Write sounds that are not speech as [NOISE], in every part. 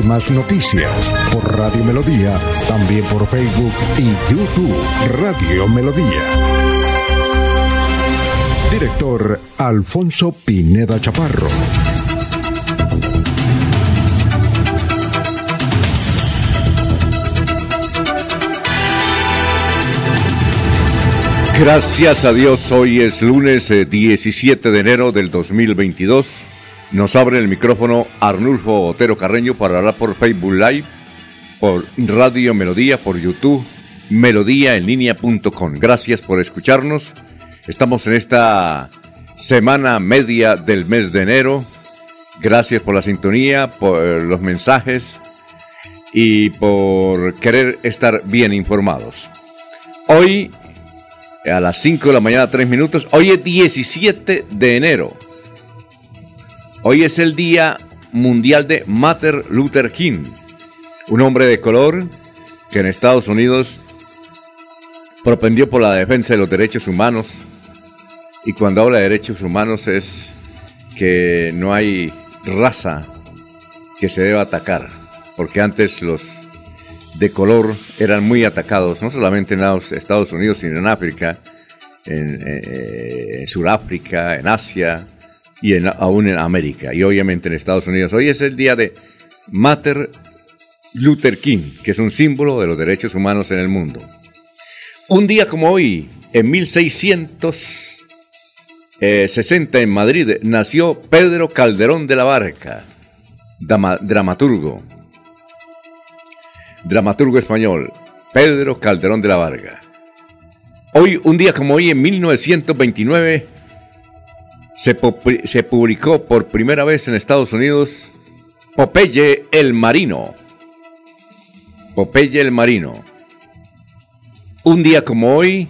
Últimas noticias por Radio Melodía, también por Facebook y YouTube Radio Melodía. Director Alfonso Pineda Chaparro. Gracias a Dios, hoy es lunes 17 eh, de enero del 2022. Nos abre el micrófono Arnulfo Otero Carreño para hablar por Facebook Live, por Radio Melodía, por YouTube, melodíaenlínea.com. Gracias por escucharnos. Estamos en esta semana media del mes de enero. Gracias por la sintonía, por los mensajes y por querer estar bien informados. Hoy, a las 5 de la mañana, 3 minutos, hoy es 17 de enero. Hoy es el Día Mundial de Martin Luther King, un hombre de color que en Estados Unidos propendió por la defensa de los derechos humanos. Y cuando habla de derechos humanos es que no hay raza que se deba atacar, porque antes los de color eran muy atacados, no solamente en Estados Unidos, sino en África, en, eh, en Sudáfrica, en Asia, y aún en América y obviamente en Estados Unidos. Hoy es el día de Martin Luther King, que es un símbolo de los derechos humanos en el mundo. Un día como hoy, en 1660 en Madrid, nació Pedro Calderón de la Barca, dramaturgo. Dramaturgo español, Pedro Calderón de la Varga. Hoy, un día como hoy, en 1929, se, publicó por primera vez en Estados Unidos Popeye el Marino. Popeye el Marino. Un día como hoy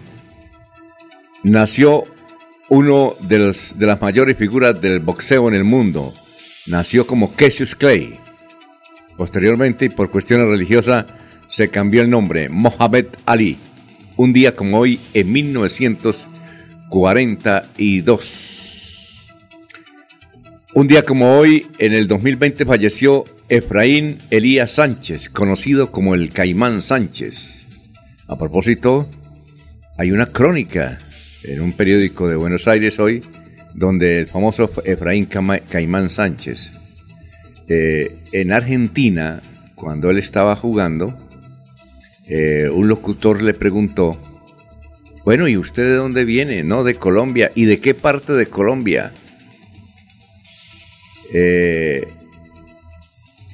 nació uno de, los, de las mayores figuras del boxeo en el mundo. Nació como Cassius Clay. Posteriormente, y por cuestiones religiosas, se cambió el nombre, Mohamed Ali. Un día como hoy, en 1942. Un día como hoy, en el 2020, falleció Efraín Elías Sánchez, conocido como el Caimán Sánchez. A propósito, hay una crónica en un periódico de Buenos Aires hoy, donde el famoso Efraín Caimán Sánchez, eh, en Argentina, cuando él estaba jugando, eh, un locutor le preguntó, bueno, ¿y usted de dónde viene? No, de Colombia. ¿Y de qué parte de Colombia? Eh,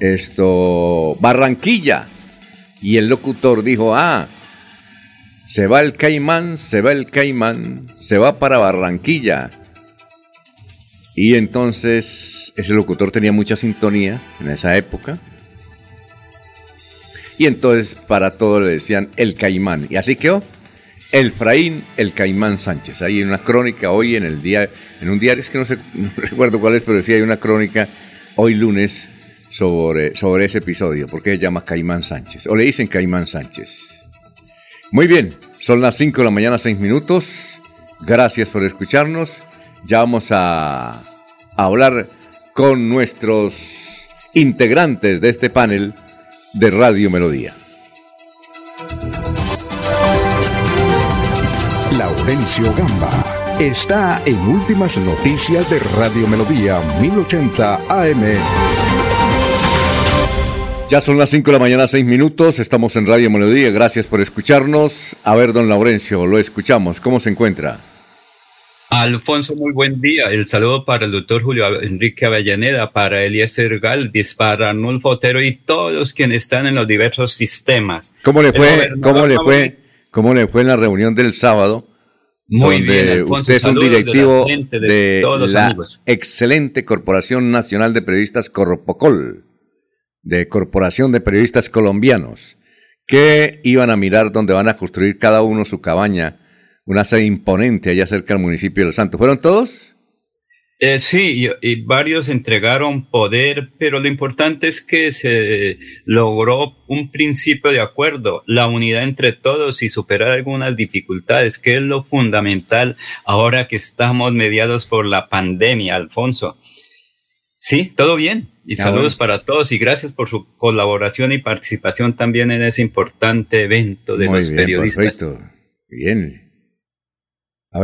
esto, Barranquilla. Y el locutor dijo, ah, se va el caimán, se va el caimán, se va para Barranquilla. Y entonces ese locutor tenía mucha sintonía en esa época. Y entonces para todo le decían el caimán. Y así quedó. El Fraín, el Caimán Sánchez. Hay una crónica hoy en el día, en un diario, es que no, sé, [LAUGHS] recuerdo cuál es, pero sí hay una crónica hoy lunes sobre, sobre ese episodio, porque se llama Caimán Sánchez, o le dicen Caimán Sánchez. Muy bien, son las 5 de la mañana, 6 minutos. Gracias por escucharnos. Ya vamos a, a hablar con nuestros integrantes de este panel de Radio Melodía. Laurencio Gamba está en Últimas Noticias de Radio Melodía 1080 AM. Ya son las 5 de la mañana, 6 minutos. Estamos en Radio Melodía. Gracias por escucharnos. A ver, don Laurencio, lo escuchamos. ¿Cómo se encuentra? Alfonso, muy buen día. El saludo para el doctor Julio Enrique Avellaneda, para Eliezer Galvis, para Arnulfo Otero y todos quienes están en los diversos sistemas. ¿Cómo le fue? ¿Cómo le fue? ¿Cómo le fue en la reunión del sábado? Muy bien, usted es un directivo de, la, excelente Corporación Nacional de Periodistas Corpocol, de Corporación de Periodistas Colombianos, que iban a mirar dónde van a construir cada uno su cabaña, una sede imponente allá cerca del municipio de Los Santos. ¿Fueron todos? Eh, sí, y, varios entregaron poder, pero lo importante es que se logró un principio de acuerdo, la unidad entre todos y superar algunas dificultades, que es lo fundamental ahora que estamos mediados por la pandemia, Alfonso. Sí, todo bien. Y ah, saludos para todos y gracias por su colaboración y participación también en ese importante evento de los periodistas. Perfecto. Bien,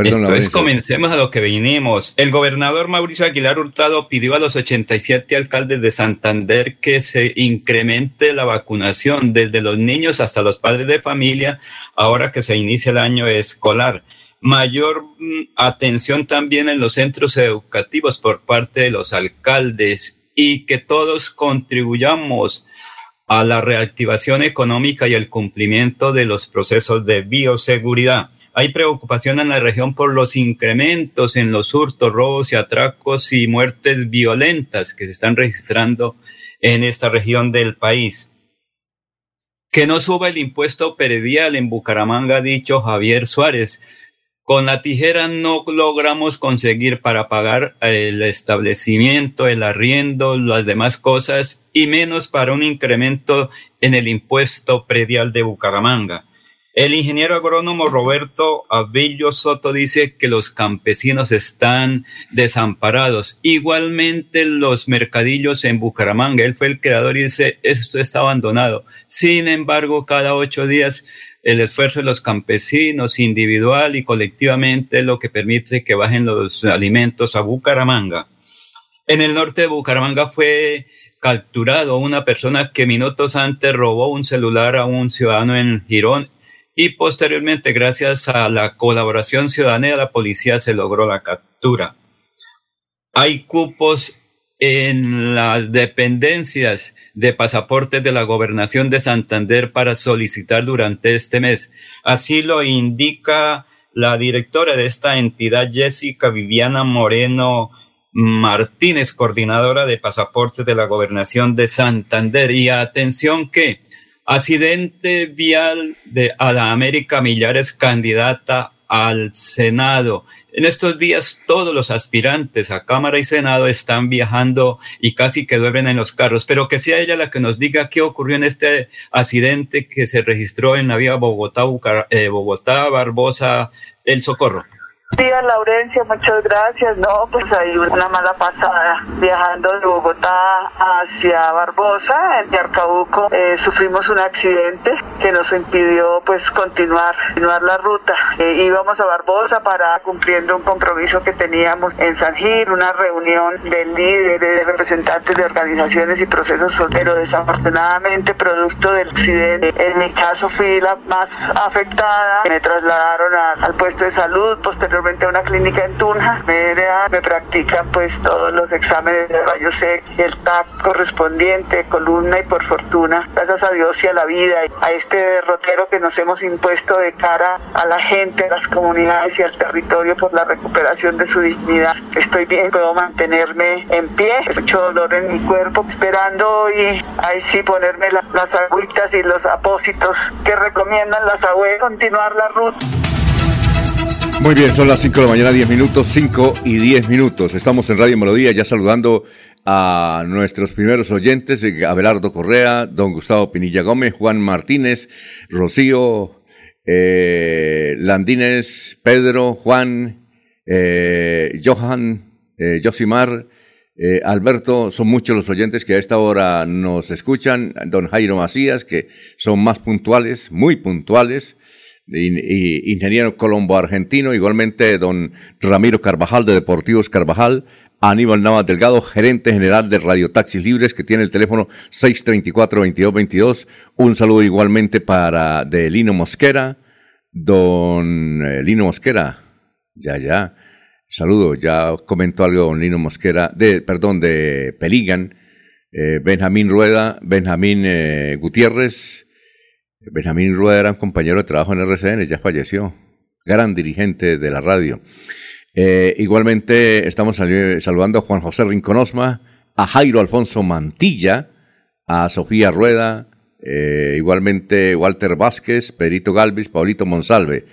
entonces comencemos a lo que vinimos. El gobernador Mauricio Aguilar Hurtado pidió a los 87 alcaldes de Santander que se incremente la vacunación desde los niños hasta los padres de familia ahora que se inicia el año escolar. Mayor mm, atención también en los centros educativos por parte de los alcaldes y que todos contribuyamos a la reactivación económica y el cumplimiento de los procesos de bioseguridad. Hay preocupación en la región por los incrementos en los hurtos, robos y atracos y muertes violentas que se están registrando en esta región del país. Que no suba el impuesto peredial en Bucaramanga, ha dicho Javier Suárez. Con la tijera no logramos conseguir para pagar el establecimiento, el arriendo, las demás cosas y menos para un incremento en el impuesto predial de Bucaramanga. El ingeniero agrónomo Roberto Avillo Soto dice que los campesinos están desamparados. Igualmente los mercadillos en Bucaramanga. Él fue el creador y dice, esto está abandonado. Sin embargo, cada ocho días el esfuerzo de los campesinos individual y colectivamente es lo que permite que bajen los alimentos a Bucaramanga. En el norte de Bucaramanga fue capturado una persona que minutos antes robó un celular a un ciudadano en Girón y posteriormente, gracias a la colaboración ciudadana de la policía, se logró la captura. Hay cupos en las dependencias de pasaportes de la gobernación de Santander para solicitar durante este mes. Así lo indica la directora de esta entidad, Jessica Viviana Moreno Martínez, coordinadora de pasaportes de la gobernación de Santander. Y atención que Accidente vial de América Millares candidata al Senado. En estos días todos los aspirantes a Cámara y Senado están viajando y casi que duermen en los carros, pero que sea ella la que nos diga qué ocurrió en este accidente que se registró en la vía Bogotá, eh, Bogotá, Barbosa, El Socorro. Días, Laurencia, muchas gracias. No, pues hay una mala pasada. Viajando de Bogotá hacia Barbosa, en Yarcabuco, eh, sufrimos un accidente que nos impidió pues continuar, continuar la ruta. Eh, íbamos a Barbosa para cumpliendo un compromiso que teníamos en San Gil, una reunión de líderes, representantes de organizaciones y procesos, pero desafortunadamente producto del accidente, en mi caso fui la más afectada. Me trasladaron al puesto de salud, posteriormente a una clínica en Tunja. Me, me practican pues todos los exámenes de rayos X, el TAP correspondiente, columna y por fortuna, gracias a Dios y a la vida, a este derrotero que nos hemos impuesto de cara a la gente, a las comunidades y al territorio por la recuperación de su dignidad. Estoy bien, puedo mantenerme en pie, mucho dolor en mi cuerpo, esperando y ahí sí ponerme las agüitas y los apósitos que recomiendan las abuelas, continuar la ruta. Muy bien, son las 5 de la mañana, 10 minutos, 5 y 10 minutos. Estamos en Radio Melodía ya saludando a nuestros primeros oyentes, eh, Abelardo Correa, don Gustavo Pinilla Gómez, Juan Martínez, Rocío eh, Landines, Pedro, Juan, eh, Johan, eh, Josimar, eh, Alberto, son muchos los oyentes que a esta hora nos escuchan, don Jairo Macías, que son más puntuales, muy puntuales, ingeniero colombo argentino, igualmente don Ramiro Carvajal de Deportivos Carvajal, Aníbal Navas Delgado, gerente general de Radio Taxis Libres, que tiene el teléfono 634-2222. Un saludo igualmente para de Lino Mosquera, don eh, Lino Mosquera, ya, ya. Saludo, ya comentó algo don Lino Mosquera, de, perdón, de Peligan, eh, Benjamín Rueda, Benjamín eh, Gutiérrez, Benjamín Rueda era un compañero de trabajo en RCN, ya falleció, gran dirigente de la radio. Eh, igualmente estamos saludando a Juan José Rinconosma, a Jairo Alfonso Mantilla, a Sofía Rueda, eh, igualmente Walter Vázquez, Perito Galvis, Paulito Monsalve.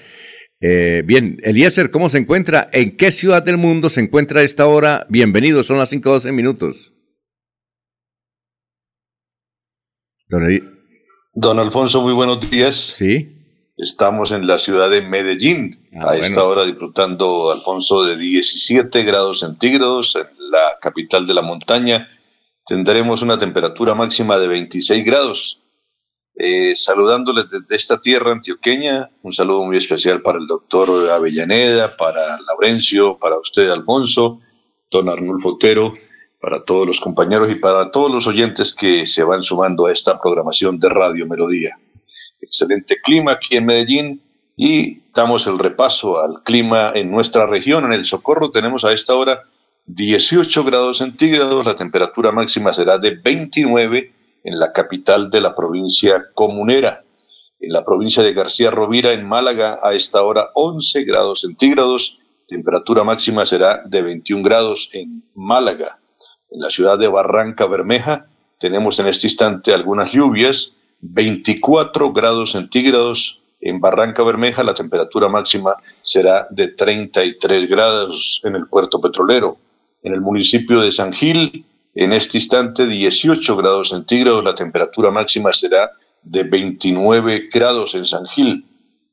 Eh, bien, Eliezer, ¿cómo se encuentra? ¿En qué ciudad del mundo se encuentra a esta hora? Bienvenido, son las 5.12 minutos. Don, Alfonso, muy buenos días. Sí. Estamos en la ciudad de Medellín, ah, a esta hora disfrutando, Alfonso, de 17 grados centígrados en la capital de la montaña. Tendremos una temperatura máxima de 26 grados. Eh, saludándoles desde esta tierra antioqueña, un saludo muy especial para el doctor Avellaneda, para Laurencio, para usted, Alfonso, don Arnulfo Otero, para todos los compañeros y para todos los oyentes que se van sumando a esta programación de Radio Melodía excelente clima aquí en Medellín y damos el repaso al clima en nuestra región. En el Socorro tenemos a esta hora 18 grados centígrados, la temperatura máxima será de 29 en la capital de la provincia comunera. En la provincia de García Rovira, en Málaga, a esta hora 11 grados centígrados, temperatura máxima será de 21 grados en Málaga. En la ciudad de Barranca Bermeja tenemos en este instante algunas lluvias, 24 grados centígrados. En Barranca Bermeja la temperatura máxima será de 33 grados en el puerto petrolero. En el municipio de San Gil, en este instante 18 grados centígrados, la temperatura máxima será de 29 grados en San Gil.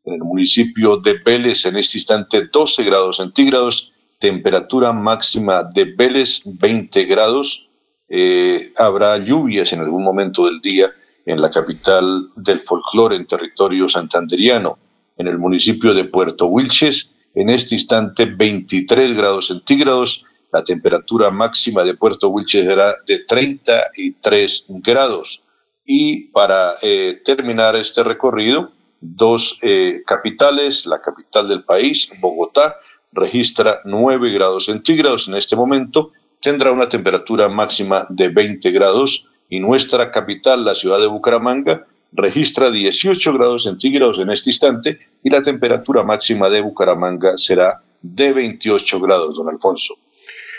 En el municipio de Vélez, en este instante 12 grados centígrados, temperatura máxima de Vélez 20 grados. Eh, habrá lluvias en algún momento del día en la capital del folclore en territorio santanderiano, en el municipio de Puerto Wilches, en este instante 23 grados centígrados, la temperatura máxima de Puerto Wilches será de 33 grados. Y para eh, terminar este recorrido, dos eh, capitales, la capital del país, Bogotá, registra 9 grados centígrados en este momento, tendrá una temperatura máxima de 20 grados y nuestra capital, la ciudad de Bucaramanga, registra 18 grados centígrados en este instante y la temperatura máxima de Bucaramanga será de 28 grados, don Alfonso.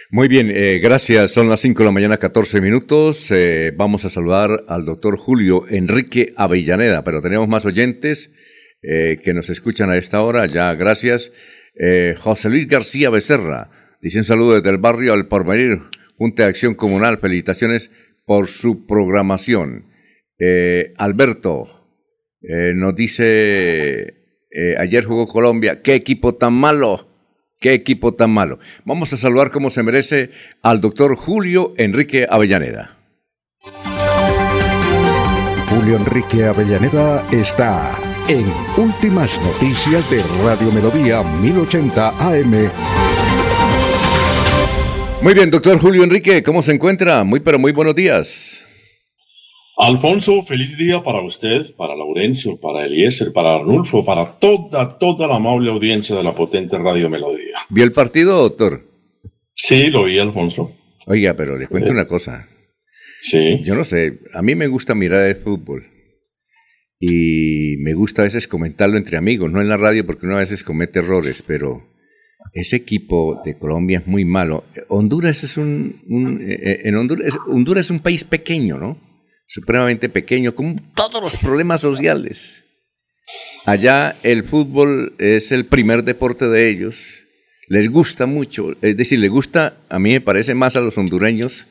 Muy bien, eh, gracias. Son las 5 de la mañana, 14 minutos. Eh, vamos a saludar al doctor Julio Enrique Avellaneda, pero tenemos más oyentes eh, que nos escuchan a esta hora. Ya, gracias. José Luis García Becerra dice un saludo desde el barrio al Porvenir, Junta de Acción Comunal. Felicitaciones por su programación. Eh, Alberto eh, nos dice, eh, ayer jugó Colombia, qué equipo tan malo, qué equipo tan malo. Vamos a saludar como se merece al doctor Julio Enrique Avellaneda. Julio Enrique Avellaneda está en Últimas Noticias de Radio Melodía 1080 AM. Muy bien, doctor Julio Enrique, ¿cómo se encuentra? Muy, pero muy buenos días. Alfonso, feliz día para usted, para Laurencio, para Eliezer, para Arnulfo, para toda, toda la amable audiencia de la potente Radio Melodía. ¿Vio el partido, doctor? Sí, lo vi, Alfonso. Oiga, pero les cuento una cosa. Sí. Yo no sé, a mí me gusta mirar el fútbol. Y me gusta a veces comentarlo entre amigos, no en la radio porque uno a veces comete errores, pero ese equipo de Colombia es muy malo. Honduras es un, eh, eh, en Honduras, Honduras es un país pequeño, ¿no? Supremamente pequeño, con todos los problemas sociales. Allá el fútbol es el primer deporte de ellos. Les gusta mucho, es decir, les gusta, a mí me parece más a los hondureños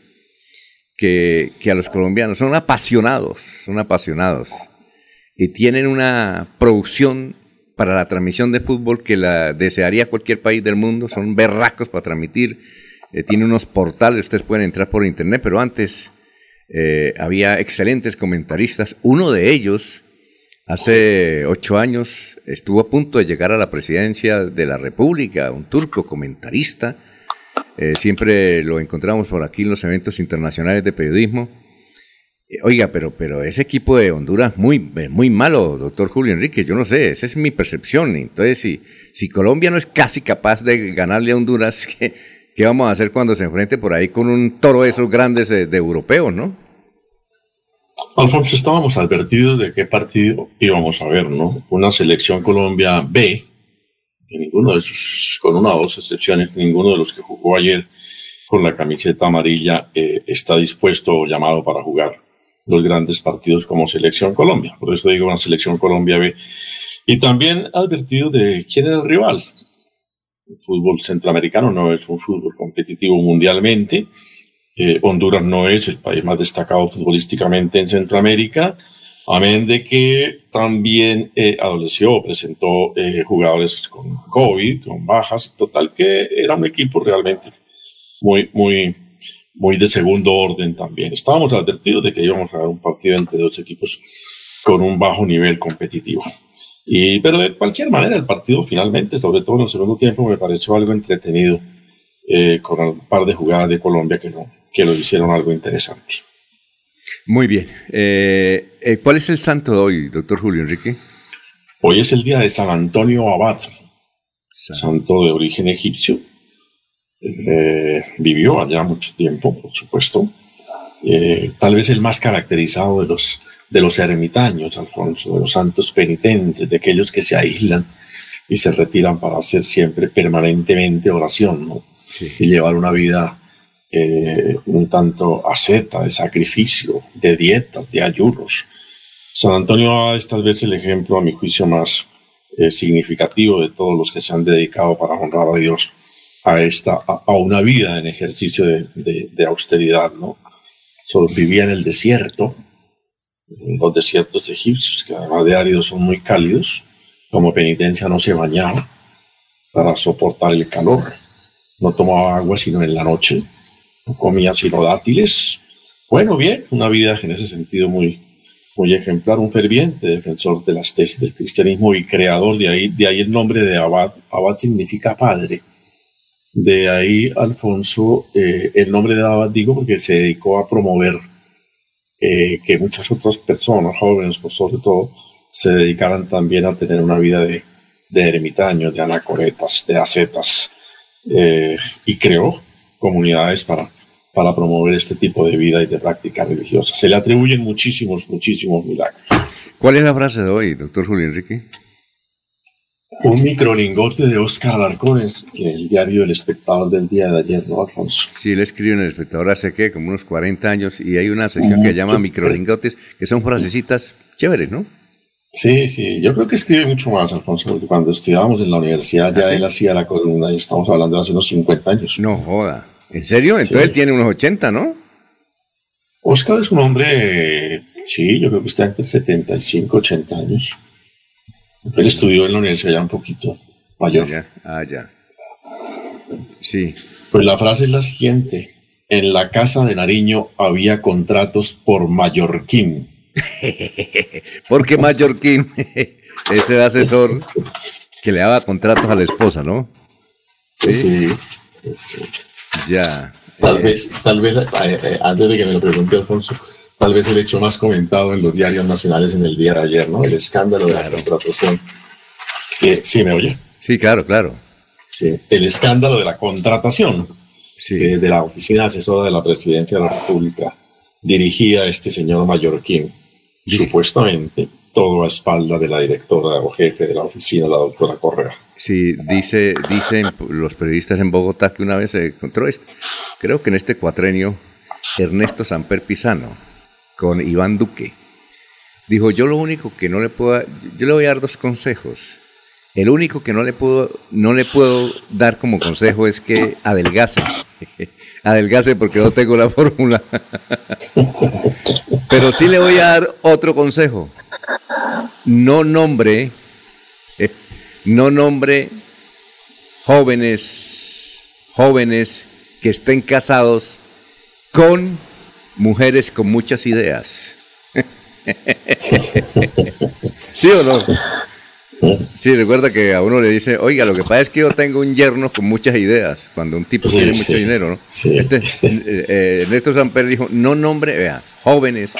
que, que a los colombianos. Son apasionados, son apasionados. Y tienen una producción para la transmisión de fútbol que la desearía cualquier país del mundo. Son berracos para transmitir. Eh, tiene unos portales, ustedes pueden entrar por internet, pero antes eh, había excelentes comentaristas. Uno de ellos, hace ocho años, estuvo a punto de llegar a la presidencia de la República, un turco comentarista. Eh, siempre lo encontramos por aquí en los eventos internacionales de periodismo Oiga, pero, pero ese equipo de Honduras muy, muy malo, doctor Julio Enrique, yo no sé, esa es mi percepción. Entonces, si, si Colombia no es casi capaz de ganarle a Honduras, [LAUGHS] ¿qué, vamos a hacer cuando se enfrente por ahí con un toro de esos grandes de, europeos, no? Alfonso, estábamos advertidos de qué partido íbamos a ver, ¿no? Una selección Colombia B, que ninguno de esos, con una o dos excepciones, ninguno de los que jugó ayer con la camiseta amarilla eh, está dispuesto o llamado para jugar los grandes partidos como Selección Colombia. Por eso digo una Selección Colombia B. Y también advertido de quién era el rival. El fútbol centroamericano no es un fútbol competitivo mundialmente. Eh, Honduras no es el país más destacado futbolísticamente en Centroamérica. Amén de que también eh, adoleció, presentó eh, jugadores con COVID, con bajas, total que era un equipo realmente muy, muy, muy de segundo orden también. Estábamos advertidos de que íbamos a un partido entre dos equipos con un bajo nivel competitivo. Y, pero de cualquier manera, el partido finalmente, sobre todo en el segundo tiempo, me pareció algo entretenido eh, con un par de jugadas de Colombia que, no, que lo hicieron algo interesante. Muy bien. Eh, eh, ¿Cuál es el santo de hoy, doctor Julio Enrique? Hoy es el día de San Antonio Abad, santo de origen egipcio. Eh, vivió allá mucho tiempo, por supuesto. tal vez el más caracterizado de los, de los ermitaños, Alfonso, de los santos penitentes, de aquellos que se aíslan y se retiran para hacer siempre permanentemente oración ¿no? y llevar una vida eh, un tanto asceta, de sacrificio, de dietas, de ayunos. San Antonio es tal vez el ejemplo, a mi juicio, más eh, significativo de todos los que se han dedicado para honrar a Dios a, esta, a, una vida en ejercicio de, austeridad. ¿no? Solo vivía en el desierto, en los desiertos egipcios, que además de áridos son muy cálidos. Como penitencia no se bañaba para soportar el calor. No tomaba agua sino en la noche no comía sino dátiles. Bueno, bien, una vida en ese sentido muy, muy ejemplar, un ferviente defensor de las tesis del cristianismo y creador, de ahí, de ahí el nombre de Abad. Abad significa padre. De ahí, Alfonso, eh, el nombre de Abad digo porque se dedicó a promover eh, que muchas otras personas, jóvenes por sobre todo, se dedicaran también a tener una vida de, de ermitaños, de anacoretas, de acetas, eh, y creó comunidades para para promover este tipo de vida y de práctica religiosa. Se le atribuyen muchísimos, muchísimos milagros. ¿Cuál es la frase de hoy, doctor Julio Enrique? Un microlingote de Oscar Alarcón en el diario El Espectador del día de ayer, ¿no, Alfonso? Sí, él escribió en El Espectador hace, ¿qué? Como unos 40 años y hay una sección que llama microlingotes, que son frasecitas chéveres, ¿no? Sí, sí, yo creo que escribe mucho más, Alfonso, porque cuando estudiábamos en la universidad ya ¿Ah, él hacía la columna y estamos hablando de hace unos 50 años. No joda. ¿En serio? Entonces él tiene unos 80, ¿no? Oscar es un hombre, sí, yo creo que está entre 75 y 80 años. Él estudió en la universidad ya un poquito mayor. Ah, ya. Sí. Pues la frase es la siguiente. En la casa de Nariño había contratos por Mallorquín. [LAUGHS] ¿Por qué Mallorquín? [LAUGHS] Ese asesor que le daba contratos a la esposa, ¿no? Sí. sí. Ya. Tal eh, vez, tal vez, eh, eh, antes de que me lo pregunte Alfonso, tal vez el hecho más comentado en los diarios nacionales en el día de ayer, ¿no? El escándalo de la contratación. sí, me oye. Sí, claro, claro. Sí, el escándalo de la contratación sí. de la oficina asesora de la presidencia de la República dirigía a este señor mallorquín, supuestamente todo a espalda de la directora o jefe de la oficina, la doctora Correa. Sí, dice, dicen los periodistas en Bogotá que una vez se encontró esto. Creo que en este cuatrenio, Ernesto Samper Pisano con Iván Duque dijo: Yo lo único que no le puedo, yo le voy a dar dos consejos. El único que no le puedo, no le puedo dar como consejo es que adelgace. [LAUGHS] adelgace porque no tengo la fórmula. [LAUGHS] Pero sí le voy a dar otro consejo no nombre, eh, no nombre jóvenes, jóvenes que estén casados con mujeres con muchas ideas. [LAUGHS] ¿Sí o no? Sí, recuerda que a uno le dice, oiga, lo que pasa es que yo tengo un yerno con muchas ideas, cuando un tipo tiene mucho dinero, ¿no? Este, eh, eh, Néstor Samper dijo, no nombre, vea, jóvenes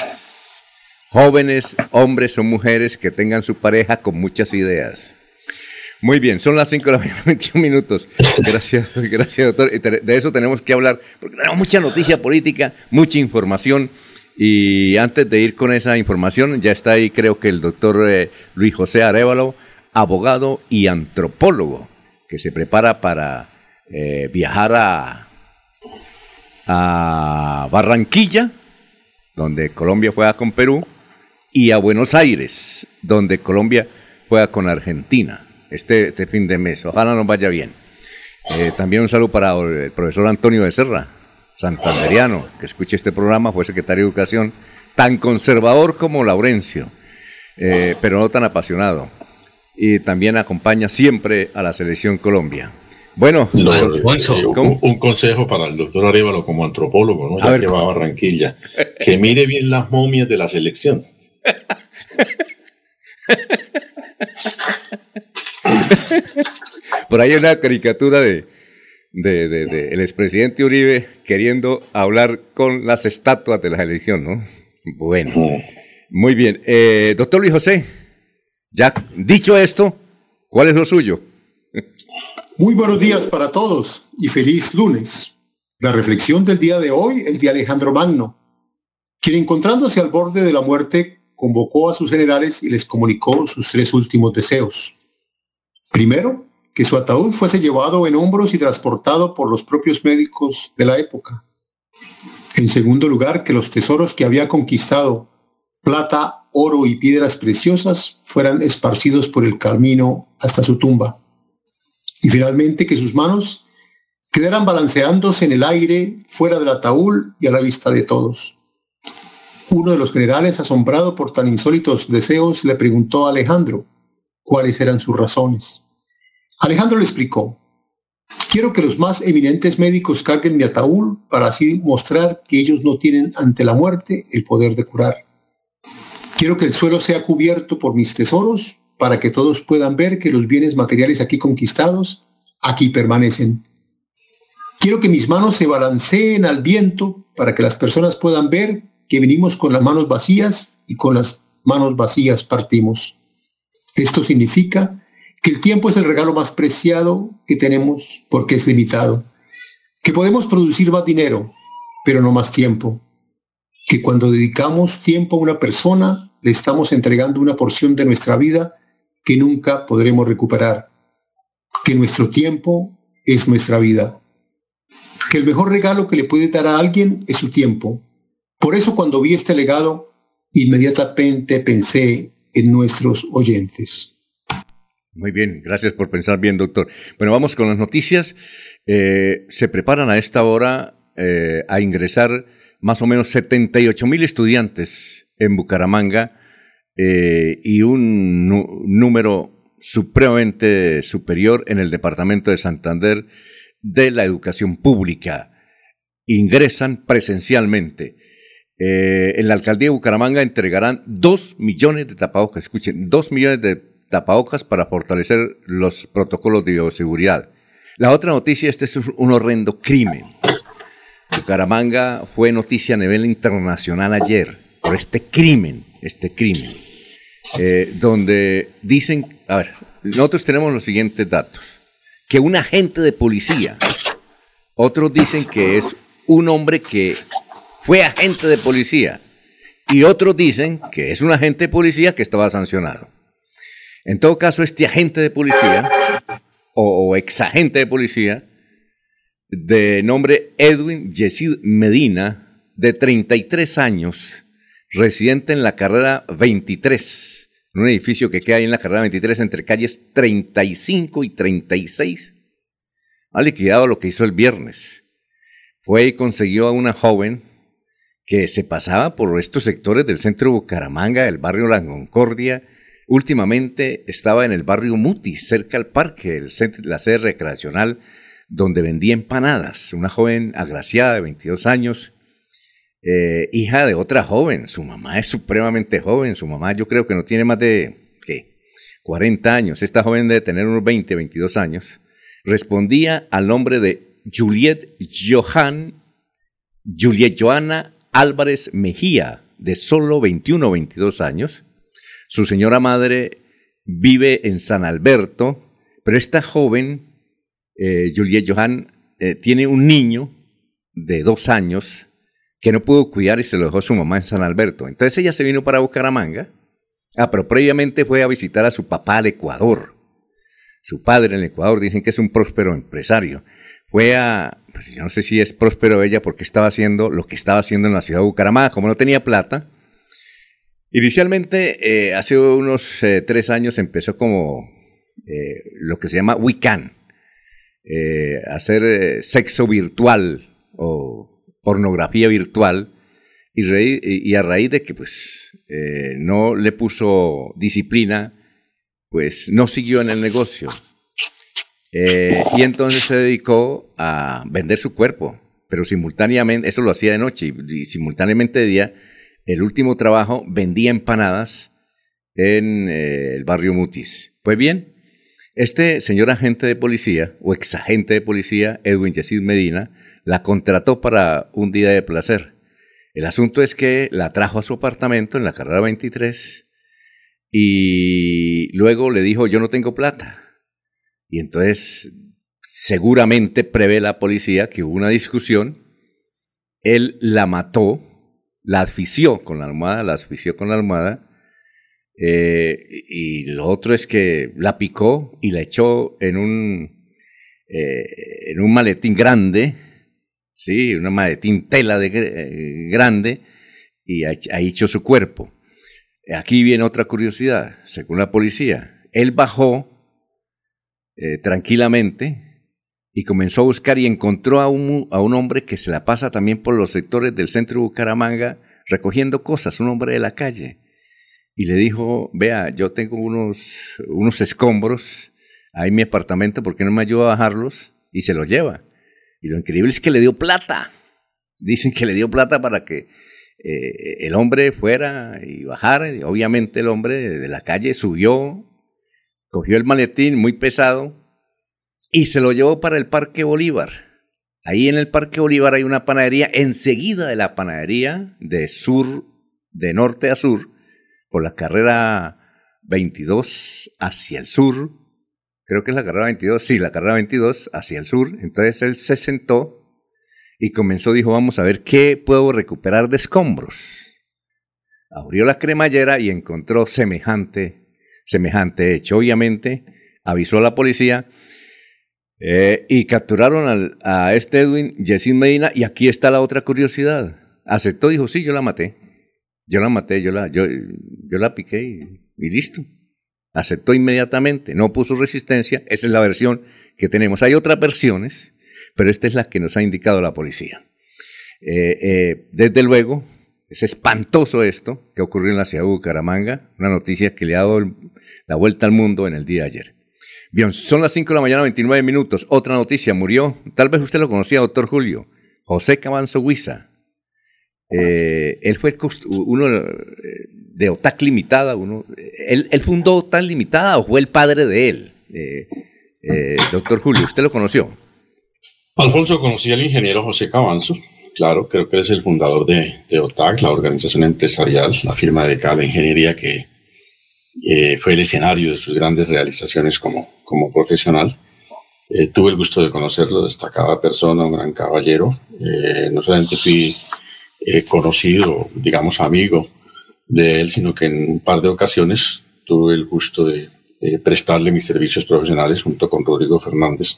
jóvenes, hombres o mujeres que tengan su pareja con muchas ideas. Muy bien, son las 5 de la [LAUGHS] mañana, 21 minutos. Gracias, gracias, doctor. De eso tenemos que hablar, porque tenemos mucha noticia política, mucha información. Y antes de ir con esa información, ya está ahí, creo que el doctor eh, Luis José Arevalo, abogado y antropólogo, que se prepara para eh, viajar a, a Barranquilla donde Colombia juega con Perú, y a Buenos Aires, donde Colombia juega con Argentina este, este fin de mes. Ojalá nos vaya bien. Eh, también un saludo para el profesor Antonio Becerra, santanderiano, que escuche este programa, fue secretario de Educación, tan conservador como Laurencio, eh, pero no tan apasionado. Y también acompaña siempre a la selección Colombia. Bueno, un, consejo para el doctor Arevalo como antropólogo, ¿no? ya que va a Barranquilla, [LAUGHS] que mire bien las momias de la selección. [LAUGHS] [LAUGHS] Por ahí hay una caricatura de, el expresidente Uribe queriendo hablar con las estatuas de la elección, ¿no? Bueno, muy bien. Eh, doctor Luis José, ya dicho esto, ¿cuál es lo suyo? Muy buenos días para todos y feliz lunes. La reflexión del día de hoy es de Alejandro Magno, quien encontrándose al borde de la muerte convocó a sus generales y les comunicó sus tres últimos deseos. Primero, que su ataúd fuese llevado en hombros y transportado por los propios médicos de la época. En segundo lugar, que los tesoros que había conquistado, plata, oro y piedras preciosas, fueran esparcidos por el camino hasta su tumba. Y finalmente, que sus manos quedaran balanceándose en el aire fuera del ataúd y a la vista de todos. Uno de los generales, asombrado por tan insólitos deseos, le preguntó a Alejandro, cuáles eran sus razones. Alejandro le explicó, quiero que los más eminentes médicos carguen mi ataúd para así mostrar que ellos no tienen ante la muerte el poder de curar. Quiero que el suelo sea cubierto por mis tesoros para que todos puedan ver que los bienes materiales aquí conquistados aquí permanecen. Quiero que mis manos se balanceen al viento para que las personas puedan ver que venimos con las manos vacías y con las manos vacías partimos. Esto significa que el tiempo es el regalo más preciado que tenemos porque es limitado, que podemos producir más dinero, pero no más tiempo, que cuando dedicamos tiempo a una persona, le estamos entregando una porción de nuestra vida que nunca podremos recuperar, que nuestro tiempo es nuestra vida, que el mejor regalo que le puede dar a alguien es su tiempo. Por eso cuando vi este legado, inmediatamente pensé en nuestros oyentes. Muy bien, gracias por pensar bien, doctor. Bueno, vamos con las noticias. Eh, se preparan a esta hora eh, a ingresar más o menos 78 mil estudiantes en Bucaramanga eh, y un número supremamente superior en el departamento de Santander de la educación pública. Ingresan presencialmente. Eh, en la alcaldía de Bucaramanga entregarán dos millones de tapabocas, escuchen, dos millones de tapabocas para fortalecer los protocolos de bioseguridad. La otra noticia, este es un horrendo crimen. Bucaramanga fue noticia a nivel internacional ayer por este crimen, este crimen, eh, donde dicen, a ver, nosotros tenemos los siguientes datos, que un agente de policía, otros dicen que es un hombre que fue agente de policía. Y otros dicen que es un agente de policía que estaba sancionado. En todo caso, este agente de policía, o, ex exagente de policía, de nombre Edwin Yesid Medina, de 33 años, residente en la carrera 23, en un edificio que queda ahí en la carrera 23 entre calles 35 y 36, ha liquidado lo que hizo el viernes. Fue y consiguió a una joven que se pasaba por estos sectores del centro Bucaramanga, del barrio La Concordia. Últimamente estaba en el barrio Muti, cerca al parque, el la sede recreacional, donde vendía empanadas. Una joven agraciada de 22 años, eh, hija de otra joven. Su mamá es supremamente joven. Su mamá yo creo que no tiene más de, ¿qué? 40 años. Esta joven debe tener unos 20, 22 años. Respondía al nombre de Juliet Johan, Juliet Johanna Álvarez Mejía, de solo 21 o 22 años. Su señora madre vive en San Alberto, pero esta joven, eh, Juliet Johan, eh, tiene un niño de dos años que no pudo cuidar y se lo dejó su mamá en San Alberto. Entonces ella se vino para Bucaramanga. Ah, pero previamente fue a visitar a su papá al Ecuador. Su padre en el Ecuador dicen que es un próspero empresario. Fue a, pues yo no sé si es próspero ella porque estaba haciendo lo que estaba haciendo en la ciudad de Bucaramanga, como no tenía plata. Inicialmente, eh, hace unos eh, tres años empezó como eh, lo que se llama Wiccan, hacer sexo virtual o pornografía virtual, y, y, a raíz de que pues no le puso disciplina, pues no siguió en el negocio. Eh, y entonces se dedicó a vender su cuerpo, pero simultáneamente, eso lo hacía de noche y, simultáneamente de día, el último trabajo vendía empanadas en eh, el barrio Mutis. Pues bien, este señor agente de policía, o ex agente de policía, Edwin Yesid Medina, la contrató para un día de placer. El asunto es que la trajo a su apartamento en la carrera 23 y luego le dijo, yo no tengo plata. Y entonces seguramente prevé la policía que hubo una discusión, él la mató, la asfixió con la almohada, la asfixió con la almohada, eh, y lo otro es que la picó y la echó en un, eh, en un maletín grande, sí, un maletín tela de, eh, grande, y ahí echó su cuerpo. Aquí viene otra curiosidad, según la policía. Él bajó eh, tranquilamente y comenzó a buscar y encontró a un, a un hombre que se la pasa también por los sectores del centro de Bucaramanga recogiendo cosas, un hombre de la calle. Y le dijo, vea, yo tengo unos, unos escombros ahí en mi apartamento, ¿por qué no me ayuda a bajarlos? Y se los lleva. Y lo increíble es que le dio plata. Dicen que le dio plata para que eh, el hombre fuera y bajara. Y obviamente el hombre de la calle subió, cogió el maletín muy pesado y se lo llevó para el Parque Bolívar. Ahí en el Parque Bolívar hay una panadería, enseguida de la panadería, de sur, de norte a sur, por la carrera 22 hacia el sur, creo que es la carrera 22, sí, la carrera 22 hacia el sur, entonces él se sentó y comenzó, dijo, vamos a ver qué puedo recuperar de escombros. Abrió la cremallera y encontró semejante semejante hecho. Obviamente, avisó a la policía eh, y capturaron a este Edwin Jessie Medina. Y aquí está la otra curiosidad. Aceptó, dijo, sí, yo la maté. Yo la maté, yo la, yo, yo la piqué y, listo. Aceptó inmediatamente, no puso resistencia. Esa es la versión que tenemos. Hay otras versiones, pero esta es la que nos ha indicado la policía. Eh, eh, desde luego, es espantoso esto que ocurrió en la ciudad de Bucaramanga, una noticia que le ha dado la vuelta al mundo en el día de ayer. Bien, son las 5 de la mañana, 29 minutos. Otra noticia, murió, tal vez usted lo conocía, doctor Julio, José Cabanzo Huiza. Eh, él fue uno eh, de OTAC Limitada, uno, él, fundó OTAC Limitada o fue el padre de él. Eh, doctor Julio, ¿usted lo conoció? Alfonso conocía al ingeniero José Cabanzo, claro, creo que es el fundador de, de, OTAC, la organización empresarial, la firma de cada ingeniería que eh, fue el escenario de sus grandes realizaciones como, como profesional. Eh, tuve el gusto de conocerlo, destacada persona, un gran caballero. Eh, no solamente fui conocido, digamos amigo de él, sino que en un par de ocasiones tuve el gusto de, prestarle mis servicios profesionales junto con Rodrigo Fernández.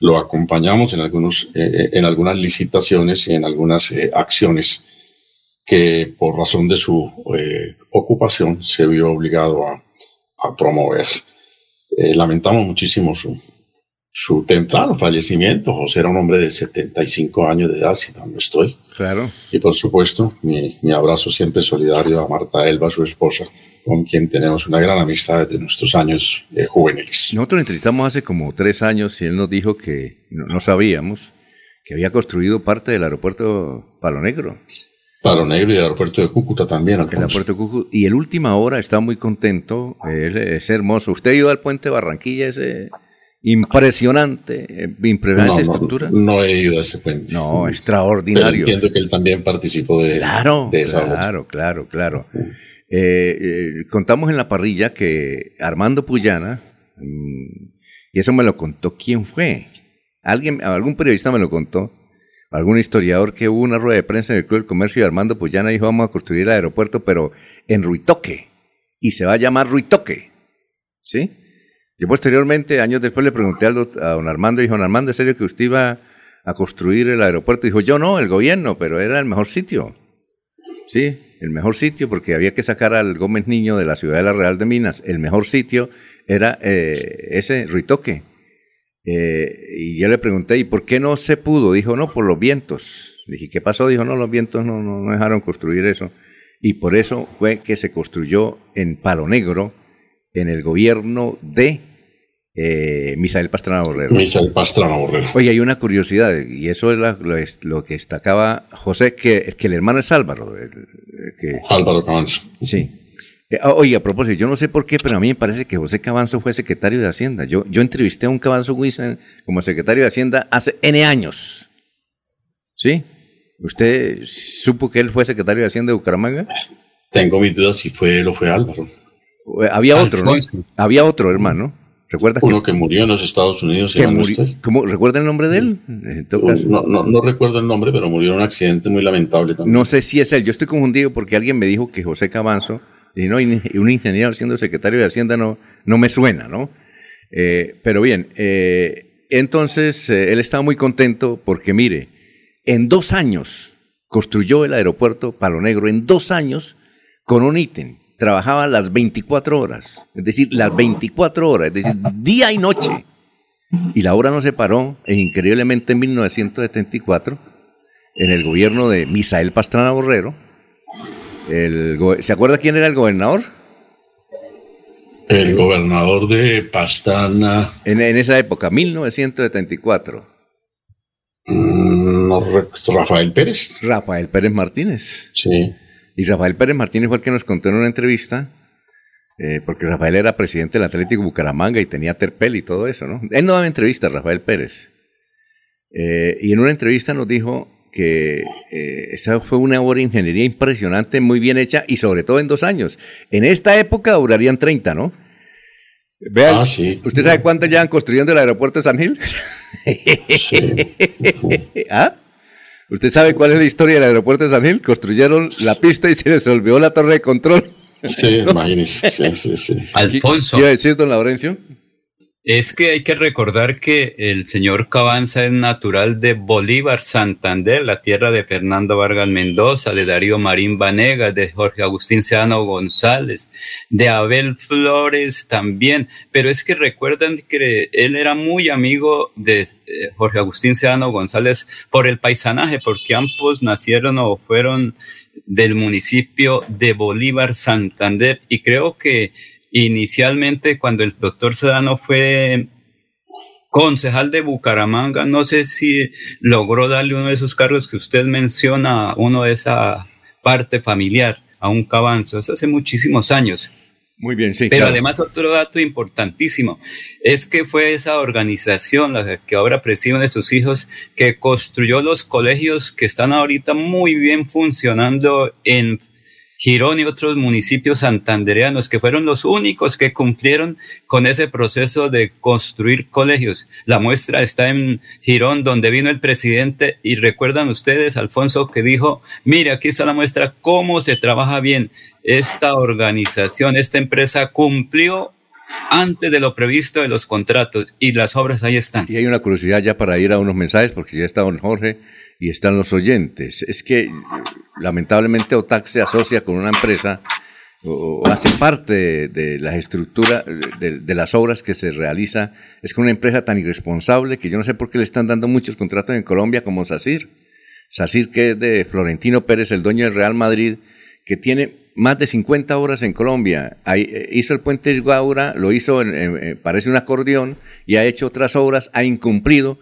Lo acompañamos en, algunos, en algunas licitaciones y en algunas acciones que por razón de su eh, ocupación se vio obligado a, promover. Eh, lamentamos muchísimo su, su temprano fallecimiento. José era un hombre de 75 años de edad, si no, estoy. Claro. Y por supuesto, mi, mi, abrazo siempre solidario a Marta Elba, su esposa, con quien tenemos una gran amistad desde nuestros años eh, juveniles. Nosotros entrevistamos hace como tres años y él nos dijo que no, no sabíamos que había construido parte del aeropuerto Palo Negro. Palo Negro y el aeropuerto de Cúcuta también. El aeropuerto de Cúcuta. Y el última hora está muy contento. Es, hermoso. ¿Usted ha ido al puente Barranquilla? Ese impresionante, eh, impresionante estructura. No, he ido a ese puente. No, extraordinario. entiendo que él también participó de, claro, Claro, claro, claro. Eh, eh, contamos en la parrilla que Armando Puyana, mm, y eso me lo contó, ¿quién fue? Alguien, algún periodista me lo contó, algún historiador que hubo una rueda de prensa en el Club del Comercio y Armando Puyana dijo vamos a construir el aeropuerto, pero en Ruitoque. Y se va a llamar Ruitoque. ¿Sí? Yo posteriormente, años después, le pregunté a don Armando y dijo, don Armando, ¿es serio que usted iba a construir el aeropuerto. Dijo, yo no, el gobierno, pero era el mejor sitio. Sí, el mejor sitio porque había que sacar al Gómez Niño de la ciudad de la Real de Minas. El mejor sitio era eh, ese Ruitoque. Eh, y yo le pregunté, ¿y por qué no se pudo? Dijo, no, por los vientos. Dije, ¿qué pasó? Dijo, no, los vientos no, no, dejaron construir eso. Y por eso fue que se construyó en Palo Negro, en el gobierno de eh, Misael Pastrana Borrero. Misael Pastrana Borrero. Oye, hay una curiosidad, y eso es, lo, que destacaba José, que, que el hermano es Álvaro. que, Álvaro Cabanzo. Sí. Eh, oye, a propósito, yo no sé por qué, pero a mí me parece que José Cabanzo fue secretario de Hacienda. Yo, yo entrevisté a un Cabanzo Wissen como secretario de Hacienda hace N años. ¿Sí? ¿Usted supo que él fue secretario de Hacienda de Bucaramanga? Tengo mis dudas si fue él o fue Álvaro. Eh, había otro, ¿no? Había otro hermano. ¿Recuerda Uno que, murió en los Estados Unidos. ¿Cómo, ¿Recuerda el nombre de él? No, no, no, recuerdo el nombre, pero murió en un accidente muy lamentable también. No sé si es él. Yo estoy confundido porque alguien me dijo que José Cabanzo, y no, un ingeniero siendo secretario de Hacienda no, no me suena, ¿no? Eh, pero bien, eh, entonces él estaba muy contento porque, mire, en dos años construyó el aeropuerto Palo Negro, en dos años, con un ítem. Trabajaba las 24 horas, es decir, las 24 horas, es decir, día y noche. Y la obra no se paró, e increíblemente en 1974, en el gobierno de Misael Pastrana Borrero. ¿Se acuerda quién era el gobernador? El gobernador de Pastrana. En, en esa época, 1974. Mm, Rafael Pérez. Rafael Pérez Martínez. Sí. Y Rafael Pérez Martínez fue el que nos contó en una entrevista, eh, porque Rafael era presidente del Atlético Bucaramanga y tenía Terpel y todo eso, ¿no? Él no daba entrevistas, Rafael Pérez. Eh, y en una entrevista nos dijo que eh, esa fue una obra de ingeniería impresionante, muy bien hecha y sobre todo en dos años. En esta época durarían 30, ¿no? Vean, ah, ¿usted sabe cuánto llevan construyendo el aeropuerto de San Gil? [LAUGHS] ¿Ah? ¿Usted sabe cuál es la historia del aeropuerto de San Gil? Construyeron la pista y se les olvidó la torre de control. Sí, [LAUGHS] imagínese. Sí, sí, sí. Alfonso. ¿Qué iba a decir, don Laurencio? Es que hay que recordar que el señor Cabanza es natural de Bolívar, Santander, la tierra de Fernando Vargas Mendoza, de Darío Marín Vanegas, de Jorge Agustín Seano González, de Abel Flores también. Pero es que recuerdan que él era muy amigo de eh, Jorge Agustín Seano González por el paisanaje, porque ambos nacieron o fueron del municipio de Bolívar, Santander. Y creo que inicialmente cuando el doctor Sedano fue concejal de Bucaramanga, no sé si logró darle uno de esos cargos que usted menciona, uno de esa parte familiar, a un cabanzo, eso hace muchísimos años. Muy bien, sí. Pero además otro dato importantísimo es que fue esa organización, la que ahora presiden de sus hijos, que construyó los colegios que están ahorita muy bien funcionando en Girón y otros municipios santandereanos que fueron los únicos que cumplieron con ese proceso de construir colegios. La muestra está en Girón, donde vino el presidente y recuerdan ustedes, Alfonso, que dijo, mire, aquí está la muestra, cómo se trabaja bien. Esta organización, esta empresa cumplió antes de lo previsto de los contratos y las obras ahí están. Y hay una curiosidad ya para ir a unos mensajes, porque ya está don Jorge y están los oyentes. Es que lamentablemente OTAC se asocia con una empresa o hace parte de, la estructura de, las obras que se realiza. Es con una empresa tan irresponsable que yo no sé por qué le están dando muchos contratos en Colombia como SACIR. SACIR que es de Florentino Pérez, el dueño del Real Madrid, que tiene más de 50 obras en Colombia. Eh, hizo el puente Gaura, lo hizo, parece un acordeón, y ha hecho otras obras, ha incumplido.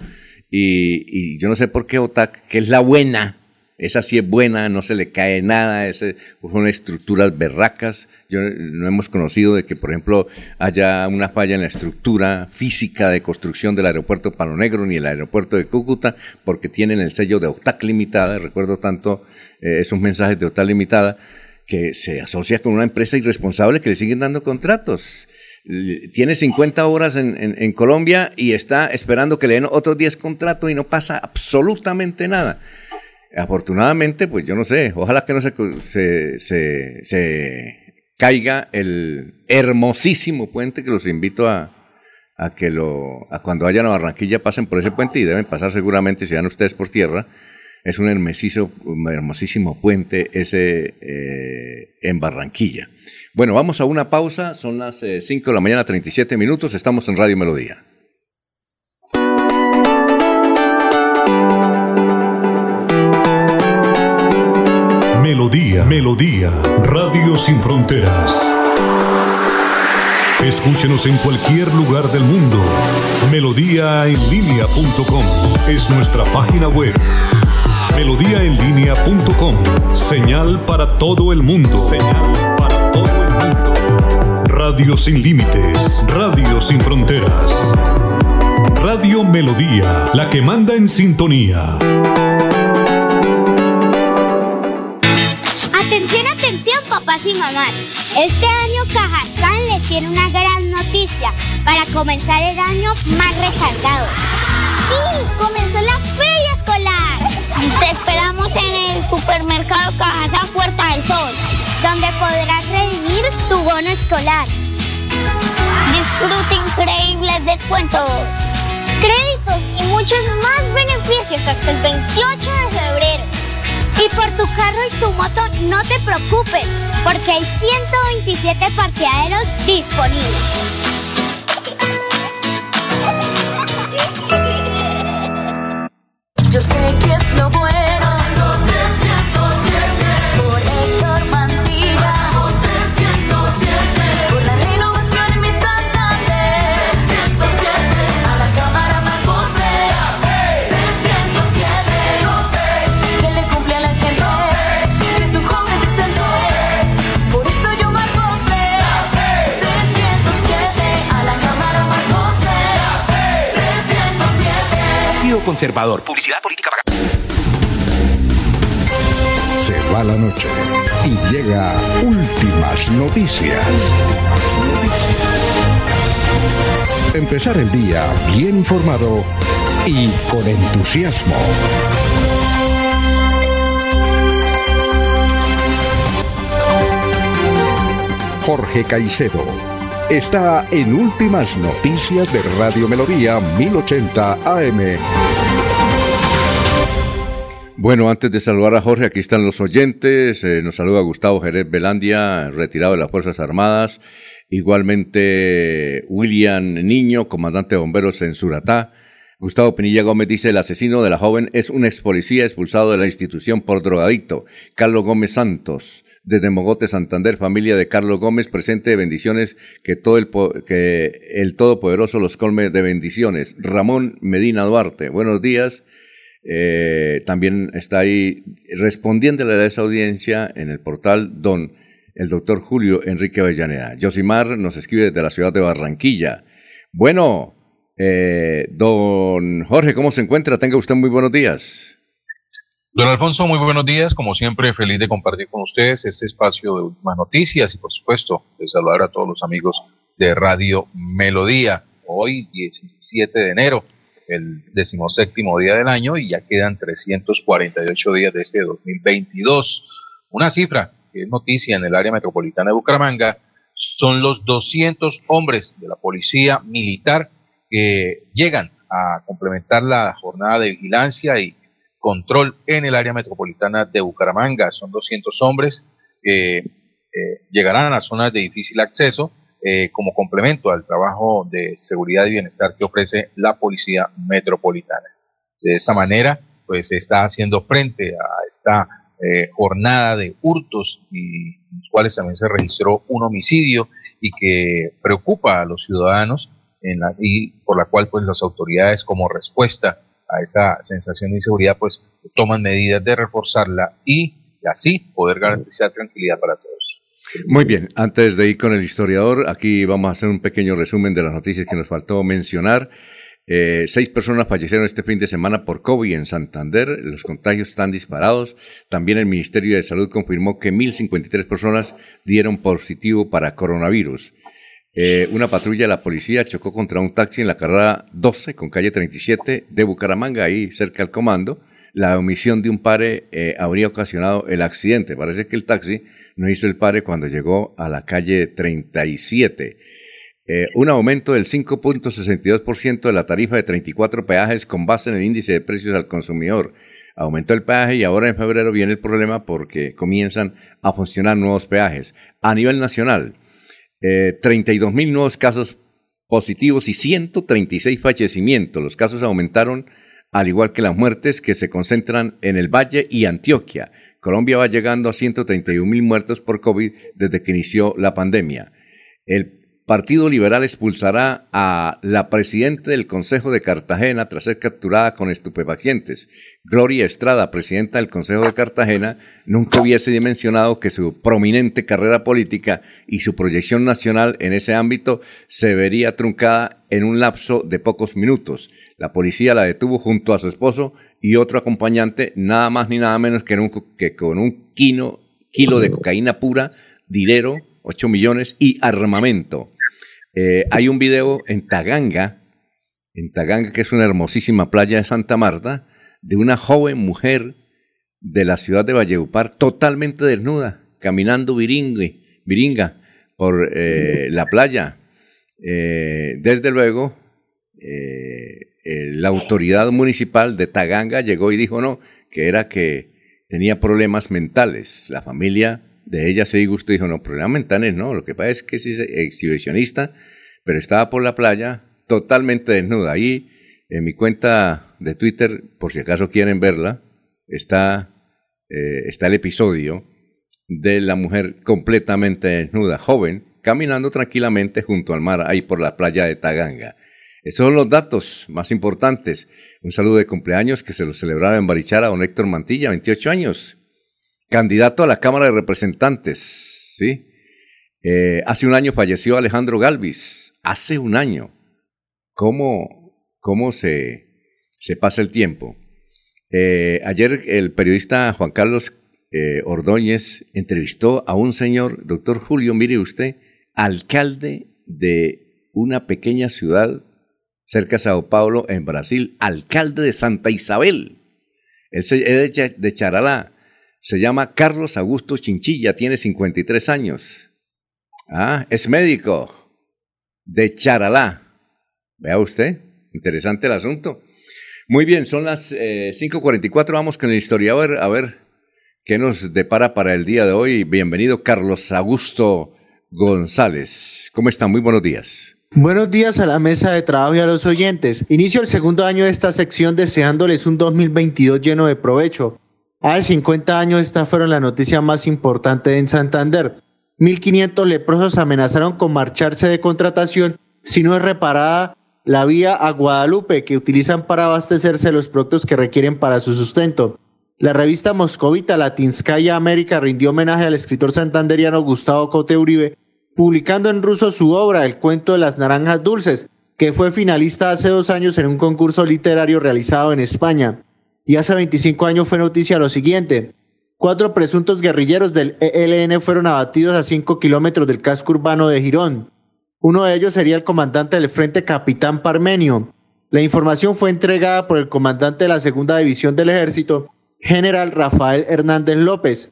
Y, yo no sé por qué OTAC, que es la buena, esa sí es buena, no se le cae nada, es, son estructuras berracas. Yo, no hemos conocido de que, por ejemplo, haya una falla en la estructura física de construcción del aeropuerto Palo Negro ni el aeropuerto de Cúcuta, porque tienen el sello de OTAC limitada. Recuerdo tanto eh, esos mensajes de OTAC limitada que se asocia con una empresa irresponsable que le siguen dando contratos tiene 50 horas en, Colombia y está esperando que le den otros 10 contratos y no pasa absolutamente nada. Afortunadamente, pues yo no sé, ojalá que no se, se, caiga el hermosísimo puente que los invito a, a que lo, a cuando vayan a Barranquilla pasen por ese puente y deben pasar seguramente si van ustedes por tierra. Es un hermosísimo puente ese eh, en Barranquilla. Bueno, vamos a una pausa. Son las 5 eh, de la mañana, 37 minutos. Estamos en Radio Melodía. Melodía, Melodía, Radio Sin Fronteras. Escúchenos en cualquier lugar del mundo. Melodíaenlínea.com es nuestra página web. Melodíaenlínea.com, señal para todo el mundo. Señal Radio sin límites, radio sin fronteras. Radio Melodía, la que manda en sintonía. papás y mamás. Este año Cajazán les tiene una gran noticia para comenzar el año más resaltado. ¡Sí! ¡Comenzó la feria escolar! Te esperamos en el supermercado Cajazán Puerta del Sol, donde podrás redimir tu bono escolar. Disfruta increíbles descuentos, créditos y muchos más beneficios hasta el 28 de febrero. Y por tu carro y tu moto no te preocupes, porque hay 127 parqueaderos disponibles. Conservador. Publicidad política pagada. Se va la noche y llega últimas noticias. Empezar el día bien informado y con entusiasmo. Jorge Caicedo está en Últimas Noticias de Radio Melodía 1080 AM. Bueno, antes de saludar a Jorge, aquí están los oyentes. Eh, nos saluda Gustavo Jerez Belandia, retirado de las Fuerzas Armadas. Igualmente William Niño, comandante de bomberos en Suratá. Gustavo Pinilla Gómez dice, el asesino de la joven es un ex policía expulsado de la institución por drogadicto. Carlos Gómez Santos desde Mogote, Santander, familia de Carlos Gómez, presente de bendiciones, que, todo el, que el Todopoderoso los colme de bendiciones. Ramón Medina Duarte, buenos días. Eh, también está ahí respondiéndole a esa audiencia en el portal don el doctor Julio Enrique Avellaneda. Josimar nos escribe desde la ciudad de Barranquilla. Bueno, eh, don Jorge, ¿cómo se encuentra? Tenga usted muy buenos días. Don Alfonso, muy buenos días. Como siempre, feliz de compartir con ustedes este espacio de últimas noticias y, por supuesto, de saludar a todos los amigos de Radio Melodía. Hoy, 17 de enero, el decimoséptimo día del año y ya quedan 348 días de este 2022. Una cifra que es noticia en el área metropolitana de Bucaramanga son los 200 hombres de la policía militar que llegan a complementar la jornada de vigilancia y control en el área metropolitana de Bucaramanga. Son 200 hombres que eh, llegarán a las zonas de difícil acceso eh, como complemento al trabajo de seguridad y bienestar que ofrece la Policía Metropolitana. De esta manera, pues se está haciendo frente a esta eh, jornada de hurtos y en los cuales también se registró un homicidio y que preocupa a los ciudadanos y por la cual pues las autoridades como respuesta a esa sensación de inseguridad, pues toman medidas de reforzarla y así poder garantizar tranquilidad para todos. Muy bien, antes de ir con el historiador, aquí vamos a hacer un pequeño resumen de las noticias que nos faltó mencionar. Eh, seis personas fallecieron este fin de semana por COVID en Santander. Los contagios están disparados. También el Ministerio de Salud confirmó que 1.053 personas dieron positivo para coronavirus. Eh, una patrulla de la policía chocó contra un taxi en la carrera 12 con calle 37 de Bucaramanga, ahí cerca al comando. La omisión de un pare eh, habría ocasionado el accidente. Parece que el taxi no hizo el pare cuando llegó a la calle 37. eh, un aumento del 5.62% de la tarifa de 34 peajes con base en el índice de precios al consumidor. Aumentó el peaje y ahora en febrero viene el problema porque comienzan a funcionar nuevos peajes. A nivel nacional, 32 mil nuevos casos positivos y 136 fallecimientos. Los casos aumentaron al igual que las muertes que se concentran en el Valle y Antioquia. Colombia va llegando a 131 mil muertos por COVID desde que inició la pandemia. El Partido Liberal expulsará a la presidenta del Consejo de Cartagena tras ser capturada con estupefacientes. Gloria Estrada, presidenta del Consejo de Cartagena, nunca hubiese dimensionado que su prominente carrera política y su proyección nacional en ese ámbito se vería truncada en un lapso de pocos minutos. La policía la detuvo junto a su esposo y otro acompañante, nada más ni nada menos que, con un kilo, de cocaína pura, dinero, 8 millones y armamento. Eh, hay un video en Taganga, en Taganga, que es una hermosísima playa de Santa Marta, de una joven mujer de la ciudad de Valleupar totalmente desnuda, caminando viringa por eh, la playa. Eh, desde luego, la autoridad municipal de Taganga llegó y dijo no, que era que tenía problemas mentales. La familia de ella se disgustó y dijo, no, problemas mentales no, lo que pasa es que es exhibicionista, pero estaba por la playa totalmente desnuda. Ahí en mi cuenta de Twitter, por si acaso quieren verla, está, eh, está el episodio de la mujer completamente desnuda, joven, caminando tranquilamente junto al mar, ahí por la playa de Taganga. Esos son los datos más importantes. Un saludo de cumpleaños que se lo celebraba en Barichara don Héctor Mantilla, 28 años candidato a la Cámara de Representantes, ¿sí? Eh, hace un año falleció Alejandro Galvis, hace un año. ¿Cómo, cómo se, se pasa el tiempo? Eh, ayer el periodista Juan Carlos eh, Ordóñez entrevistó a un señor, doctor Julio, mire usted, alcalde de una pequeña ciudad cerca de Sao Paulo, en Brasil, alcalde de Santa Isabel. Él es de Charalá se llama Carlos Augusto Chinchilla, tiene 53 años. Ah, es médico de Charalá. Vea usted, interesante el asunto. Muy bien, son las 5.44, eh, vamos con el historiador a ver qué nos depara para el día de hoy. Bienvenido Carlos Augusto González. ¿Cómo está? Muy buenos días. Buenos días a la mesa de trabajo y a los oyentes. Inicio el segundo año de esta sección deseándoles un 2022 lleno de provecho Hace 50 años esta fueron la noticia más importante en Santander. 1.500 leprosos amenazaron con marcharse de contratación si no es reparada la vía a Guadalupe que utilizan para abastecerse los productos que requieren para su sustento. La revista moscovita Latinskaya América rindió homenaje al escritor santanderiano Gustavo Cote Uribe, publicando en ruso su obra El cuento de las naranjas dulces, que fue finalista hace dos años en un concurso literario realizado en España y hace 25 años fue noticia lo siguiente. Cuatro presuntos guerrilleros del ELN fueron abatidos a 5 kilómetros del casco urbano de Girón. Uno de ellos sería el comandante del Frente Capitán Parmenio. La información fue entregada por el comandante de la Segunda División del Ejército, general Rafael Hernández López.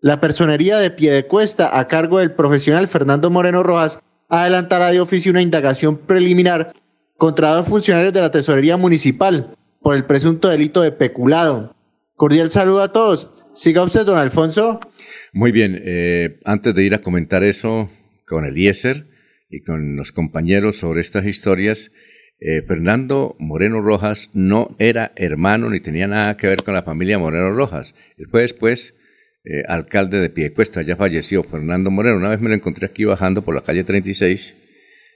La personería de Piedecuesta, a cargo del profesional Fernando Moreno Rojas, adelantará de oficio una indagación preliminar contra dos funcionarios de la Tesorería Municipal, por el presunto delito de peculado. Cordial saludo a todos. Siga usted, don Alfonso. Muy bien, eh, antes de ir a comentar eso con Eliezer y con los compañeros sobre estas historias, eh, Fernando Moreno Rojas no era hermano ni tenía nada que ver con la familia Moreno Rojas. Fue después eh, alcalde de Piedecuesta, ya falleció Fernando Moreno. Una vez me lo encontré aquí bajando por la calle 36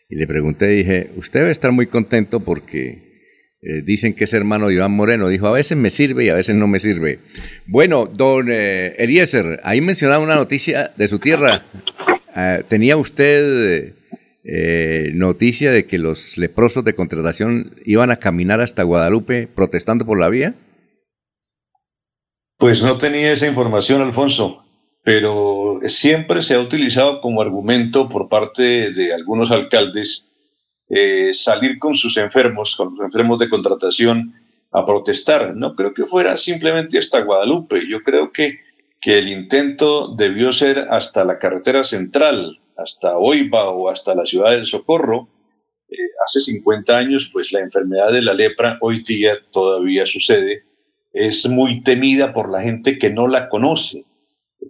y le pregunté, dije, usted debe estar muy contento porque eh, dicen que es hermano de Iván Moreno. Dijo, a veces me sirve y a veces no me sirve. Bueno, don eh, Eliezer, ahí mencionaba una noticia de su tierra. Ah, ¿Tenía usted eh, noticia de que los leprosos de contratación iban a caminar hasta Guadalupe protestando por la vía? Pues no tenía esa información, Alfonso, pero siempre se ha utilizado como argumento por parte de algunos alcaldes eh, salir con sus enfermos, con los enfermos de contratación, a protestar. No creo que fuera simplemente hasta Guadalupe. Yo creo que, que el intento debió ser hasta la carretera central, hasta Oiba o hasta la ciudad del Socorro, eh, hace 50 años, pues la enfermedad de la lepra hoy día todavía sucede. Es muy temida por la gente que no la conoce. Eh,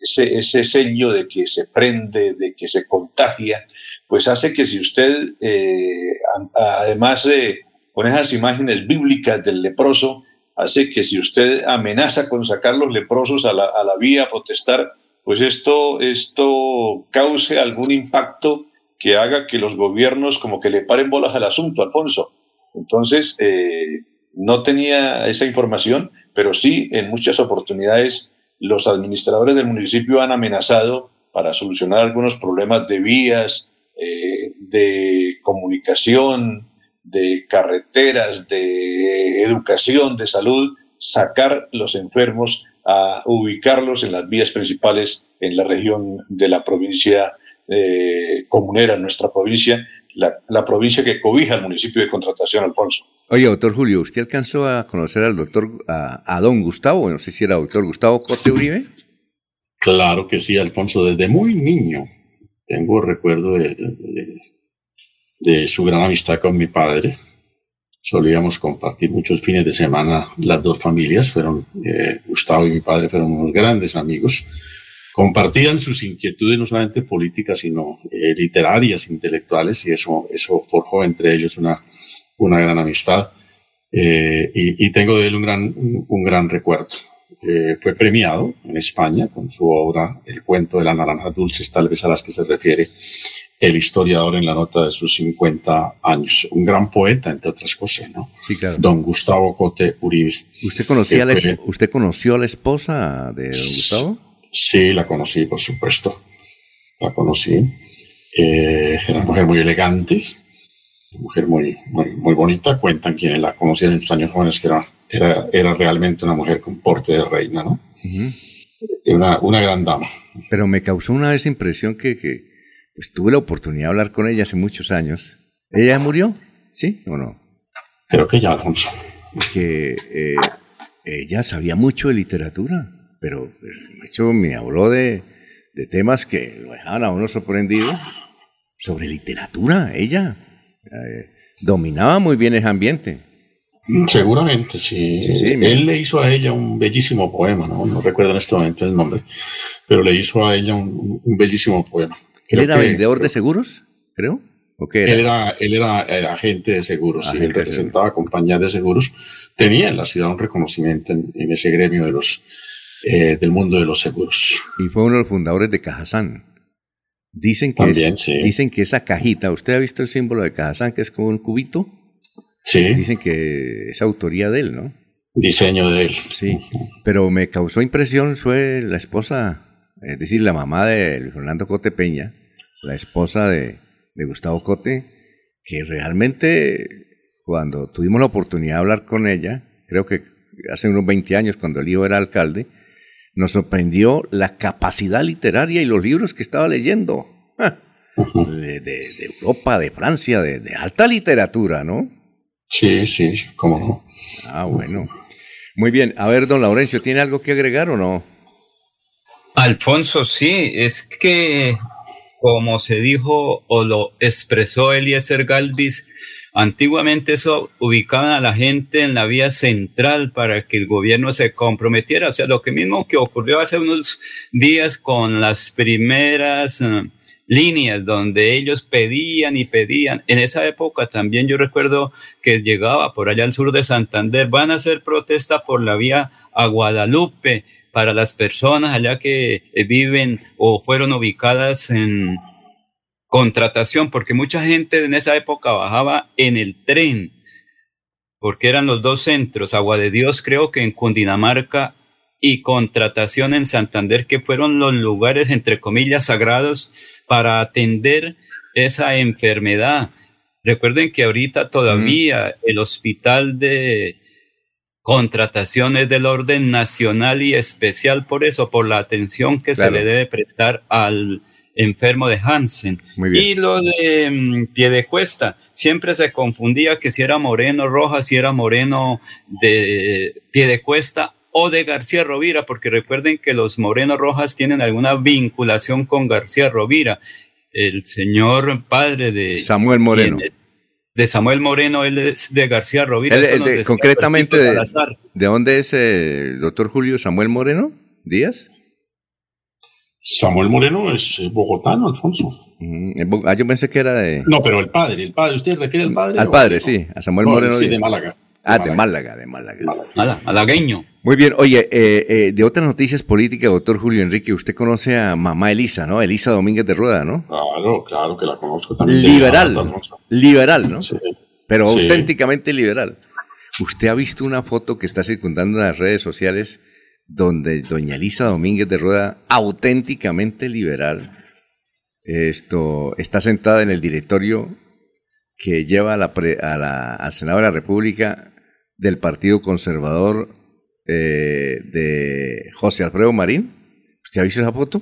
ese, ese, sello de que se prende, de que se contagia, pues hace que si usted, eh, además de con esas imágenes bíblicas del leproso, hace que si usted amenaza con sacar los leprosos a la, a la vía a protestar, pues esto, esto cause algún impacto que haga que los gobiernos como que le paren bolas al asunto, Alfonso. Entonces, eh, no tenía esa información, pero sí en muchas oportunidades los administradores del municipio han amenazado para solucionar algunos problemas de vías, eh, de comunicación, de carreteras, de educación, de salud, sacar los enfermos a ubicarlos en las vías principales en la región de la provincia eh, comunera, nuestra provincia, la, provincia que cobija el municipio de Contratación, Alfonso. Oye, doctor Julio, ¿usted alcanzó a conocer al doctor, a, don Gustavo, no sé si era doctor Gustavo Corte Uribe? Claro que sí, Alfonso, desde muy niño tengo recuerdo de su gran amistad con mi padre solíamos compartir muchos fines de semana las dos familias, fueron eh, Gustavo y mi padre fueron unos grandes amigos, compartían sus inquietudes no solamente políticas, sino eh, literarias, intelectuales, y eso, forjó entre ellos una, una gran amistad. Eh, y, tengo de él un, gran recuerdo. Fue premiado en España con su obra El cuento de las naranjas dulces, tal vez a las que se refiere el historiador en la nota de sus 50 años. Un gran poeta, entre otras cosas, ¿no? Sí, claro. Don Gustavo Cote Uribe. ¿Usted, conocía la, ¿Usted conoció a la esposa de don Gustavo? Sí, la conocí, por supuesto. La conocí. Eh, era una mujer muy elegante, una mujer muy, muy, bonita. Cuentan quienes la conocían en sus años jóvenes que era, era, era realmente una mujer con porte de reina, ¿no? una, una gran dama. Pero me causó una vez impresión que, que pues tuve la oportunidad de hablar con ella hace muchos años. ¿Ella murió? ¿Sí o no? Creo que ya, Alfonso. Que eh, ella sabía mucho de literatura, pero pues, de hecho me habló de, temas que lo dejaban a uno sorprendido. Sobre literatura, ella. Eh, dominaba muy bien ese ambiente. Seguramente, sí. Él le hizo a ella un bellísimo poema, ¿no? No recuerdo en este momento el nombre, pero le hizo a ella un bellísimo poema. ¿Él era vendedor de seguros, creo? ¿O qué era? Él, era, agente de seguros, sí, él representaba compañías de seguros. Tenía en la ciudad un reconocimiento en, ese gremio de los, eh, del mundo de los seguros. Y fue uno de los fundadores de Cajazán. Dicen que, dicen que esa cajita, ¿usted ha visto el símbolo de Cajazán, que es como un cubito? Sí. Dicen que es autoría de él, ¿no? Diseño de él. Sí, pero me causó impresión, fue la esposa es decir, la mamá de Fernando Cote Peña, la esposa de, Gustavo Cote, que realmente cuando tuvimos la oportunidad de hablar con ella, creo que hace unos 20 años cuando el hijo era alcalde, nos sorprendió la capacidad literaria y los libros que estaba leyendo. De, Europa, de Francia, de, de, alta literatura, ¿no? Sí, sí, cómo no. Ah, bueno. Muy bien. A ver, don Laurencio, ¿tiene algo que agregar o no? Alfonso, sí, es que como se dijo o lo expresó Eliezer Galvis, antiguamente eso ubicaban a la gente en la vía central para que el gobierno se comprometiera, o sea, lo que mismo que ocurrió hace unos días con las primeras eh, líneas donde ellos pedían y pedían. En esa época también yo recuerdo que llegaba por allá al sur de Santander, van a hacer protesta por la vía a Guadalupe para las personas allá que eh, viven o fueron ubicadas en contratación, porque mucha gente en esa época bajaba en el tren, porque eran los dos centros, Agua de Dios creo que en Cundinamarca y contratación en Santander, que fueron los lugares, entre comillas, sagrados para atender esa enfermedad. Recuerden que ahorita todavía el hospital de contrataciones del orden nacional y especial por eso, por la atención que se le debe prestar al enfermo de Hansen. Y lo de mm, pie de cuesta, siempre se confundía que si era Moreno Rojas, si era Moreno de pie de cuesta o de García Rovira, porque recuerden que los Moreno Rojas tienen alguna vinculación con García Rovira. el señor padre de Samuel Moreno. de Samuel Moreno, él es de García Rovira. concretamente, de, de, dónde es el doctor Julio Samuel Moreno Díaz? Samuel Moreno es eh, bogotano, Alfonso. ah, yo pensé que era de. No, pero el padre, el padre. ¿Usted refiere al padre? Al padre, sí, a Samuel Moreno. Sí, de Málaga. Ah, de Málaga, de Málaga. Malagueño. Muy bien, oye, eh, eh, de otras noticias políticas, doctor Julio Enrique, usted conoce a mamá Elisa, ¿no? Elisa Domínguez de Rueda, ¿no? Claro, claro que la conozco también. Liberal, liberal, ¿no? Sí. Pero auténticamente liberal. ¿Usted ha visto una foto que está circundando en las redes sociales donde doña Elisa Domínguez de Rueda, auténticamente liberal, esto, está sentada en el directorio que lleva a la, al Senado de la República del Partido Conservador eh, de José Alfredo Marín. ¿Usted ha visto esa foto?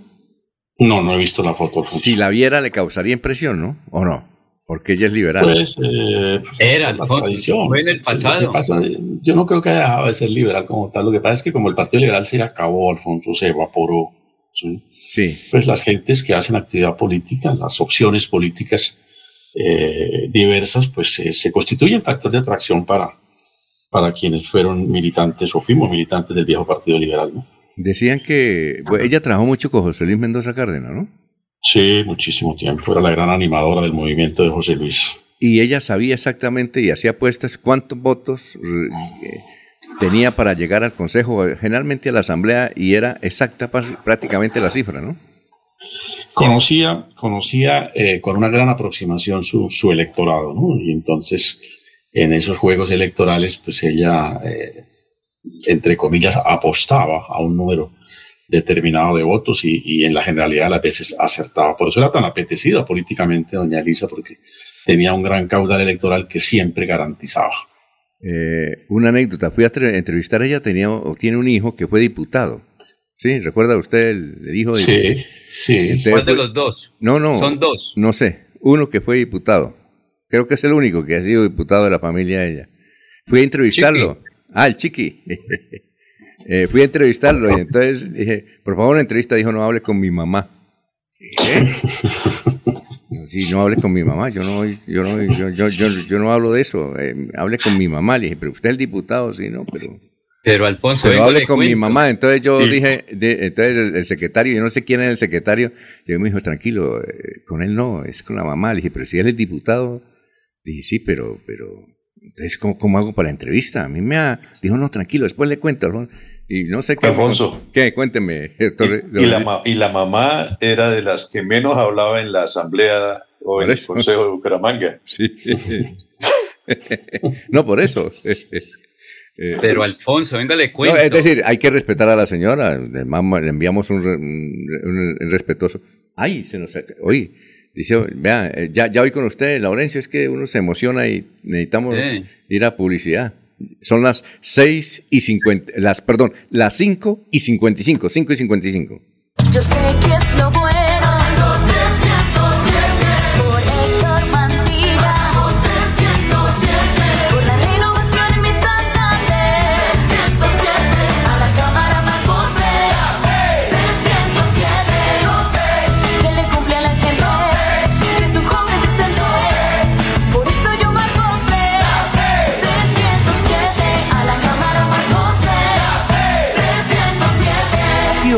No, no he visto la foto. Si la viera le causaría impresión, ¿no? ¿O no? Porque ella es liberal. Pues, eh, Era, Alfonso, fue en el pasado. yo no creo que haya dejado de ser liberal como tal. Lo que pasa es que como el Partido Liberal se acabó, Alfonso, se evaporó. ¿sí? Pues las gentes que hacen actividad política, las opciones políticas eh, diversas, pues se constituyen factor de atracción para, para quienes fueron militantes o fuimos militantes del viejo Partido Liberal. ¿no? Decían que ella trabajó mucho con José Luis Mendoza Cárdenas, ¿no? Sí, muchísimo tiempo. Era la gran animadora del movimiento de José Luis. Y ella sabía exactamente y hacía apuestas cuántos votos eh, tenía para llegar al Consejo, generalmente a la Asamblea, y era exacta prácticamente la cifra, ¿no? Conocía, conocía eh, con una gran aproximación su, su, electorado, ¿no? Y entonces, en esos juegos electorales, pues ella, eh, entre comillas, apostaba a un número determinado de votos y, en la generalidad de las veces acertaba. Por eso era tan apetecida políticamente doña Elisa, porque tenía un gran caudal electoral que siempre garantizaba. Eh, una anécdota, fui a entrevistar a ella, tenía, tiene un hijo que fue diputado. ¿Sí? ¿Recuerda usted el, hijo de Sí, sí. ¿Cuál de los dos? No, no. Son dos. No sé. Uno que fue diputado. Creo que es el único que ha sido diputado de la familia de ella. Fui a entrevistarlo. Ah, el chiqui. [LAUGHS] Eh, fui a entrevistarlo y entonces dije, por favor, una entrevista dijo, no hable con mi mamá. ¿Qué? Sí, no hable con mi mamá, yo no, yo no, yo, yo, yo, no hablo de eso, eh, hable con mi mamá. Le dije, pero usted es el diputado, sí, no, pero... Pero Alfonso, pero hable con mi mamá. Entonces yo dije, entonces el, secretario, yo no sé quién es el secretario, yo me dijo, tranquilo, eh, con él no, es con la mamá. Le dije, pero si él es diputado, dije, sí, pero, pero, entonces, ¿cómo, cómo hago para la entrevista? A mí me ha, dijo, no, tranquilo, después le cuento. Alfonso. Y no sé qué. Alfonso. ¿Qué? Cuénteme. Y, [LAUGHS] la, y, la, mamá era de las que menos hablaba en la asamblea o en el Consejo de Bucaramanga. [LAUGHS] Sí. [LAUGHS] no, por eso. Eh, Pero Alfonso, venga, le cuento. es decir, hay que respetar a la señora. Le, enviamos un, respetuoso. Ay, se nos. Oye, dice, vea, eh, ya, ya voy con usted, Laurencio, es que uno se emociona y necesitamos ir a publicidad. Son las 6 y 50, las, perdón, las 5 y 55, 5 y 55. Yo sé que es lo bueno.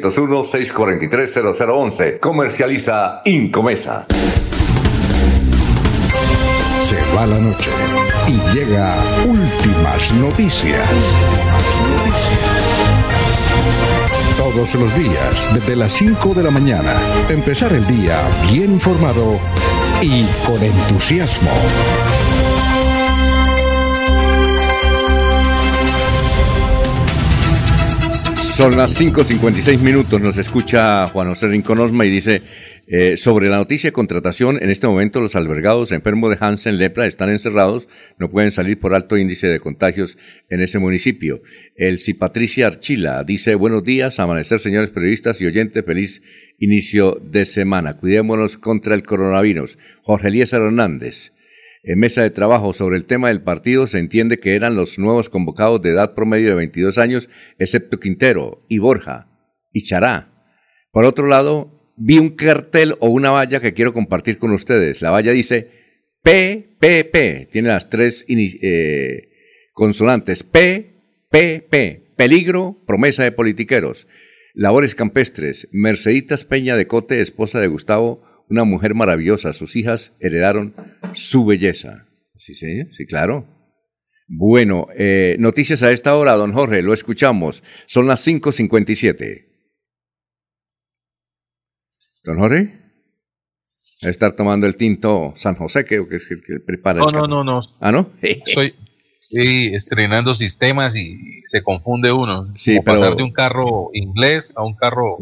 301-643-0011. Comercializa Incomesa. Se va la noche y llega últimas noticias. Todos los días, desde las 5 de la mañana, empezar el día bien informado y con entusiasmo. Son las 5.56 minutos, nos escucha Juan José Rinconosma y dice, Eh, sobre la noticia de contratación, en este momento los albergados enfermos de Hansen Lepra están encerrados, no pueden salir por alto índice de contagios en ese municipio. El Patricia Archila dice, buenos días, amanecer señores periodistas y oyentes, feliz inicio de semana. Cuidémonos contra el coronavirus. Jorge Elías Hernández. En mesa de trabajo sobre el tema del partido se entiende que eran los nuevos convocados de edad promedio de 22 años, excepto Quintero y Borja y Chará. Por otro lado, vi un cartel o una valla que quiero compartir con ustedes. La valla dice PPP, tiene las tres eh, consonantes PPP, peligro, promesa de politiqueros. Labores campestres, Merceditas Peña de Cote, esposa de Gustavo, una mujer maravillosa. Sus hijas heredaron su belleza. Sí, sí, sí, claro. Bueno, eh, noticias a esta hora, don Jorge, lo escuchamos. Son las 5.57. Don Jorge, a estar tomando el tinto San José, que, es el que prepara. No, no, no, no. Ah, ¿no? Estoy estrenando sistemas y se confunde uno. Sí, pasar de un carro inglés a un carro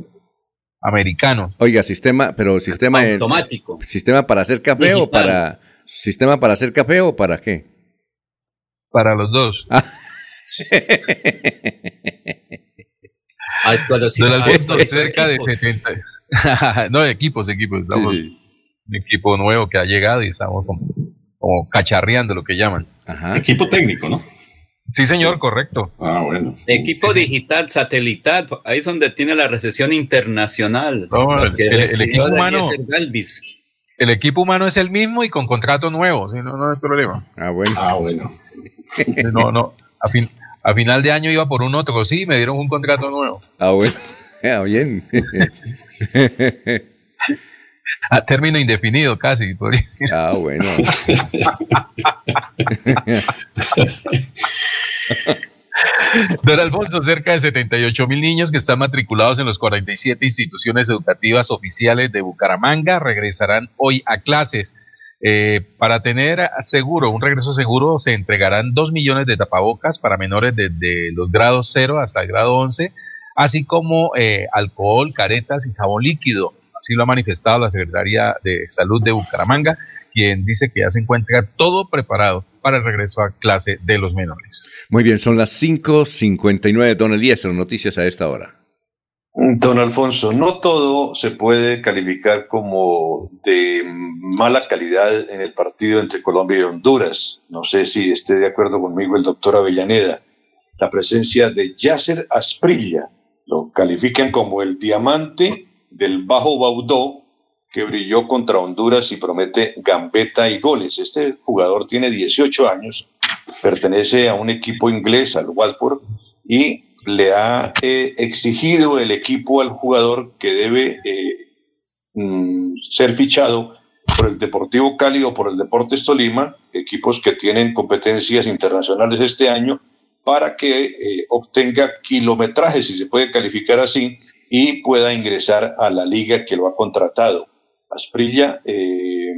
americano. Oiga, sistema, pero sistema automático. ¿Sistema para hacer café o para sistema para hacer café o para qué? Para los dos. Ah. [LAUGHS] cerca de 70. [LAUGHS] no, equipos, equipos. Estamos Un equipo nuevo que ha llegado y estamos como, cacharreando lo que llaman. Equipo técnico, ¿no? Sí, señor, correcto. Ah, bueno. Equipo digital, satelital, ahí es donde tiene la recesión internacional. el, equipo humano. El equipo humano es el mismo y con contrato nuevo, ¿sí? no, no hay problema. Ah, bueno. Ah, bueno. No, no. A, fin, a final de año iba por un otro, sí, me dieron un contrato nuevo. Ah, bueno. [LAUGHS] Ah, bien. [LAUGHS] A término indefinido casi, podría decir. Ah, bueno. [LAUGHS] Don Alfonso, cerca de 78 mil niños que están matriculados en las 47 instituciones educativas oficiales de Bucaramanga regresarán hoy a clases. Eh, para tener seguro, un regreso seguro, se entregarán 2 millones de tapabocas para menores desde los grados 0 hasta el grado 11 así como eh, alcohol, caretas y jabón líquido. Así lo ha manifestado la Secretaría de Salud de Bucaramanga, quien dice que ya se encuentra todo preparado para el regreso a clase de los menores. Muy bien, son las 5.59. Don Elías, noticias a esta hora. Don Alfonso, no todo se puede calificar como de mala calidad en el partido entre Colombia y Honduras. No sé si esté de acuerdo conmigo el doctor Avellaneda. La presencia de Yasser Asprilla, lo califican como el diamante del Bajo Baudó que brilló contra Honduras y promete gambeta y goles. Este jugador tiene 18 años, pertenece a un equipo inglés, al Watford, y le ha eh, exigido el equipo al jugador que debe eh, mm, ser fichado por el Deportivo Cali o por el Deportes Tolima, equipos que tienen competencias internacionales este año, para que eh, obtenga kilometraje, si se puede calificar así, y pueda ingresar a la liga que lo ha contratado. Asprilla eh,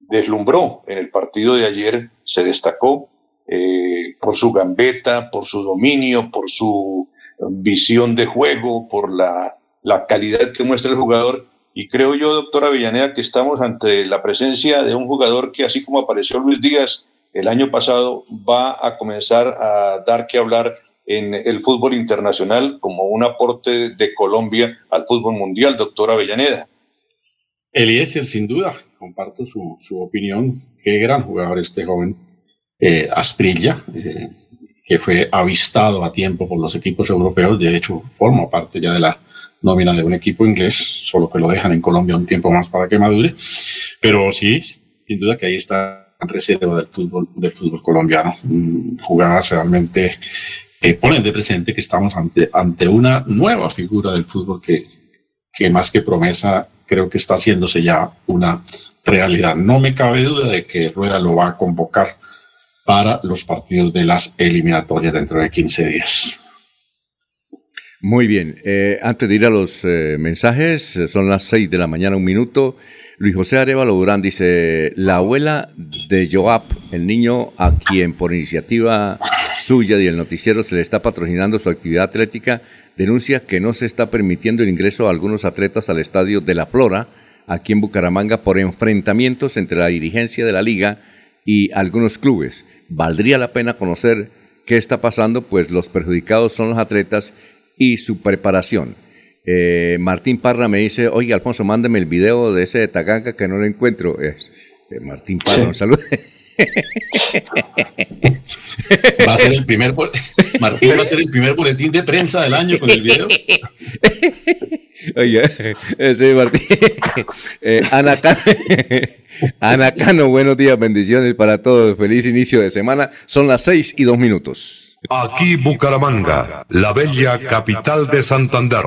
deslumbró en el partido de ayer, se destacó eh, por su gambeta, por su dominio, por su visión de juego, por la, la calidad que muestra el jugador. Y creo yo, doctora Villaneda, que estamos ante la presencia de un jugador que, así como apareció Luis Díaz, el año pasado va a comenzar a dar que hablar en el fútbol internacional como un aporte de Colombia al fútbol mundial, doctor Avellaneda. Eliezer, sin duda, comparto su, opinión. Qué gran jugador este joven eh, Asprilla, eh, que fue avistado a tiempo por los equipos europeos. De hecho, forma parte ya de la nómina de un equipo inglés, solo que lo dejan en Colombia un tiempo más para que madure. Pero sí, sin duda que ahí está reserva del fútbol, del fútbol colombiano. Mm, jugadas realmente que ponen de presente que estamos ante, ante una nueva figura del fútbol que, que más que promesa creo que está haciéndose ya una realidad. No me cabe duda de que Rueda lo va a convocar para los partidos de las eliminatorias dentro de 15 días. Muy bien, eh, antes de ir a los eh, mensajes, son las 6 de la mañana, un minuto. Luis José Arevalo Durán dice, la abuela de Joab, el niño a quien por iniciativa suya y el noticiero se le está patrocinando su actividad atlética, denuncia que no se está permitiendo el ingreso a algunos atletas al estadio de La Flora aquí en Bucaramanga por enfrentamientos entre la dirigencia de la liga y algunos clubes. Valdría la pena conocer qué está pasando, pues los perjudicados son los atletas y su preparación. Eh, Martín Parra me dice, oye Alfonso, mándeme el video de ese de Taganga que no lo encuentro. Es, eh, Martín Parra, un saludo. [LAUGHS] Va a ser el primer [LAUGHS] Martín va a ser el primer boletín de prensa del año con el video. Oye, ese Martín. Eh, Ana, [LAUGHS] Ana Cano, buenos días, bendiciones para todos. Feliz inicio de semana. Son las seis y dos minutos. Aquí Bucaramanga, la bella capital de Santander.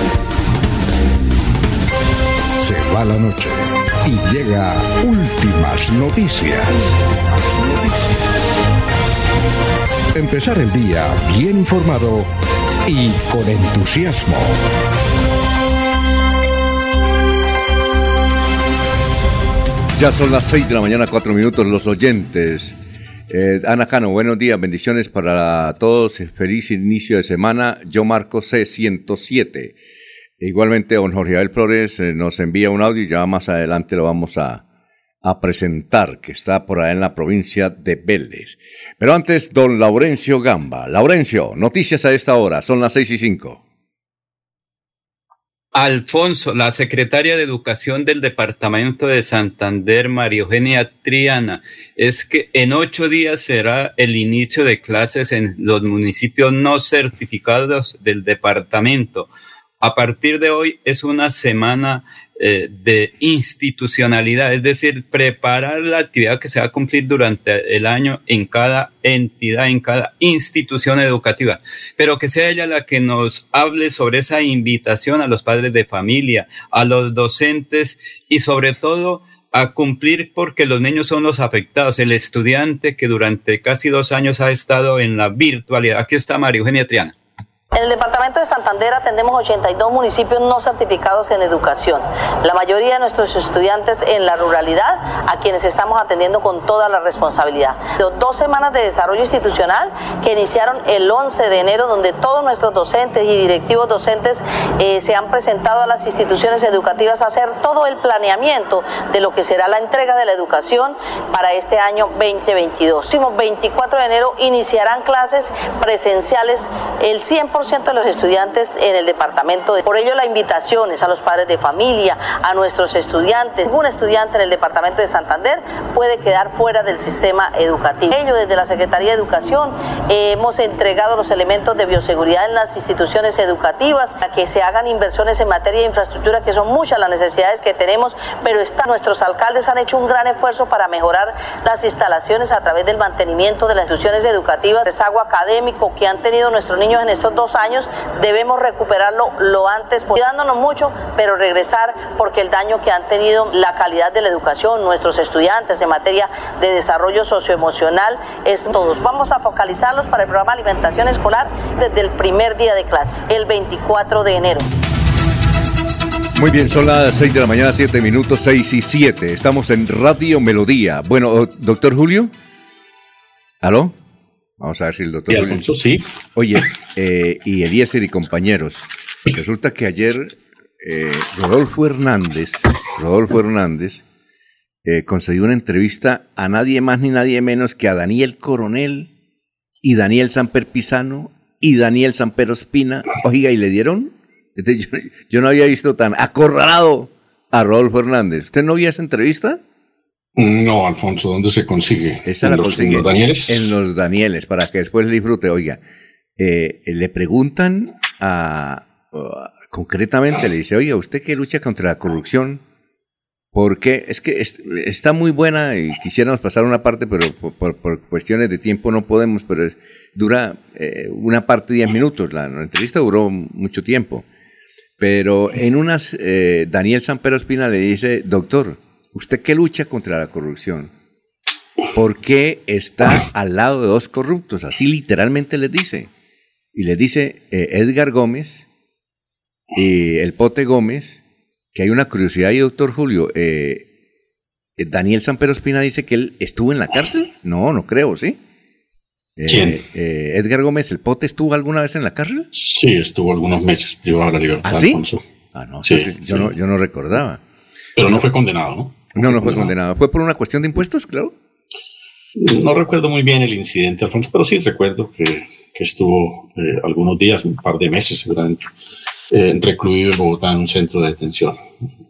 va la noche y llega últimas noticias. Empezar el día bien informado y con entusiasmo. Ya son las 6 de la mañana, 4 minutos, los oyentes. Eh, Ana Cano, buenos días, bendiciones para todos, feliz inicio de semana. Yo marco C107. Igualmente, don Jorge Abel Flores eh, nos envía un audio y ya más adelante lo vamos a, presentar, que está por ahí en la provincia de Vélez. Pero antes, don Laurencio Gamba. Laurencio, noticias a esta hora, son las seis y cinco. Alfonso, la secretaria de Educación del Departamento de Santander, María Eugenia Triana, es que en ocho días será el inicio de clases en los municipios no certificados del departamento a partir de hoy es una semana eh, de institucionalidad, es decir, preparar la actividad que se va a cumplir durante el año en cada entidad, en cada institución educativa, pero que sea ella la que nos hable sobre esa invitación a los padres de familia, a los docentes y sobre todo a cumplir porque los niños son los afectados, el estudiante que durante casi dos años ha estado en la virtualidad. Aquí está María Eugenia Triana. En el departamento de Santander atendemos 82 municipios no certificados en educación. La mayoría de nuestros estudiantes en la ruralidad, a quienes estamos atendiendo con toda la responsabilidad. Dos semanas de desarrollo institucional que iniciaron el 11 de enero, donde todos nuestros docentes y directivos docentes eh, se han presentado a las instituciones educativas a hacer todo el planeamiento de lo que será la entrega de la educación para este año 2022. El 24 de enero iniciarán clases presenciales el 100% 100% de los estudiantes en el departamento. Por ello la invitación es a los padres de familia, a nuestros estudiantes. Ningún estudiante en el departamento de Santander puede quedar fuera del sistema educativo. Ello desde la Secretaría de Educación hemos entregado los elementos de bioseguridad en las instituciones educativas para que se hagan inversiones en materia de infraestructura que son muchas las necesidades que tenemos, pero está, nuestros alcaldes han hecho un gran esfuerzo para mejorar las instalaciones a través del mantenimiento de las instituciones educativas, desagüe académico que han tenido nuestros niños en estos dos años, debemos recuperarlo lo antes, cuidándonos mucho, pero regresar porque el daño que han tenido la calidad de la educación, nuestros estudiantes en materia de desarrollo socioemocional, es todos. Vamos a focalizarlos para el programa Alimentación Escolar desde el primer día de clase, el 24 de enero. Muy bien, son las 6 de la mañana, 7 minutos, 6 y 7. Estamos en Radio Melodía. Bueno, doctor Julio. ¿Aló? Vamos a ver si el doctor. Julio... sí. Oye, eh, y Eliezer y compañeros. Resulta que ayer eh, Rodolfo Hernández, Rodolfo Hernández, eh, concedió una entrevista a nadie más ni nadie menos que a Daniel Coronel y Daniel Samper Pisano y Daniel Samper Ospina. Oiga, y le dieron yo, no había visto tan acorralado a Rodolfo Hernández. ¿Usted no vio esa entrevista? No, Alfonso, ¿dónde se consigue? Esa ¿En, la los, ¿En los Danieles? En los Danieles, para que después le disfrute. Oiga, eh, le preguntan a, concretamente, le dice, oiga, ¿usted que lucha contra la corrupción? Porque es que está muy buena y quisiéramos pasar una parte, pero por, cuestiones de tiempo no podemos, pero dura eh, una parte de 10 minutos. La, la, entrevista duró mucho tiempo. Pero en unas, eh, Daniel Sampero Espina le dice, doctor, ¿usted qué lucha contra la corrupción? ¿Por qué está al lado de dos corruptos? Así literalmente les dice. Y le dice eh, Edgar Gómez y el Pote Gómez, que hay una curiosidad ahí, doctor Julio. Eh, Daniel Sampero Espina dice que él estuvo en la cárcel. No, no creo, ¿sí? ¿Quién? Eh, Edgar Gómez, ¿el Pote estuvo alguna vez en la cárcel? Sí, estuvo algunos meses privado de la libertad, ¿Ah, sí? Ah, no, sí, yo, No, yo no recordaba. Pero no fue condenado, ¿no? No, no, fue condenado. ¿Fue por una cuestión de impuestos, claro? No recuerdo muy bien el incidente, Alfonso, pero sí recuerdo que, que estuvo eh, algunos días, un par de meses seguramente, eh, recluido en Bogotá en un centro de detención.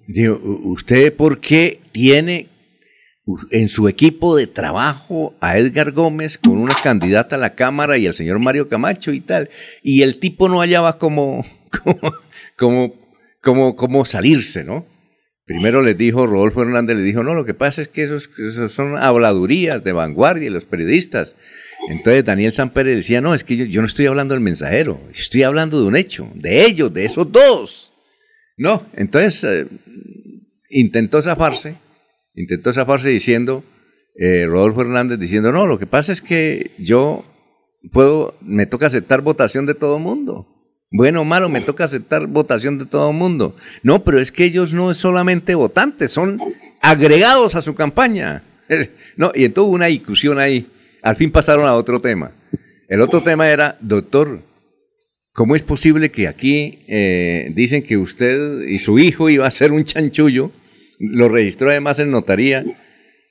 Digo, ¿usted por qué tiene en su equipo de trabajo a Edgar Gómez con una candidata a la Cámara y al señor Mario Camacho y tal. Y el tipo no hallaba cómo, [LAUGHS] cómo, cómo, cómo, salirse, ¿no? Primero les dijo, Rodolfo Hernández le dijo, no, lo que pasa es que esos, son habladurías de vanguardia y los periodistas. Entonces Daniel Samper decía, no, es que yo, no estoy hablando del mensajero, estoy hablando de un hecho, de ellos, de esos dos. No, entonces eh, intentó zafarse intentó zafarse diciendo, eh, Rodolfo Hernández diciendo, no, lo que pasa es que yo puedo, me toca aceptar votación de todo mundo. Bueno malo, me toca aceptar votación de todo mundo. No, pero es que ellos no es solamente votantes, son agregados a su campaña. [LAUGHS] No, y entonces una discusión ahí. Al fin pasaron a otro tema. El otro tema era, doctor, ¿cómo es posible que aquí eh, dicen que usted y su hijo iba a ser un chanchullo lo registró además en notaría.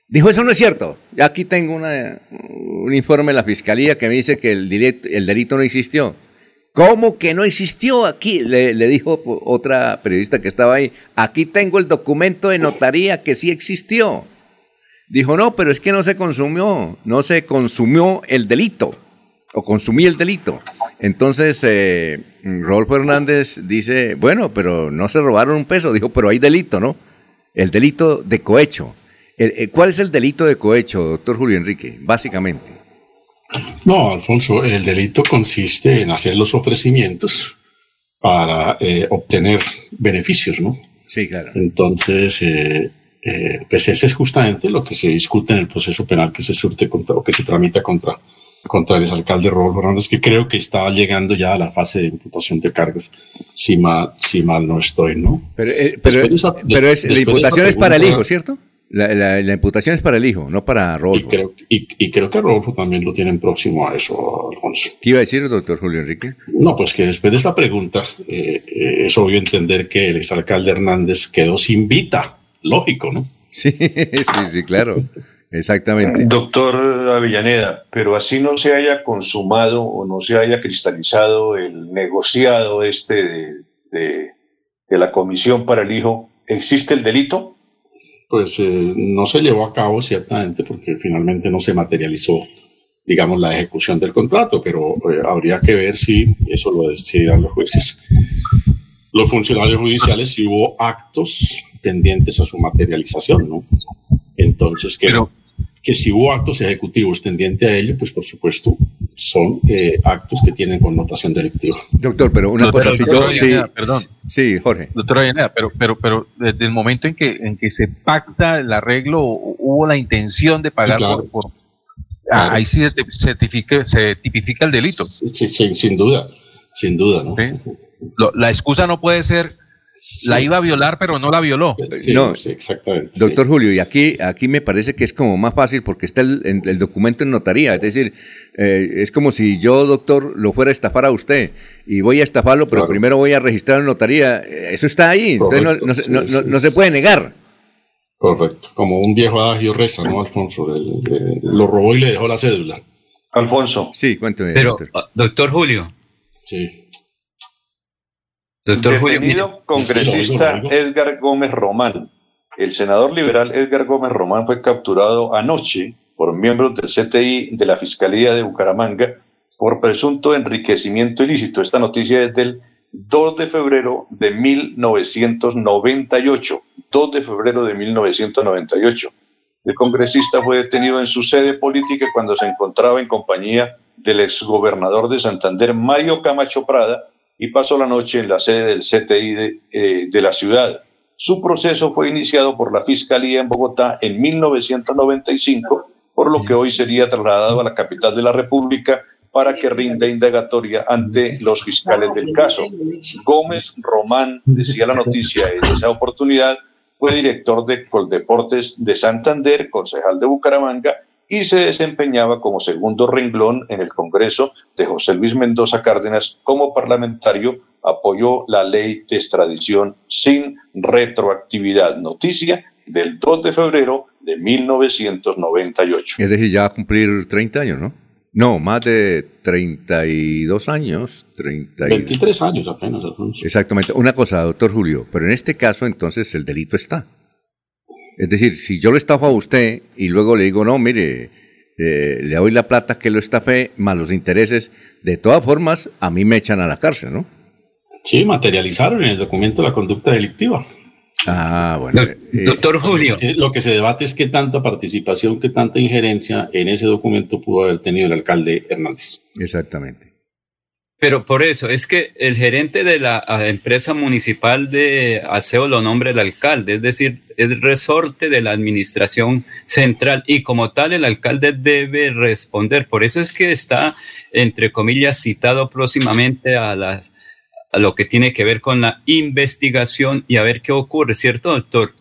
Dijo, eso no es cierto. Aquí tengo un informe de la fiscalía que me dice que el delito, el delito no existió. ¿Cómo que no existió aquí? Le, dijo otra periodista que estaba ahí. Aquí tengo el documento de notaría que sí existió. Dijo, no, pero es que no se consumió, no se consumió el delito, o consumí el delito. Entonces, eh, Rodolfo Hernández dice, bueno, pero no se robaron un peso. Dijo, pero hay delito, ¿no? El delito de cohecho. Eh, ¿Cuál es el delito de cohecho, doctor Julio Enrique, básicamente? No, Alfonso, el delito consiste en hacer los ofrecimientos para eh, obtener beneficios, ¿no? Sí, claro. Entonces, eh, pues ese es justamente lo que se discute en el proceso penal que se surte contra, o que se tramita contra contra el exalcalde Rodolfo Hernández, que creo que está llegando ya a la fase de imputación de cargos, si mal, si mal no estoy, ¿no? Pero, eh, pero, la imputación es para el hijo, ¿cierto? La, imputación es para el hijo, no para Rodolfo. Y creo, y, creo que Rodolfo también lo tienen próximo a eso, Alfonso. ¿Qué iba a decir, doctor Julio Enrique? No, pues que después de esta pregunta eh, eh, es obvio entender que el exalcalde Hernández quedó sin vita, lógico, ¿no? [LAUGHS] Sí, sí, sí, claro. Exactamente. Doctor Avellaneda, pero así no se haya consumado o no se haya cristalizado el negociado este de, la Comisión para el Hijo, ¿existe el delito? Pues eh, no se llevó a cabo ciertamente porque finalmente no se materializó, digamos, la ejecución del contrato, pero eh, habría que ver si eso lo decidirán los jueces. Los funcionarios judiciales si hubo actos tendientes a su materialización, ¿no? Entonces, que, que si hubo actos ejecutivos tendientes a ello, pues por supuesto son eh, actos que tienen connotación delictiva. Doctor, pero una cosa, si yo, sí, perdón. Sí, Jorge. Doctor Ayenea, pero, pero, pero desde el momento en que, en que se pacta el arreglo, hubo la intención de pagar por, ah, Ahí sí se tipifica, se tipifica el delito. Sí, sin duda, sin duda, ¿no? la excusa no puede ser la iba a violar, pero no la violó. no, exactamente. Doctor Julio, y aquí, aquí me parece que es como más fácil porque está el, el documento en notaría. Es decir, eh, es como si yo, doctor, lo fuera a estafar a usted y voy a estafarlo, pero primero voy a registrar en notaría. Eso está ahí, entonces no, se puede negar. Correcto, como un viejo adagio reza, ¿no, Alfonso? lo robó y le dejó la cédula. Alfonso. Sí, cuénteme. Pero, doctor, doctor Julio. Sí. Doctor Detenido congresista Edgar Gómez Román. El senador liberal Edgar Gómez Román fue capturado anoche por miembros del CTI de la Fiscalía de Bucaramanga por presunto enriquecimiento ilícito. Esta noticia es del 2 de febrero de 1998. 2 de febrero de 1998. El congresista fue detenido en su sede política cuando se encontraba en compañía del exgobernador de Santander, Mario Camacho Prada, y pasó la noche en la sede del CTI eh, de, la ciudad. Su proceso fue iniciado por la Fiscalía en Bogotá en 1995, por lo que hoy sería trasladado a la capital de la República para que rinda indagatoria ante los fiscales del caso. Gómez Román, decía la noticia en esa oportunidad, fue director de Coldeportes de Santander, concejal de Bucaramanga y se desempeñaba como segundo renglón en el Congreso de José Luis Mendoza Cárdenas como parlamentario, apoyó la ley de extradición sin retroactividad. Noticia del 2 de febrero de 1998. Es decir, ya va a cumplir 30 años, ¿no? No, más de 32 años. 30 23 años apenas. Exactamente. Una cosa, doctor Julio, pero en este caso entonces el delito está. Es decir, si yo le estafo a usted y luego le digo, no, mire, eh, le doy la plata que lo estafé, más los intereses, de todas formas, a mí me echan a la cárcel, ¿no? Sí, materializaron en el documento la conducta delictiva. Ah, bueno. Eh, doctor Julio. Lo que se debate es qué tanta participación, qué tanta injerencia en ese documento pudo haber tenido el alcalde Hernández. Exactamente. Pero por eso, es que el gerente de la empresa municipal de aseo lo nombra el alcalde, es decir, es resorte de la administración central y como tal el alcalde debe responder. Por eso es que está, entre comillas, citado próximamente a, las, a lo que tiene que ver con la investigación y a ver qué ocurre, ¿cierto, doctor?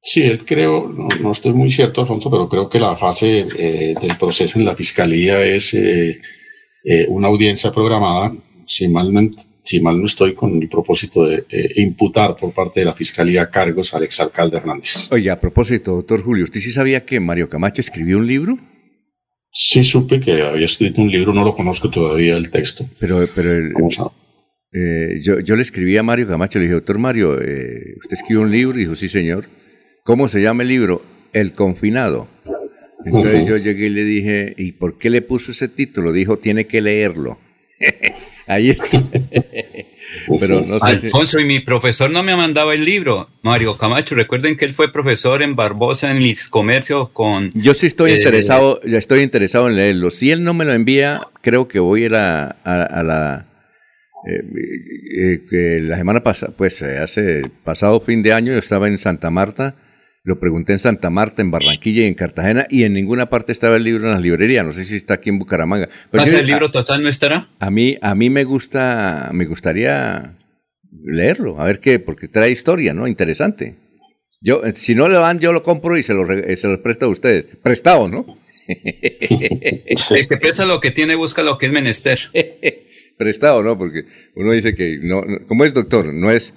Sí, creo, no, estoy muy cierto, Alfonso, pero creo que la fase eh, del proceso en la fiscalía es... Eh, eh, una audiencia programada, si mal, no, si mal no estoy, con el propósito de eh, imputar por parte de la Fiscalía cargos al exalcalde Hernández. Oye, a propósito, doctor Julio, ¿usted sí sabía que Mario Camacho escribió un libro? Sí, supe que había escrito un libro, no lo conozco todavía el texto. Pero, pero eh, yo, yo, le escribí a Mario Camacho, le dije, doctor Mario, ¿usted escribió un libro? Y dijo, sí, señor. ¿Cómo se llama el libro? El confinado. Entonces yo llegué y le dije, ¿y por qué le puso ese título? Dijo, tiene que leerlo. [LAUGHS] Ahí está. Pero no sé Alfonso, y mi profesor no me ha mandado el libro, Mario Camacho. Recuerden que él fue profesor en Barbosa, en mis comercios con... Yo sí estoy eh, interesado, ya estoy interesado en leerlo. Si él no me lo envía, creo que voy a ir a, la... Eh, eh, que la semana pasada, pues hace pasado fin de año, yo estaba en Santa Marta lo pregunté en Santa Marta, en Barranquilla y en Cartagena, y en ninguna parte estaba el libro en las librerías. No sé si está aquí en Bucaramanga. Pero el libro total no estará? A mí, a mí me gusta, me gustaría leerlo, a ver qué, porque trae historia, ¿no? Interesante. Yo, eh, si no le dan, yo lo compro y se lo, eh, se lo presto a ustedes. Prestado, ¿no? [LAUGHS] el que presta lo que tiene, busca lo que es menester. [LAUGHS] Prestado, ¿no? Porque uno dice que no, ¿cómo es, doctor? No es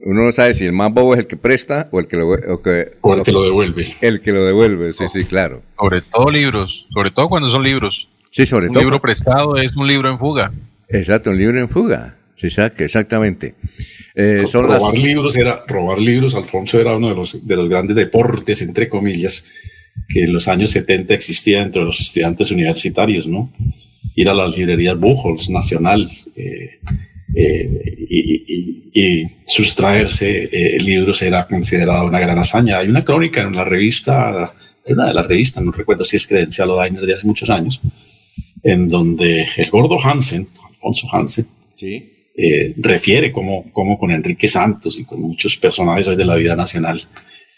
uno no sabe si el más bobo es el que presta o el que lo, o que, el que lo devuelve. El que lo devuelve, sí, sí, claro. Sobre todo libros, sobre todo cuando son libros. Sí, sobre todo. Un libro prestado es un libro en fuga. Exacto, un libro en fuga. exactamente. Eh, son robar libros era robar libros. Alfonso era uno de los de los grandes deportes entre comillas que en los años 70 existía entre los estudiantes universitarios, ¿no? Ir a las librerías Buchholz, Nacional, eh, eh, y, sustraerse eh, libros era considerada una gran hazaña. Hay una crónica en la revista, en una de las revistas, no recuerdo si es Credencial o Dainer de hace muchos años, en donde el gordo Hansen, Alfonso Hansen, eh, refiere cómo, cómo, con Enrique Santos y con muchos personajes hoy de la vida nacional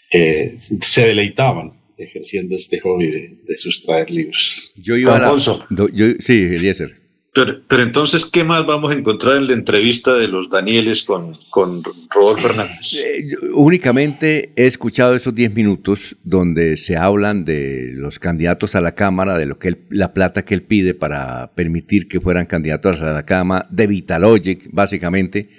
se deleitaban ejerciendo este hobby de, sustraer libros. Yo iba Alfonso. yo, sí, Eliezer. Pero, entonces, ¿qué más vamos a encontrar en la entrevista de los Danieles con, con Rodolfo Hernández? Eh, únicamente he escuchado esos 10 minutos donde se hablan de los candidatos a la Cámara, de lo que la plata que él pide para permitir que fueran candidatos a la Cámara, de Vitalogic, básicamente,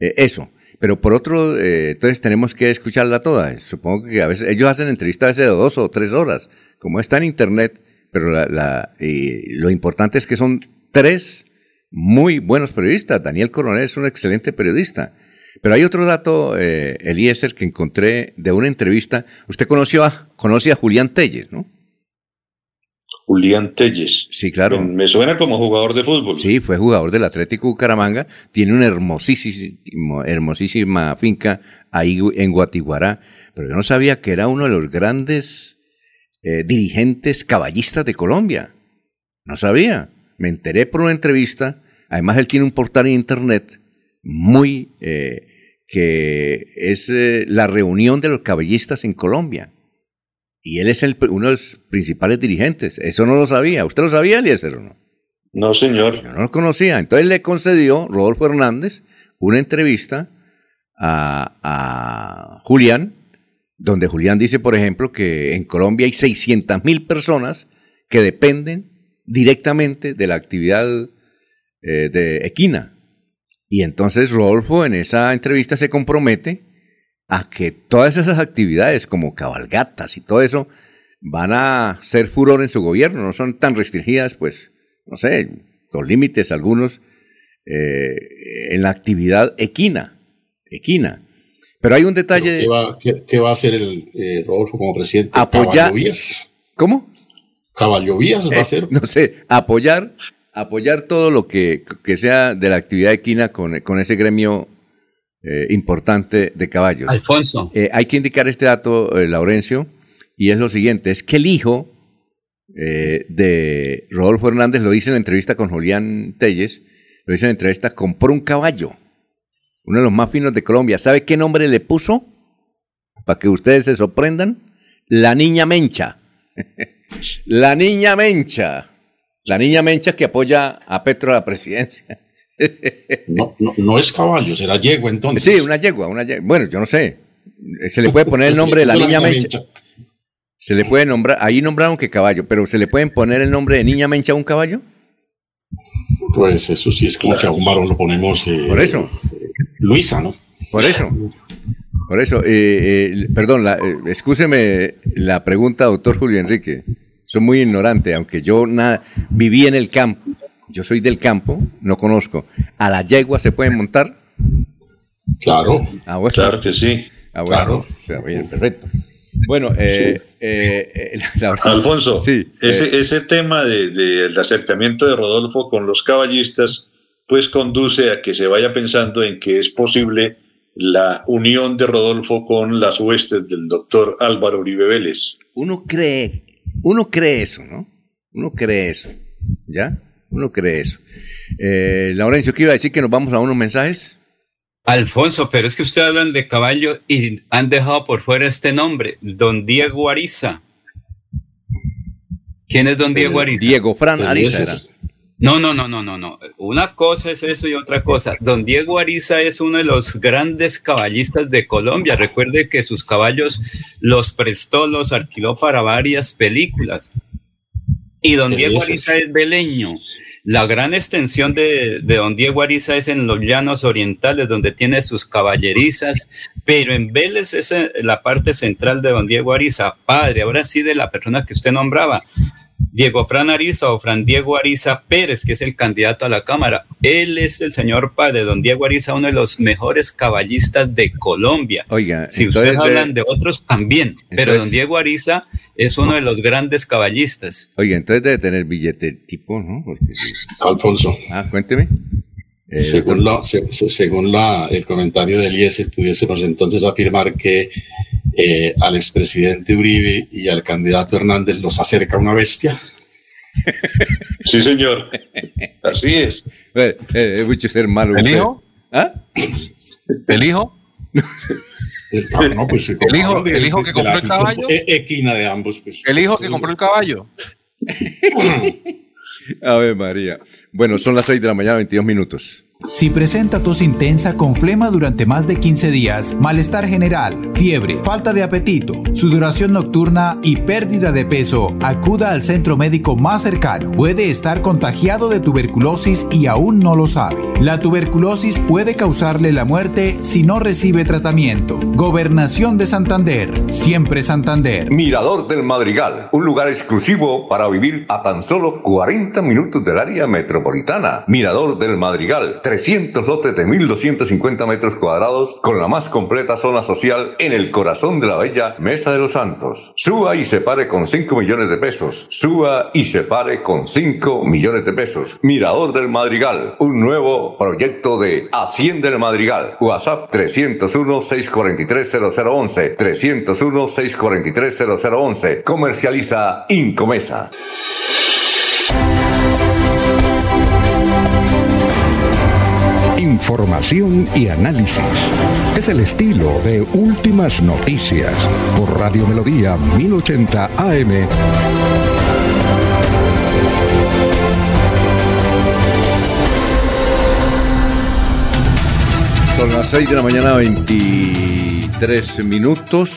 eh, eso. Pero por otro, eh, entonces tenemos que escucharla toda. Supongo que a veces ellos hacen entrevistas a veces de dos o tres horas, como está en internet, pero la, lo importante es que son tres muy buenos periodistas. Daniel Coronel es un excelente periodista. Pero hay otro dato, eh, Eliezer, que encontré de una entrevista. Usted conoció a, conoce a Julián Telles, ¿no? Julián Telles. Sí, claro. Me, suena como jugador de fútbol. Sí, fue jugador del Atlético Bucaramanga. Tiene una hermosísima, hermosísima finca ahí en Guatiguará. Pero yo no sabía que era uno de los grandes eh, dirigentes caballistas de Colombia. No sabía me enteré por una entrevista, además él tiene un portal en internet muy, eh, que es eh, la reunión de los caballistas en Colombia. Y él es el, uno de los principales dirigentes. Eso no lo sabía. ¿Usted lo sabía, Eliezer, o no? No, señor. Yo no lo conocía. Entonces le concedió Rodolfo Hernández una entrevista a, a Julián, donde Julián dice, por ejemplo, que en Colombia hay 600 mil personas que dependen directamente de la actividad eh, de Equina. Y entonces Rodolfo en esa entrevista se compromete a que todas esas actividades como cabalgatas y todo eso van a ser furor en su gobierno, no son tan restringidas, pues, no sé, con límites algunos eh, en la actividad equina, equina. Pero hay un detalle... ¿Qué va, a hacer el eh, Rodolfo como presidente? Apoyar... ¿Cómo? Caballo Vías va a eh, ser. no sé, apoyar, apoyar todo lo que, sea de la actividad equina con, con ese gremio eh, importante de caballos. Alfonso. Eh, hay que indicar este dato, Laurencio, y es lo siguiente, es que el hijo de Rodolfo Hernández, lo dice en la entrevista con Julián Telles, lo dice en la entrevista, compró un caballo, uno de los más finos de Colombia. ¿Sabe qué nombre le puso? Para que ustedes se sorprendan. La niña Mencha. [LAUGHS] La niña Mencha. La niña Mencha que apoya a Petro a la presidencia. No, no, es caballo, será yegua entonces. Sí, una yegua, una Bueno, yo no sé. Se le puede poner el nombre de la [LAUGHS] niña Mencha. Se le puede nombrar, ahí nombraron que caballo, pero ¿se le pueden poner el nombre de niña Mencha a un caballo? Pues eso sí es como si a un varón lo ponemos. Eh, Por eso. Luisa, ¿no? Por eso. Por eso, eh, eh, perdón, la, eh, la pregunta, doctor Julio Enrique. Soy muy ignorante, aunque yo nada, viví en el campo. Yo soy del campo, no conozco. ¿A la yegua se pueden montar? Claro. Ah, claro que sí. Ah, bueno. Claro. bien, perfecto. Bueno, eh, [LAUGHS] Alfonso, sí, ese, ese tema del acercamiento de Rodolfo con los caballistas, pues conduce a que se vaya pensando en que es posible la unión de Rodolfo con las huestes del doctor Álvaro Uribe Vélez. Uno cree, uno cree eso, ¿no? Uno cree eso, ¿ya? Uno cree eso. Eh, Laurencio, ¿qué iba a decir que nos vamos a unos mensajes? Alfonso, pero es que ustedes hablan de caballo y han dejado por fuera este nombre, don Diego Ariza. ¿Quién es don Diego Ariza? Diego Fran Ariza. No, no, no, no, no, no. Una cosa es eso y otra cosa. Don Diego Ariza es uno de los grandes caballistas de Colombia. Recuerde que sus caballos los prestó, los alquiló para varias películas. Y don Diego Ariza es beleño. La gran extensión de, de, don Diego Ariza es en los llanos orientales, donde tiene sus caballerizas, pero en Vélez es la parte central de don Diego Ariza, padre, ahora sí de la persona que usted nombraba. Diego Fran Ariza o Fran Diego Ariza Pérez, que es el candidato a la Cámara. Él es el señor padre, don Diego Ariza, uno de los mejores caballistas de Colombia. Oiga, si ustedes hablan de otros también, pero don Diego Ariza es uno de los grandes caballistas. Oiga, entonces debe tener billete tipo, ¿no? Alfonso. Ah, cuénteme. Eh, según la, según la, el comentario de Eliezer, pudiésemos entonces afirmar que eh, al expresidente Uribe y al candidato Hernández los acerca una bestia. Sí, señor. Así es. Eh, es mucho ser malo. ¿El hijo? ¿Ah? ¿El hijo? El, no, pues, el hijo, de, el hijo que compró el caballo. Equina de ambos, pues. El hijo que compró el caballo. [LAUGHS] A ver, María. Bueno, son las 6 de la mañana, 22 minutos. Si presenta tos intensa con flema durante más de 15 días, malestar general, fiebre, falta de apetito, sudoración nocturna y pérdida de peso, acuda al centro médico más cercano. Puede estar contagiado de tuberculosis y aún no lo sabe. La tuberculosis puede causarle la muerte si no recibe tratamiento. Gobernación de Santander, siempre Santander. Mirador del Madrigal, un lugar exclusivo para vivir a tan solo 40 minutos del área metropolitana. Mirador del Madrigal 300 lotes de 1.250 metros cuadrados con la más completa zona social en el corazón de la bella Mesa de los Santos. Suba y se pare con 5 millones de pesos. Suba y se pare con 5 millones de pesos. Mirador del Madrigal, un nuevo proyecto de Hacienda del Madrigal. WhatsApp 301-643-0011. 301-643-0011. Comercializa Incomesa. Información y análisis. Es el estilo de Últimas Noticias por Radio Melodía 1080 AM. Son las 6 de la mañana, 23 minutos.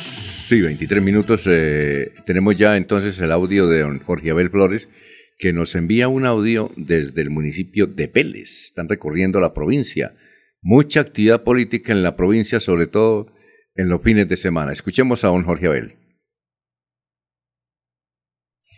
Sí, 23 minutos. Eh, tenemos ya entonces el audio de don Jorge Abel Flores que nos envía un audio desde el municipio de Vélez. Están recorriendo la provincia. Mucha actividad política en la provincia, sobre todo en los fines de semana. Escuchemos a don Jorge Abel.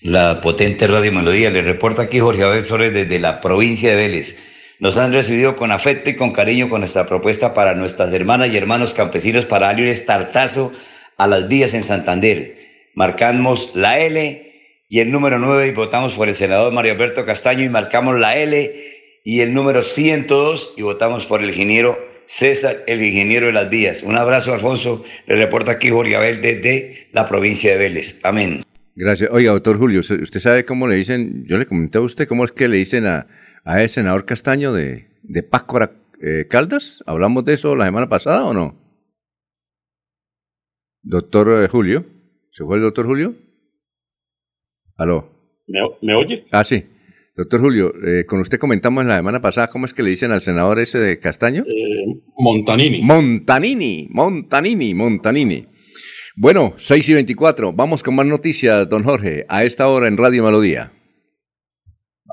La potente Radio Melodía le reporta aquí Jorge Abel Flores desde la provincia de Vélez. Nos han recibido con afecto y con cariño con nuestra propuesta para nuestras hermanas y hermanos campesinos para darle un estartazo a las vías en Santander. Marcamos la L y el número 9 y votamos por el senador Mario Alberto Castaño y marcamos la L y el número 102 y votamos por el ingeniero César, el ingeniero de las vías. Un abrazo, Alfonso. Le reporta aquí Jorge Abel desde la provincia de Vélez. Amén. Gracias. Oiga, doctor Julio, ¿usted sabe cómo le dicen, yo le comenté a usted, cómo es que le dicen a, a ese senador Castaño de, de Páscora eh, Caldas? ¿Hablamos de eso la semana pasada o no? Doctor eh, Julio, ¿se fue el doctor Julio? Aló. ¿Me, oye? Ah, sí. Doctor Julio, eh, con usted comentamos la semana pasada cómo es que le dicen al senador ese de Castaño. Eh, Montanini. Montanini, Montanini, Montanini. Bueno, 6 y 24, vamos con más noticias, don Jorge, a esta hora en Radio Melodía.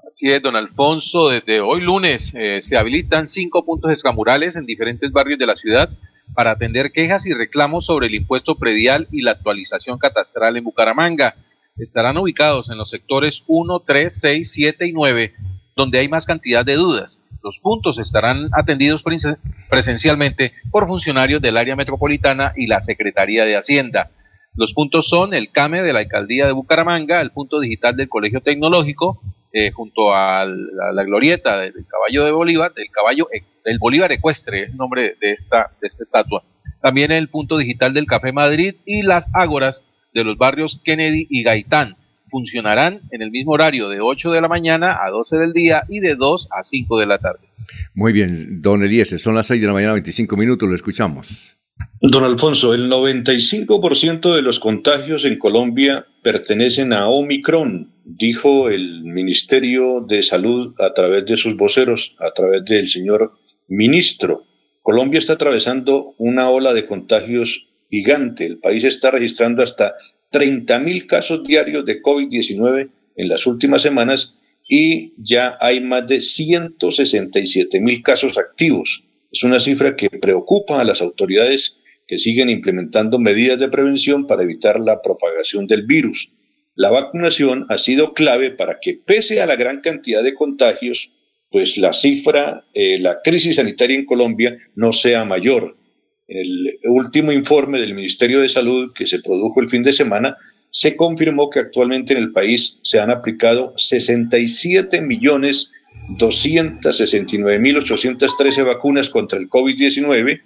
Así es, don Alfonso, desde hoy lunes eh, se habilitan cinco puntos escamurales en diferentes barrios de la ciudad para atender quejas y reclamos sobre el impuesto predial y la actualización catastral en Bucaramanga estarán ubicados en los sectores 1, 3, 6, 7 y 9, donde hay más cantidad de dudas. Los puntos estarán atendidos presencialmente por funcionarios del área metropolitana y la Secretaría de Hacienda. Los puntos son el CAME de la Alcaldía de Bucaramanga, el punto digital del Colegio Tecnológico, eh, junto a la, glorieta del caballo de Bolívar, del caballo del Bolívar ecuestre, es el nombre de esta estatua. También el punto digital del Café Madrid y las ágoras de los barrios Kennedy y Gaitán. Funcionarán en el mismo horario de 8 de la mañana a 12 del día y de 2 a 5 de la tarde. Muy bien, don Eliezer, son las 6 de la mañana, 25 minutos, lo escuchamos. Don Alfonso, el 95% de los contagios en Colombia pertenecen a Omicron, dijo el Ministerio de Salud a través de sus voceros, a través del señor ministro. Colombia está atravesando una ola de contagios gigante. El país está registrando hasta 30.000 casos diarios de COVID-19 en las últimas semanas y ya hay más de 167 mil casos activos. Es una cifra que preocupa a las autoridades que siguen implementando medidas de prevención para evitar la propagación del virus. La vacunación ha sido clave para que, pese a la gran cantidad de contagios, pues la cifra, eh, la crisis sanitaria en Colombia no sea mayor. En el último informe del Ministerio de Salud que se produjo el fin de semana, se confirmó que actualmente en el país se han aplicado 67 millones 269.813 vacunas contra el COVID-19,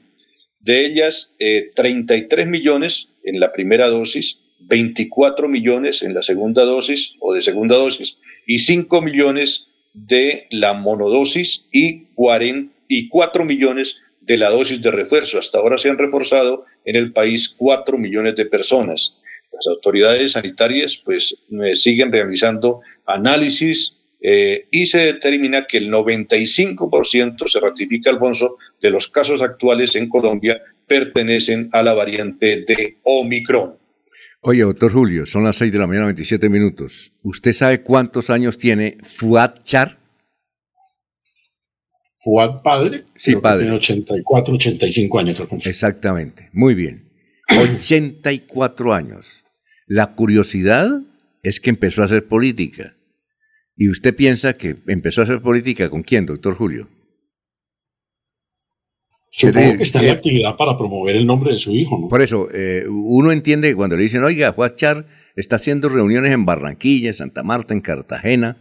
de ellas 33 eh, millones en la primera dosis, 24 millones en la segunda dosis o de segunda dosis y 5 millones de la monodosis y 44 millones de la dosis de refuerzo. Hasta ahora se han reforzado en el país 4 millones de personas. Las autoridades sanitarias pues eh, siguen realizando análisis eh, y se determina que el 95% se ratifica, Alfonso, de los casos actuales en Colombia pertenecen a la variante de Omicron. Oye, doctor Julio, son las 6 de la mañana, 27 minutos. ¿Usted sabe cuántos años tiene Fuad Char? Fuad padre. Sí, padre. Tiene 84, 85 años, Alfonso. Exactamente. Muy bien. 84 años. La curiosidad es que empezó a hacer política. ¿Y usted piensa que empezó a hacer política con quién, doctor Julio? Supongo que está en actividad para promover el nombre de su hijo, ¿no? Por eso, eh, uno entiende que cuando le dicen, oiga, Juan Char está haciendo reuniones en Barranquilla, Santa Marta, en Cartagena,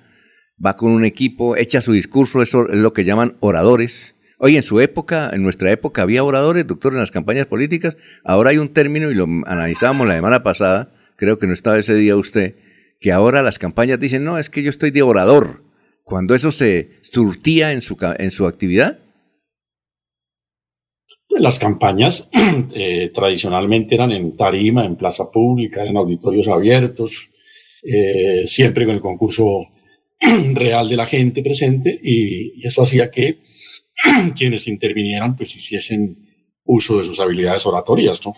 va con un equipo, echa su discurso, eso es lo que llaman oradores. Oye, en su época, en nuestra época había oradores, doctor, en las campañas políticas. Ahora hay un término, y lo analizábamos la semana pasada, creo que no estaba ese día usted, que ahora las campañas dicen, no, es que yo estoy de orador. Cuando eso se surtía en su, en su actividad, las campañas [CLEARS THROAT] eh, tradicionalmente eran en tarima, en plaza pública, en auditorios abiertos, eh, siempre con el concurso [CLEARS THROAT] real de la gente presente y, eso hacía que [CLEARS THROAT] quienes intervinieran pues hiciesen uso de sus habilidades oratorias, ¿no?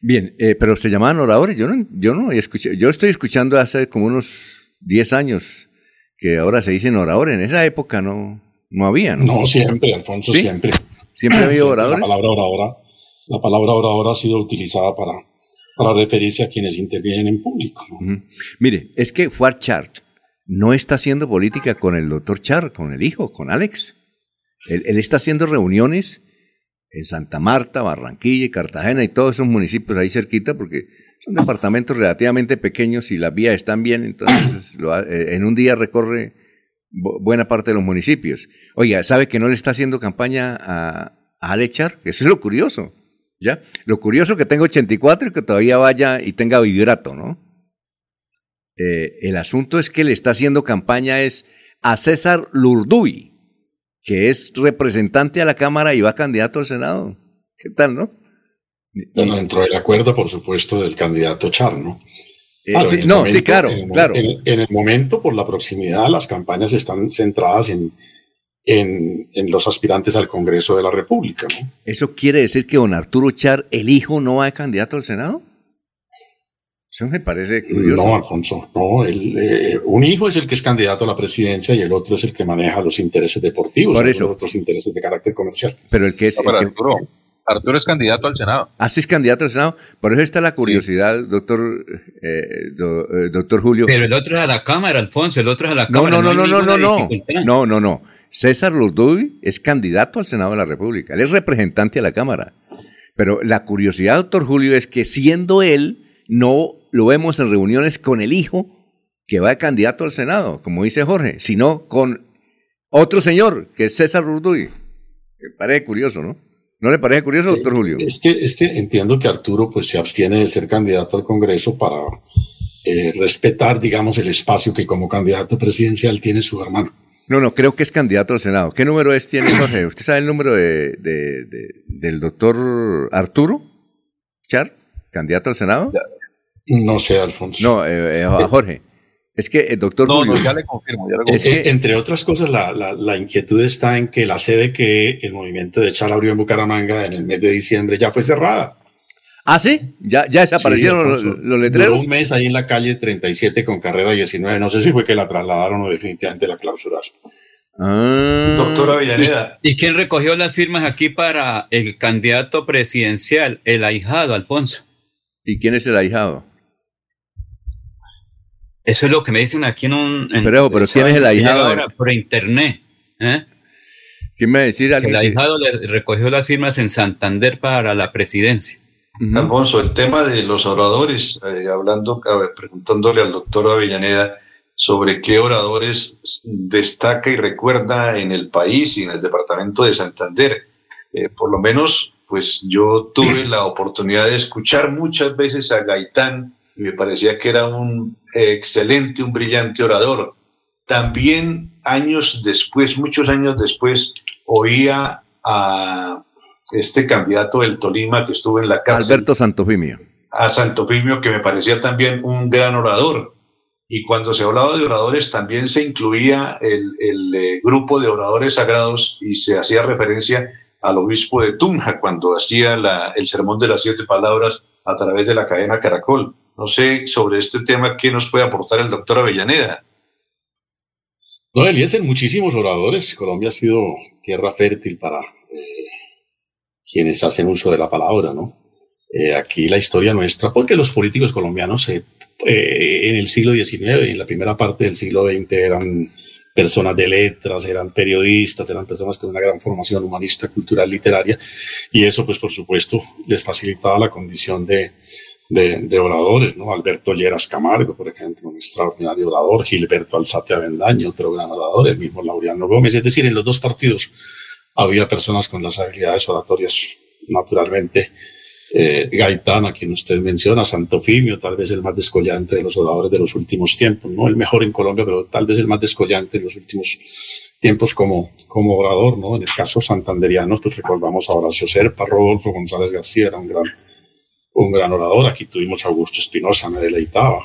Bien, eh, pero se llamaban oradores, yo no, yo no escuché, yo estoy escuchando hace como unos 10 años que ahora se dicen oradores, en esa época no, no había, ¿no? No, siempre, Alfonso, siempre. Siempre ha habido oradores. La palabra oradora, la palabra oradora ha sido utilizada para, para referirse a quienes intervienen en público. Mire, es que Fuad Char no está haciendo política con el doctor Char, con el hijo, con Alex. Él, está haciendo reuniones en Santa Marta, Barranquilla y Cartagena y todos esos municipios ahí cerquita, porque son departamentos relativamente pequeños y las vías están bien, entonces [CLEARS THROAT] eh, en un día recorre buena parte de los municipios. Oiga, ¿sabe que no le está haciendo campaña a, a Alechar? Eso es lo curioso, ¿ya? Lo curioso que tenga 84 y que todavía vaya y tenga vibrato, ¿no? Eh, el asunto es que le está haciendo campaña es a César Lurduy, que es representante a la Cámara y va candidato al Senado. ¿Qué tal, no? Bueno, dentro del acuerdo, por supuesto, del candidato Char, ¿no? Eh, ah, sí, no, sí, claro, en claro. En, el momento, por la proximidad, las campañas están centradas en, en, los aspirantes al Congreso de la República. ¿Eso quiere decir que don Arturo Char, el hijo, no va de candidato al Senado? Me parece curioso. No, Alfonso, no. Eh, un hijo es el que es candidato a la presidencia y el otro es el que maneja los intereses deportivos. Por eso. Los otros intereses de carácter comercial. Pero el que es. Arturo. Arturo, es candidato al Senado. Ah, sí, es candidato al Senado. Por eso está la curiosidad, doctor, eh, eh, doctor Julio. Pero el otro es a la Cámara, Alfonso, el otro es a la no, Cámara. No, no, no, no, no, no. No, no, no. César Lurduy es candidato al Senado de la República. Él es representante a la Cámara. Pero la curiosidad, doctor Julio, es que siendo él no lo vemos en reuniones con el hijo que va de candidato al Senado, como dice Jorge, sino con otro señor, que es César Lourduy. Me parece curioso, ¿no? ¿No le parece curioso, doctor Julio? Es que, es que entiendo que Arturo pues, se abstiene de ser candidato al Congreso para eh, respetar, digamos, el espacio que como candidato presidencial tiene su hermano. No, no, creo que es candidato al Senado. ¿Qué número es tiene Jorge? ¿Usted sabe el número de, del doctor Arturo Char, candidato al Senado? No sé, Alfonso. No, eh, eh, Jorge. Es que el doctor no, No, ya le confirmo. Ya le confirmo. entre otras cosas, la, la, inquietud está en que la sede que el movimiento de Char abrió en Bucaramanga en el mes de diciembre ya fue cerrada. ¿Ah, sí? ¿Ya, ya desaparecieron los, letreros? un mes ahí en la calle 37 con carrera 19. No sé si fue que la trasladaron o definitivamente la clausuraron. Ah. Doctora Villaneda. ¿Y quién recogió las firmas aquí para el candidato presidencial? El ahijado, Alfonso. ¿Y quién es el ahijado? Eso es lo que me dicen aquí en un... pero, pero ¿quién es el ahijado? Ahora, por internet. ¿eh? ¿Quién me decir El ahijado le recogió las firmas en Santander para la presidencia. Alfonso, el tema de los oradores, eh, hablando, preguntándole al doctor Avellaneda sobre qué oradores destaca y recuerda en el país y en el departamento de Santander. Eh, por lo menos, pues yo tuve la oportunidad de escuchar muchas veces a Gaitán y me parecía que era un excelente, un brillante orador. También años después, muchos años después, oía a este candidato del Tolima que estuvo en la cárcel. Alberto Santofimio. A Santofimio, que me parecía también un gran orador. Y cuando se hablaba de oradores, también se incluía el, el eh, grupo de oradores sagrados y se hacía referencia al obispo de Tunja cuando hacía la, el sermón de las siete palabras a través de la cadena Caracol. No sé sobre este tema qué nos puede aportar el doctor Avellaneda. No, Eliezer, muchísimos oradores. Colombia ha sido tierra fértil para eh, quienes hacen uso de la palabra, ¿no? Eh, aquí la historia nuestra, porque los políticos colombianos eh, en el siglo XIX y en la primera parte del siglo XX eran personas de letras, eran periodistas, eran personas con una gran formación humanista, cultural, literaria, y eso, pues, por supuesto, les facilitaba la condición de, de, oradores, ¿no? Alberto Lleras Camargo, por ejemplo, un extraordinario orador, Gilberto Alzate Avendaño, otro gran orador, el mismo Laureano Gómez, es decir, en los dos partidos había personas con las habilidades oratorias naturalmente. Eh, Gaitán, a quien usted menciona, Santofimio, tal vez el más descollante de los oradores de los últimos tiempos, no el mejor en Colombia, pero tal vez el más descollante de los últimos tiempos como, como orador, ¿no? En el caso santanderiano, pues recordamos a Horacio Serpa, Rodolfo González García, era un gran, un gran orador. Aquí tuvimos a Augusto Espinosa, me deleitaba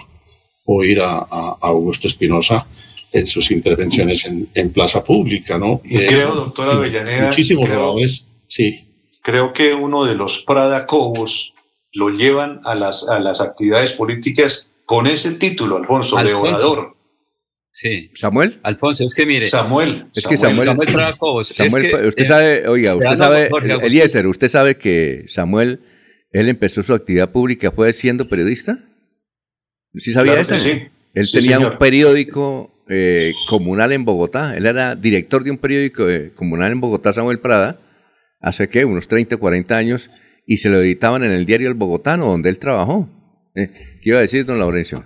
oír a, a Augusto Espinosa en sus intervenciones en, en plaza pública, ¿no? Y creo, eh, doctora Avellaneda, muchísimos oradores, sí. Creo que uno de los Prada Cobos lo llevan a las, a las actividades políticas con ese título, Alfonso, de orador. Sí. ¿Samuel? Alfonso, es que mire. Samuel. Es que Samuel. Samuel, Prada Cobos. Samuel, usted sabe, oiga, usted sabe, Eliezer, usted sabe que Samuel, él empezó su actividad pública, fue siendo periodista. ¿Sí sabía eso? Sí. Él tenía un periódico eh, comunal en Bogotá. Él era director de un periódico eh, comunal en Bogotá, Samuel Prada, hace que unos 30, 40 años, y se lo editaban en el diario El Bogotano, donde él trabajó. Eh, ¿Qué iba a decir, don Laurencio?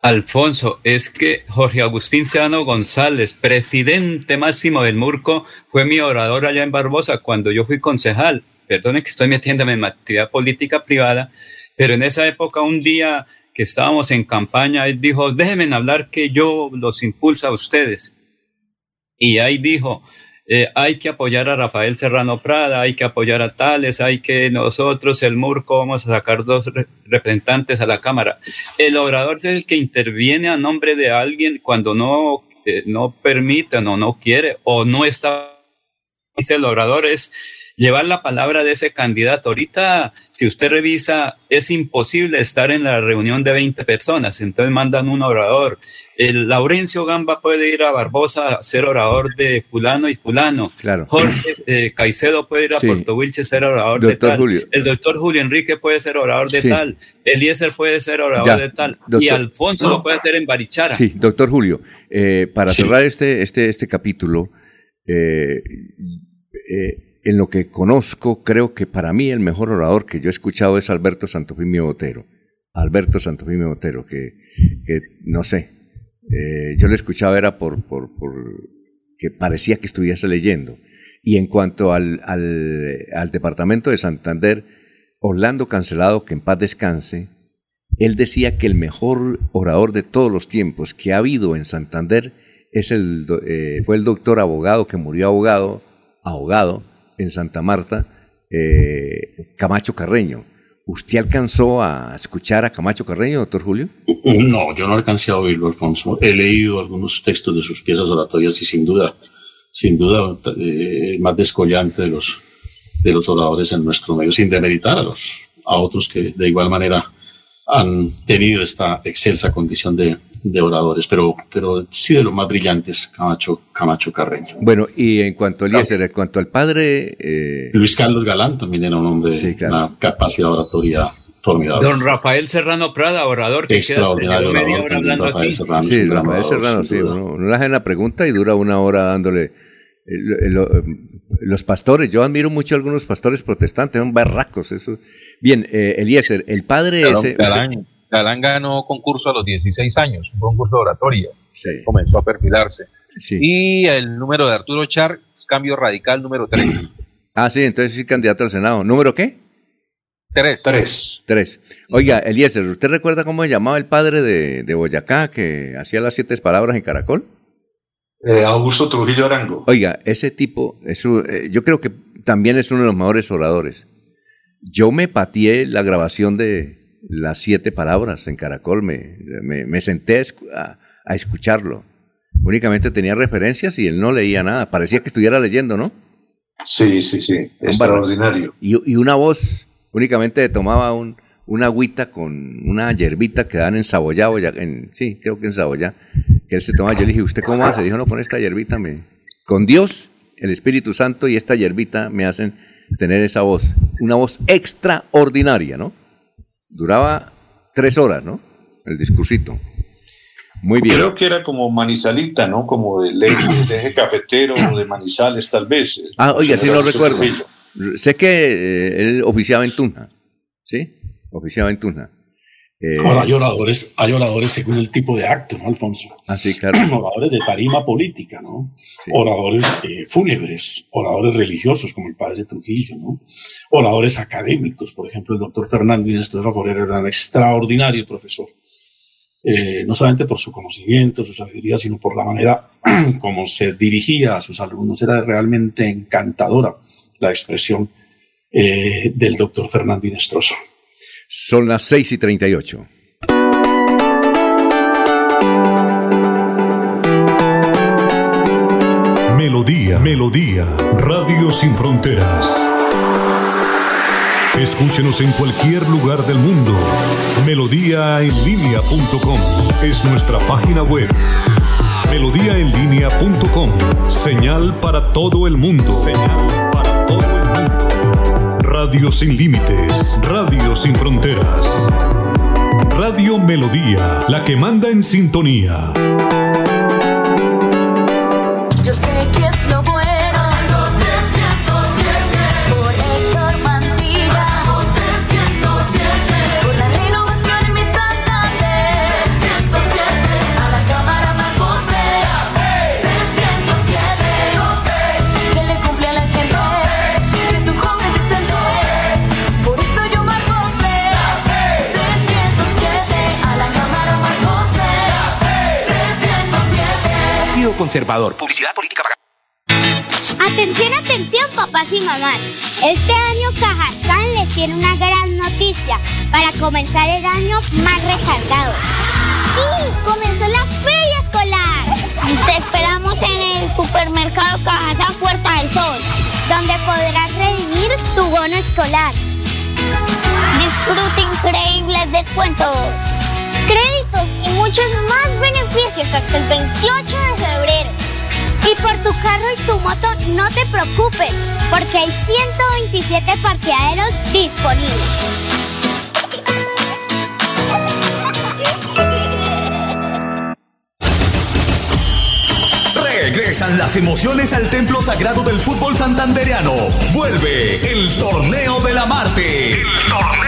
Alfonso, es que Jorge Agustín Seano González, presidente máximo del Murco, fue mi orador allá en Barbosa cuando yo fui concejal. Perdone que estoy metiéndome en actividad política privada, pero en esa época un día que estábamos en campaña, él dijo, déjenme hablar que yo los impulso a ustedes. Y ahí dijo, eh, hay que apoyar a Rafael Serrano Prada, hay que apoyar a Tales, hay que nosotros, el Murco, vamos a sacar dos representantes a la Cámara. El orador es el que interviene a nombre de alguien cuando no, eh, no permite, o no quiere o no está. Dice el orador es llevar la palabra de ese candidato. Ahorita, si usted revisa, es imposible estar en la reunión de 20 personas, entonces mandan un orador. El Laurencio Gamba puede ir a Barbosa a ser orador de fulano y fulano. Claro. Jorge eh, Caicedo puede ir a Puerto Wilche a ser orador de tal. El doctor Julio Enrique puede ser orador de tal. Eliezer puede ser orador de tal. y Alfonso lo puede hacer en Barichara. Sí, doctor Julio, eh, para cerrar este, este, este capítulo, eh, eh en lo que conozco, creo que para mí el mejor orador que yo he escuchado es Alberto Santofimio Botero. Alberto Santofimio Botero, que, no sé, eh, yo lo escuchaba era por, que parecía que estuviese leyendo. Y en cuanto al departamento de Santander, Orlando Cancelado, que en paz descanse, él decía que el mejor orador de todos los tiempos que ha habido en Santander es el, eh, fue el doctor abogado que murió abogado, ahogado, en Santa Marta, eh, Camacho Carreño. ¿Usted alcanzó a escuchar a Camacho Carreño, doctor Julio? No, yo no alcancé a oírlo, Alfonso. He leído algunos textos de sus piezas oratorias y sin duda, sin duda, eh, el más descollante de los, de los oradores en nuestro medio, sin demeritar a los, otros que de igual manera han tenido esta excelsa condición de, de oradores, pero, pero sí de los más brillantes, Camacho, Camacho Carreño. Bueno, y en cuanto a Eliezer, en cuanto al padre... Eh, Luis Carlos Galán también era un hombre de una capacidad oratoria formidable. Don Rafael Serrano Prada, orador. Que Extraordinario orador, Rafael Serrano. Sí, Rafael Serrano, sí. Uno, le hace la pregunta y dura una hora dándole... los pastores, yo admiro mucho a algunos pastores protestantes, son barracos, eso Bien, eh, Eliezer, el padre ese... Galán, ganó concurso a los 16 años, un concurso de oratoria. Comenzó a perfilarse. Y el número de Arturo Char, cambio radical número 3. [CLEARS THROAT] Ah, sí, entonces sí candidato al Senado. ¿Número qué? Tres. Tres. Tres. Oiga, Eliezer, ¿usted recuerda cómo se llamaba el padre de, Boyacá que hacía las siete palabras en Caracol? Eh, Augusto Trujillo Arango. Oiga, ese tipo, es eh, yo creo que también es uno de los mejores oradores. Yo me pateé la grabación de las siete palabras en Caracol, me, me, senté a, escucharlo. Únicamente tenía referencias y él no leía nada. Parecía que estuviera leyendo, ¿no? Sí, sí, sí. Extraordinario. Y, una voz, únicamente tomaba un, una agüita con una yerbita que dan en Saboyá, en, sí, creo que en Saboyá, que él se tomaba. Yo le dije, ¿usted cómo hace? Dijo, no, con esta yerbita me... Con Dios, el Espíritu Santo y esta yerbita me hacen tener esa voz, una voz extraordinaria, ¿no? Duraba tres horas, ¿no? El discursito. Muy bien. Creo que era como manizalita, ¿no? Como del eje, [CLEARS THROAT] cafetero de Manizales, tal vez. Ah, oye, sí lo recuerdo. Sé que eh, él oficiaba en Tunja, ¿sí? Oficiaba en Tunja. Eh, Ahora hay oradores, hay oradores según el tipo de acto, ¿no, Alfonso? Ah, sí, claro. [CLEARS THROAT] Oradores de tarima política, ¿no? Oradores eh, fúnebres, oradores religiosos, como el padre Trujillo, ¿no? Oradores académicos, por ejemplo, el doctor Fernando Inés Forero era un extraordinario profesor. Eh, no solamente por su conocimiento, su sabiduría, sino por la manera [CLEARS THROAT] como se dirigía a sus alumnos. Era realmente encantadora la expresión del doctor Fernando Inestrosa. Son las 6 y 38. Melodía, Melodía, Radio Sin Fronteras. Escúchenos en cualquier lugar del mundo. Melodíaenlínea.com es nuestra página web. Melodíaenlínea.com. Señal para todo el mundo. Señal para todo el mundo. Radio sin límites, Radio sin fronteras. Radio Melodía, la que manda en sintonía. Yo sé que conservador. Publicidad política pagada. Atención, atención, papás y mamás. Este año Cajazán les tiene una gran noticia para comenzar el año más recargado. ¡Sí! ¡Comenzó la feria escolar! Te esperamos en el supermercado Cajazán Puerta del Sol, donde podrás redimir tu bono escolar. Disfruta increíbles descuentos créditos y muchos más beneficios hasta el 28 de febrero. Y por tu carro y tu moto no te preocupes, porque hay 127 parqueaderos disponibles. Regresan las emociones al templo sagrado del fútbol santandereano. Vuelve el torneo de la Marte. El torneo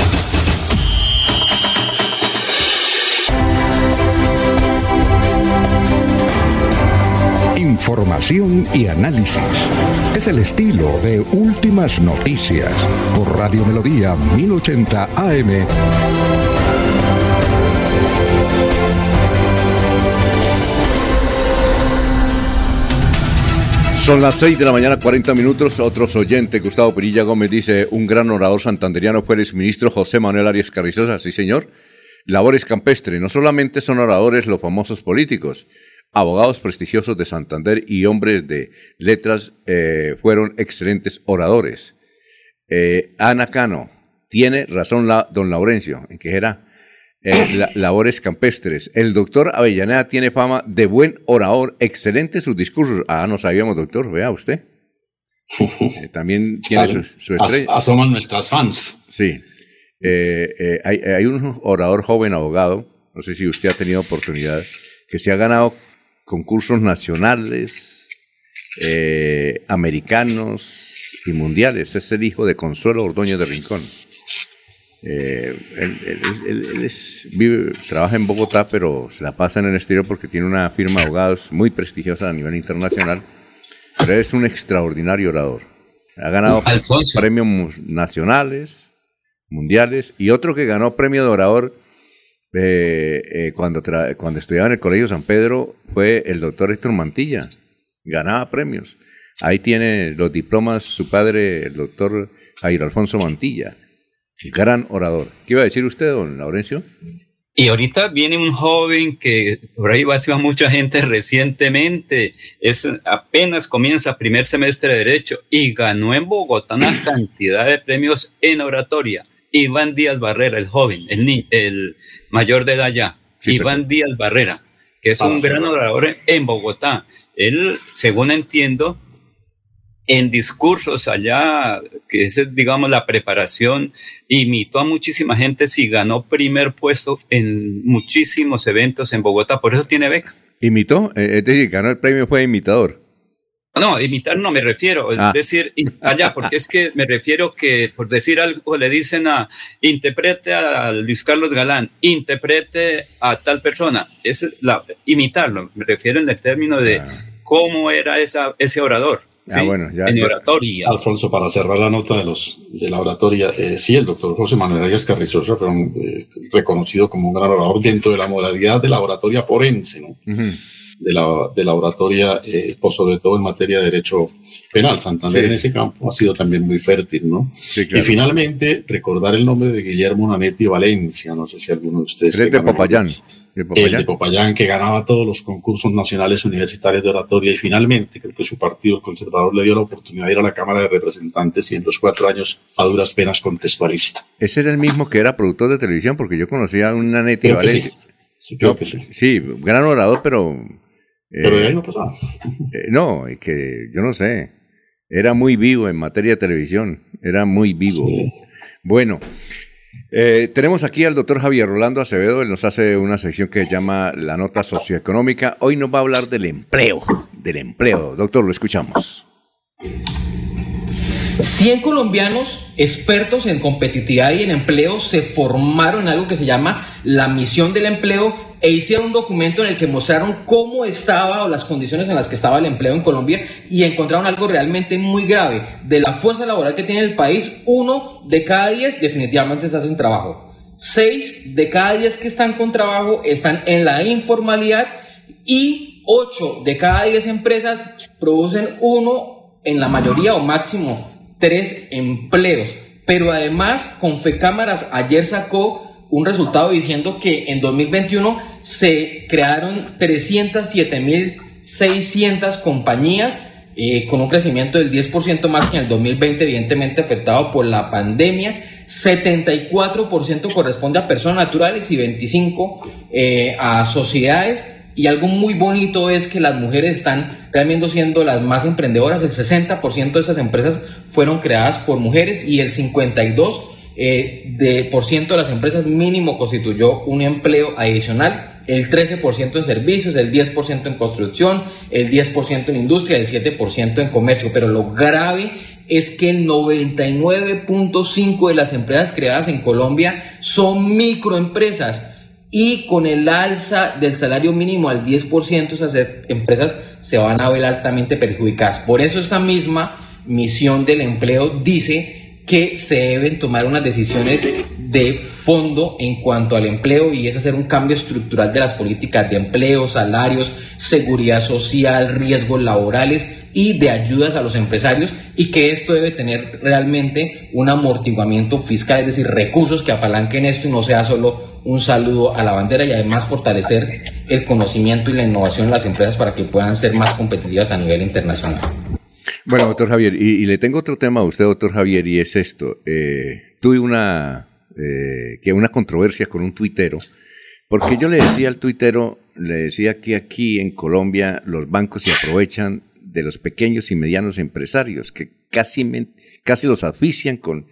información y análisis. Es el estilo de Últimas Noticias por Radio Melodía 1080 AM. Son las 6 de la mañana, 40 minutos. Otros oyentes, Gustavo Pirilla Gómez dice, un gran orador santanderiano fue el ministro José Manuel Arias Carrizosa. Sí, señor. Labores campestre. No solamente son oradores los famosos políticos, abogados prestigiosos de Santander y hombres de letras eh, fueron excelentes oradores. Eh, Ana Cano, tiene razón la, don Laurencio, en que era eh, [COUGHS] labores campestres. El doctor Avellaneda tiene fama de buen orador, excelente sus discursos. Ah, no sabíamos, doctor, vea usted. Eh, también tiene su, estrella. Asoman nuestras fans. Sí. Eh, hay, un orador joven abogado, no sé si usted ha tenido oportunidad, que se ha ganado concursos nacionales, americanos y mundiales. Es el hijo de Consuelo Ordóñez de Rincón. Eh, él, vive, trabaja en Bogotá, pero se la pasa en el exterior porque tiene una firma de abogados muy prestigiosa a nivel internacional. Pero es un extraordinario orador. Ha ganado premios nacionales, mundiales, y otro que ganó premio de orador eh, eh, cuando, estudiaba en el Colegio San Pedro fue el doctor Héctor Mantilla. Ganaba premios. Ahí tiene los diplomas su padre, el doctor Jairo Alfonso Mantilla gran orador. ¿Qué iba a decir usted, don Laurencio? Y ahorita viene un joven que por ahí va a mucha gente recientemente, es apenas comienza primer semestre de Derecho y ganó en Bogotá una cantidad de premios en oratoria. Iván Díaz Barrera, el joven, el, el mayor de edad ya. Iván Díaz Barrera, que es un gran orador en Bogotá. Él, según entiendo, en discursos allá, que es, digamos, la preparación, imitó a muchísima gente y ganó primer puesto en muchísimos eventos en Bogotá, por eso tiene beca. ¿Imitó? Eh, es decir, ganó el premio, fue imitador. No, imitar no me refiero, es ah. decir, allá, porque es que me refiero que, por decir algo, le dicen a, interprete a Luis Carlos Galán, interprete a tal persona, es la, imitarlo, me refiero en el término de ah. cómo era esa, ese orador. Ah, bueno, ya, en oratoria. Alfonso, para cerrar la nota de los de la oratoria, eh, sí, el doctor José Manuel Arias Carrizosa fue eh, reconocido como un gran orador dentro de la modalidad de la oratoria forense, ¿no? De, la, de la oratoria, eh, por sobre todo en materia de derecho penal. Santander en ese campo ha sido también muy fértil, ¿no? Y finalmente, recordar el nombre de Guillermo Nanetti Valencia, no sé si alguno de ustedes... El de Popayán. El de Popayán, que ganaba todos los concursos nacionales universitarios de oratoria y finalmente creo que su partido, el conservador, le dio la oportunidad de ir a la Cámara de Representantes y en los cuatro años a duras penas contextualista. Ese era el mismo que era productor de televisión, porque yo conocía a un Nanetti Valencia. Sí. creo que sí. Sí, gran orador, pero... pero de ahí no pasaba. Eh, no, es que yo no sé. Era muy vivo en materia de televisión. Era muy vivo. Bueno, eh, tenemos aquí al doctor Javier Rolando Acevedo, él nos hace una sección que se llama La Nota Socioeconómica. Hoy nos va a hablar del empleo, del empleo. Doctor, lo escuchamos. 100 colombianos expertos en competitividad y en empleo se formaron en algo que se llama la misión del empleo e hicieron un documento en el que mostraron cómo estaba o las condiciones en las que estaba el empleo en Colombia y encontraron algo realmente muy grave. De la fuerza laboral que tiene el país, uno de cada diez definitivamente está sin trabajo. Seis de cada diez que están con trabajo están en la informalidad y ocho de cada diez empresas producen uno en la mayoría o máximo tres empleos. Pero además, Confecámaras ayer sacó un resultado diciendo que en 2021 se crearon 307.600 compañías eh, con un crecimiento del 10% más que en el 2020, evidentemente afectado por la pandemia. 74% corresponde a personas naturales y 25% eh, a sociedades. Y algo muy bonito es que las mujeres están realmente siendo las más emprendedoras. El 60% de esas empresas fueron creadas por mujeres y el 52% eh, de, por ciento de las empresas mínimo constituyó un empleo adicional. El 13% en servicios, el 10% en construcción, el 10% en industria, el 7% en comercio. Pero lo grave es que el 99.5% de las empresas creadas en Colombia son microempresas y con el alza del salario mínimo al 10%, esas empresas se van a ver altamente perjudicadas. Por eso esta misma misión del empleo dice que se deben tomar unas decisiones de fondo en cuanto al empleo y es hacer un cambio estructural de las políticas de empleo, salarios, seguridad social, riesgos laborales y de ayudas a los empresarios y que esto debe tener realmente un amortiguamiento fiscal, es decir, recursos que apalanquen esto y no sea solo un saludo a la bandera y además fortalecer el conocimiento y la innovación en las empresas para que puedan ser más competitivas a nivel internacional. Bueno, doctor Javier, y, le tengo otro tema a usted, doctor Javier, y es esto. Eh, tuve una, eh, que una controversia con un tuitero, porque yo le decía al tuitero, le decía que aquí en Colombia los bancos se aprovechan de los pequeños y medianos empresarios, que casi, casi los asfixian con,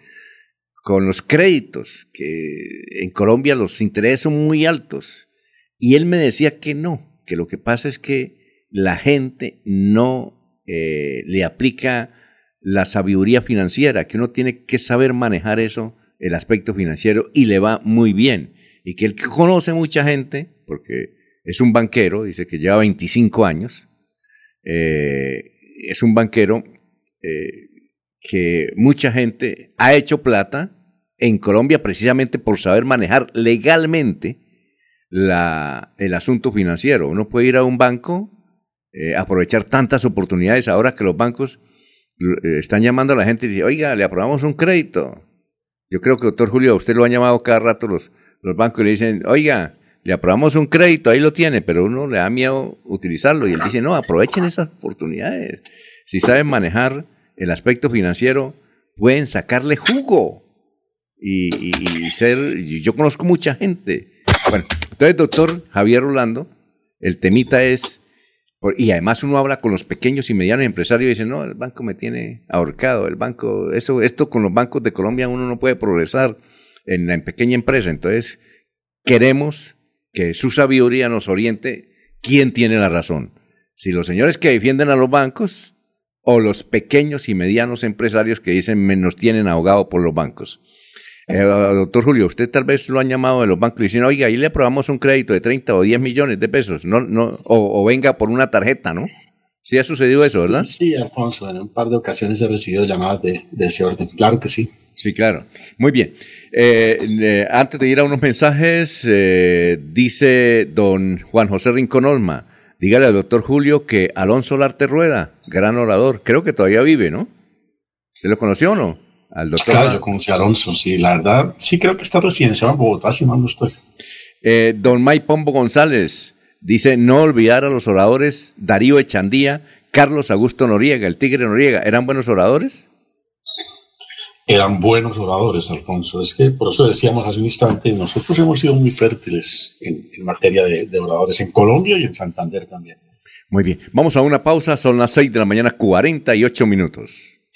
con los créditos, que en Colombia los intereses son muy altos. Y él me decía que no, que lo que pasa es que la gente no eh, le aplica la sabiduría financiera, que uno tiene que saber manejar eso, el aspecto financiero, y le va muy bien. Y que él conoce mucha gente, porque es un banquero, dice que lleva 25 años, eh, es un banquero eh, que mucha gente ha hecho plata en Colombia precisamente por saber manejar legalmente la, el asunto financiero. Uno puede ir a un banco eh, aprovechar tantas oportunidades ahora que los bancos eh, están llamando a la gente y dicen, oiga, le aprobamos un crédito. Yo creo que, doctor Julio, usted lo ha llamado cada rato los, los bancos y le dicen, oiga, le aprobamos un crédito, ahí lo tiene, pero uno le da miedo utilizarlo. Y él dice, no, aprovechen esas oportunidades. Si saben manejar el aspecto financiero, pueden sacarle jugo. Y, ser, yo conozco mucha gente. Bueno, entonces, doctor Javier Rolando, el temita es y además uno habla con los pequeños y medianos empresarios y dice, no, el banco me tiene ahorcado, el banco, eso, esto con los bancos de Colombia uno no puede progresar en la pequeña empresa. Entonces, queremos que su sabiduría nos oriente quién tiene la razón. Si los señores que defienden a los bancos o los pequeños y medianos empresarios que dicen nos tienen ahogado por los bancos. Eh, doctor Julio, usted tal vez lo han llamado de los bancos y dicen, oiga, ahí le aprobamos un crédito de 30 o 10 millones de pesos, no, no, o, venga por una tarjeta, ¿no? Sí ha sucedido eso, ¿verdad? Sí, Alfonso, en un par de ocasiones he recibido llamadas de, ese orden, claro que sí. Sí, claro. Muy bien. Eh, antes de ir a unos mensajes, eh, dice don Juan José Rincón Olma, dígale al doctor Julio que Alonso Larte Rueda, gran orador, creo que todavía vive, ¿no? ¿Se lo conoció o no? al doctor. Claro, yo conocí a Alonso, sí, la verdad, sí creo que está residenciado en Bogotá, si mal no estoy. Eh, don May Pombo González dice, no olvidar a los oradores Darío Echandía, Carlos Augusto Noriega, el Tigre Noriega, ¿eran buenos oradores? Eran buenos oradores, Alfonso. Es que por eso decíamos hace un instante, nosotros hemos sido muy fértiles en, materia de, de oradores en Colombia y en Santander también. Muy bien, vamos a una pausa, son las 6 de la mañana, 48 minutos.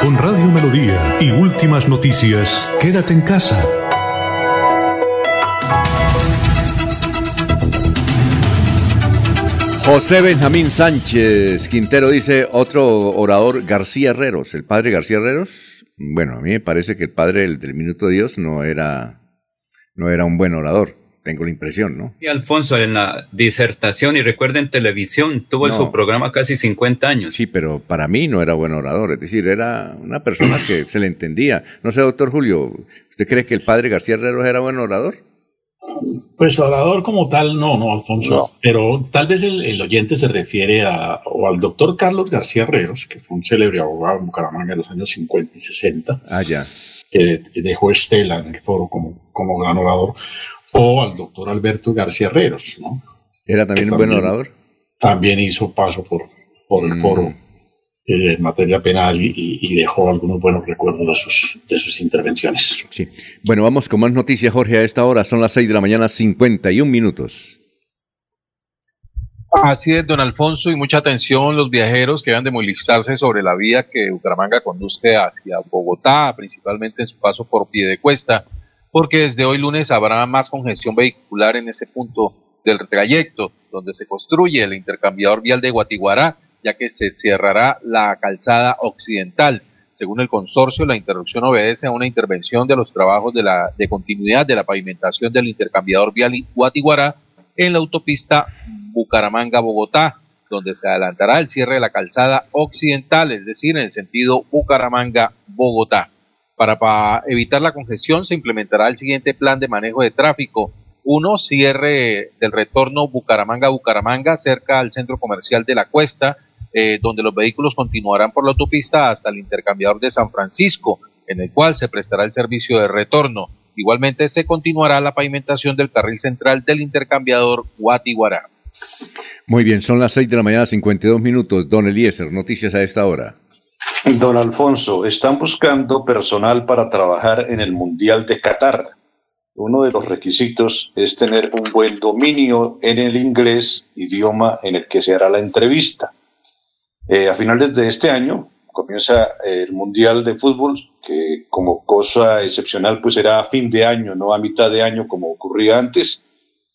Con Radio Melodía y últimas noticias, quédate en casa. José Benjamín Sánchez Quintero dice otro orador García Herreros, el padre García Herreros. Bueno, a mí me parece que el padre del, Minuto de Dios no era, no era un buen orador tengo la impresión, ¿no? Y Alfonso, en la disertación, y recuerden televisión, tuvo en su programa casi 50 años. Sí, pero para mí no era buen orador, es decir, era una persona que se le entendía. No sé, doctor Julio, ¿usted cree que el padre García Herrero era buen orador? Pues orador como tal, no, no, Alfonso. Pero tal vez el, oyente se refiere a, o al doctor Carlos García Herreros, que fue un célebre abogado en Bucaramanga en los años 50 y 60. Ah, ya que dejó estela en el foro como, como gran orador, o al doctor Alberto García Herreros. ¿no? ¿Era también un buen orador? También hizo paso por, por el mm. foro eh, en materia penal y, dejó algunos buenos recuerdos de sus, de sus intervenciones. Sí. Bueno, vamos con más noticias, Jorge, a esta hora. Son las 6 de la mañana, 51 minutos. Así es, don Alfonso, y mucha atención los viajeros que van de movilizarse sobre la vía que Bucaramanga conduce hacia Bogotá, principalmente en su paso por Piedecuesta, porque desde hoy lunes habrá más congestión vehicular en ese punto del trayecto, donde se construye el intercambiador vial de Guatiguará, ya que se cerrará la calzada occidental. Según el consorcio, la interrupción obedece a una intervención de los trabajos de, la, de continuidad de la pavimentación del intercambiador vial Guatiguará en la autopista Bucaramanga-Bogotá, donde se adelantará el cierre de la calzada occidental, es decir, en el sentido Bucaramanga-Bogotá. Para, evitar la congestión se implementará el siguiente plan de manejo de tráfico. Uno, cierre del retorno Bucaramanga-Bucaramanga cerca al centro comercial de la Cuesta, eh, donde los vehículos continuarán por la autopista hasta el intercambiador de San Francisco, en el cual se prestará el servicio de retorno. Igualmente se continuará la pavimentación del carril central del intercambiador Guatiguará. Muy bien, son las 6 de la mañana, 52 minutos. Don Eliezer, noticias a esta hora. Don Alfonso, están buscando personal para trabajar en el Mundial de Qatar. Uno de los requisitos es tener un buen dominio en el inglés, idioma en el que se hará la entrevista. Eh, a finales de este año, comienza el Mundial de Fútbol, que como cosa excepcional pues será a fin de año, no a mitad de año como ocurría antes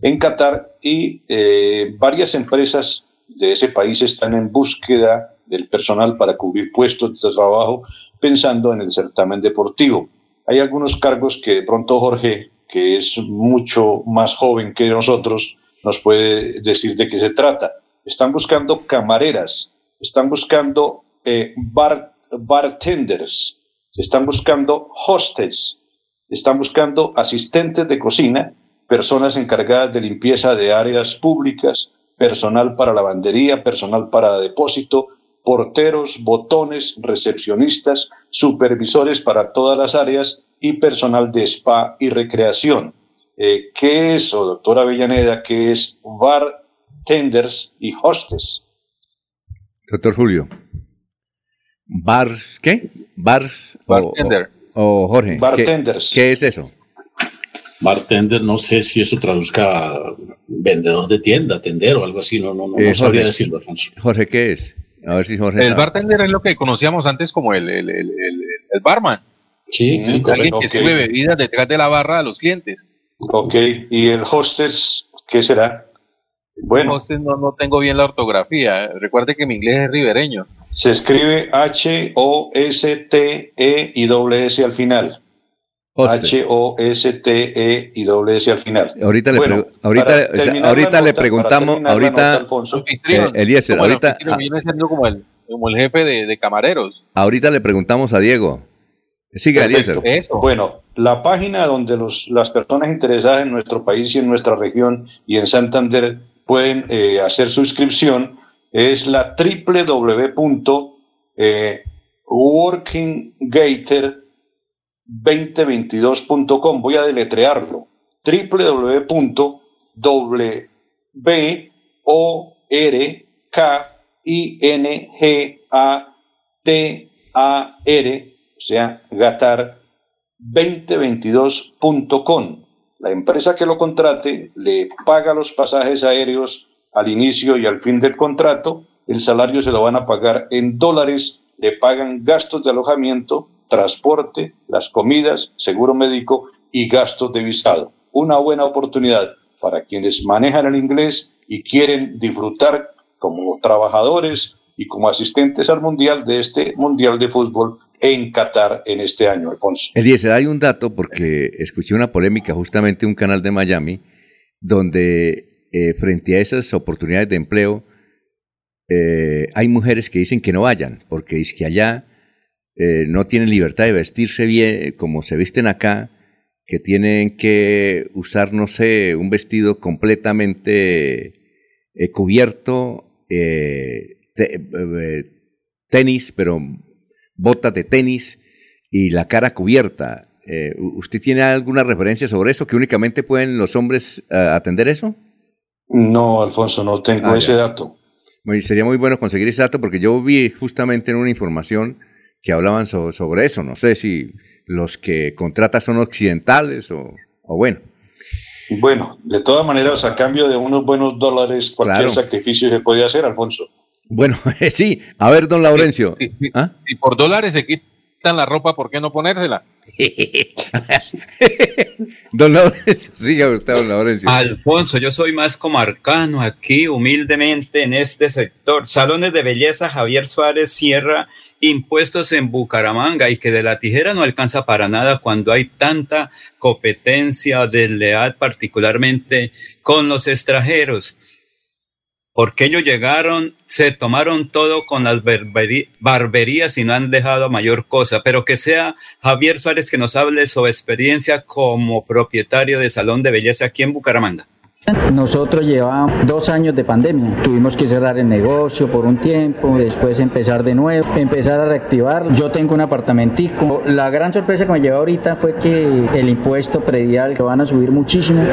en Qatar y eh, varias empresas de ese país están en búsqueda del personal para cubrir puestos de trabajo pensando en el certamen deportivo. Hay algunos cargos que de pronto Jorge, que es mucho más joven que nosotros, nos puede decir de qué se trata. Están buscando camareras, están buscando eh, bartenders, están buscando hostels, están buscando asistentes de cocina, personas encargadas de limpieza de áreas públicas, personal para lavandería, personal para depósito, porteros, botones, recepcionistas, supervisores para todas las áreas y personal de spa y recreación. Eh, ¿Qué es eso, doctora Avellaneda? ¿Qué es bartenders y hostess? Doctor Julio. Bars, ¿qué? Bars Bartender. O, Jorge. Bartenders. ¿Qué, es eso? Bartender, no sé si eso traduzca vendedor de tienda, tender o algo así, no, no, no, eh, sabría decirlo, Alfonso. Jorge, ¿qué es? A ver si Jorge. El bartender es lo que conocíamos antes como el, el, el, el barman. Sí, sí Alguien que sube bebidas detrás de la barra a los clientes. Ok, ¿y el hostess qué será? Bueno. Hostess no, no tengo bien la ortografía. Recuerde que mi inglés es ribereño. Se escribe H-O-S-T-E y doble S al final. H-O-S-T-E y doble S al final. Ahorita le, ahorita, ahorita le preguntamos, ahorita, Alfonso. Eh, Eliezer, ahorita. Viene siendo como el, como el jefe de, de, camareros. Ahorita le preguntamos a Diego. Sigue, Eliezer. Bueno, la página donde los, las personas interesadas en nuestro país y en nuestra región y en Santander pueden eh, hacer su inscripción es la www.workinggator2022.com. Voy a deletrearlo. www.workingatar, o sea, Gatar 2022.com. La empresa que lo contrate le paga los pasajes aéreos al inicio y al fin del contrato, el salario se lo van a pagar en dólares, le pagan gastos de alojamiento, transporte, las comidas, seguro médico y gastos de visado. Una buena oportunidad para quienes manejan el inglés y quieren disfrutar como trabajadores y como asistentes al Mundial de este Mundial de Fútbol en Qatar en este año, Alfonso. Eliezer, hay un dato porque escuché una polémica justamente en un canal de Miami donde eh, frente a esas oportunidades de empleo, eh, hay mujeres que dicen que no vayan, porque es que allá eh, no tienen libertad de vestirse bien como se visten acá, que tienen que usar, no sé, un vestido completamente cubierto, tenis, pero botas de tenis, y la cara cubierta. Eh, ¿Usted tiene alguna referencia sobre eso? ¿Que únicamente pueden los hombres eh, atender eso? No, Alfonso, no tengo ah, ese dato. sería muy bueno conseguir ese dato porque yo vi justamente en una información que hablaban sobre eso. No sé si los que contratan son occidentales o, bueno. Bueno, de todas maneras, a cambio de unos buenos dólares, cualquier sacrificio se puede hacer, Alfonso. Bueno, [LAUGHS] sí. A ver, don Laurencio. Si ¿Ah? por dólares se quitan la ropa, ¿por qué no ponérsela? [LAUGHS] don Laurencio, siga usted, don Laurencio. Alfonso, yo soy más como arcano aquí, humildemente, en este sector. Salones de belleza Javier Suárez Sierra impuestos en Bucaramanga y que de la tijera no alcanza para nada cuando hay tanta competencia desleal, particularmente con los extranjeros. Porque ellos llegaron, se tomaron todo con las barberías y no han dejado mayor cosa. Pero que sea Javier Suárez que nos hable su experiencia como propietario de salón de belleza aquí en Bucaramanga. Nosotros llevábamos dos años de pandemia. Tuvimos que cerrar el negocio por un tiempo, después empezar de nuevo, empezar a reactivar. Yo tengo un apartamentico. La gran sorpresa que me llevó ahorita fue que el impuesto predial que van a subir muchísimo.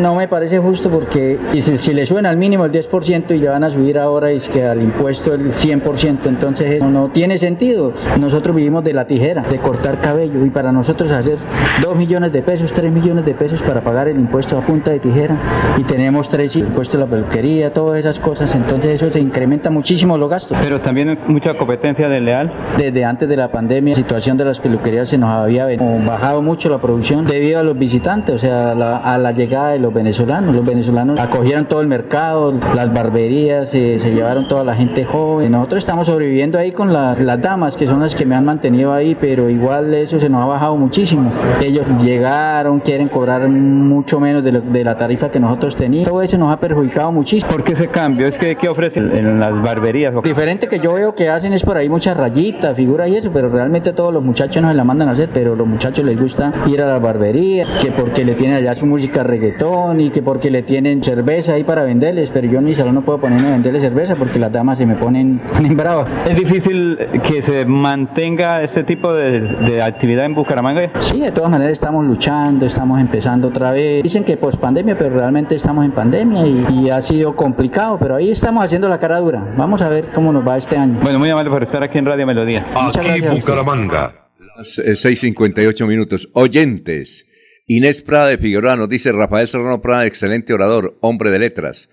No me parece justo porque si, le suben al mínimo el 10% y le van a subir ahora es que al impuesto el 100%, entonces no tiene sentido. Nosotros vivimos de la tijera, de cortar cabello y para nosotros hacer 2 millones de pesos, 3 millones de pesos para pagar el impuesto a punta de tijera y tenemos tres impuestos a la peluquería, todas esas cosas, entonces eso se incrementa muchísimo los gastos. Pero también mucha competencia desleal. Desde antes de la pandemia, la situación de las peluquerías se nos había bajado mucho la producción debido a los visitantes, o sea, a la, llegada de los venezolanos. Los venezolanos acogieron todo el mercado, las barberías, se, llevaron toda la gente joven. Nosotros estamos sobreviviendo ahí con las, las damas, que son las que me han mantenido ahí, pero igual eso se nos ha bajado muchísimo. Ellos llegaron, quieren cobrar mucho menos de, de la tarifa que nosotros teníamos. Todo eso nos ha perjudicado muchísimo. ¿Por qué ese cambio? ¿Es que qué ofrecen en las barberías? Diferente que yo veo que hacen es por ahí muchas rayitas, figuras y eso, pero realmente todos los muchachos no se la mandan a hacer, pero los muchachos les gusta ir a la barbería, que porque le tienen allá su música reggaetón y que porque le tienen cerveza ahí para venderles, pero yo en mi salón no puedo ponerme a venderles cerveza porque las damas se me ponen, [LAUGHS] ponen bravas. ¿Es difícil que se mantenga este tipo de, de actividad en Bucaramanga? Sí, de todas maneras estamos luchando, estamos empezando otra vez. Dicen que post pandemia, pero realmente estamos en pandemia y, ha sido complicado, pero ahí estamos haciendo la cara dura. Vamos a ver cómo nos va este año. Bueno, muy amable por estar aquí en Radio Melodía. Muchas aquí gracias Bucaramanga. 6.58 minutos. Oyentes. Inés Prada de Figueroa nos dice Rafael Serrano Prada, excelente orador, hombre de letras.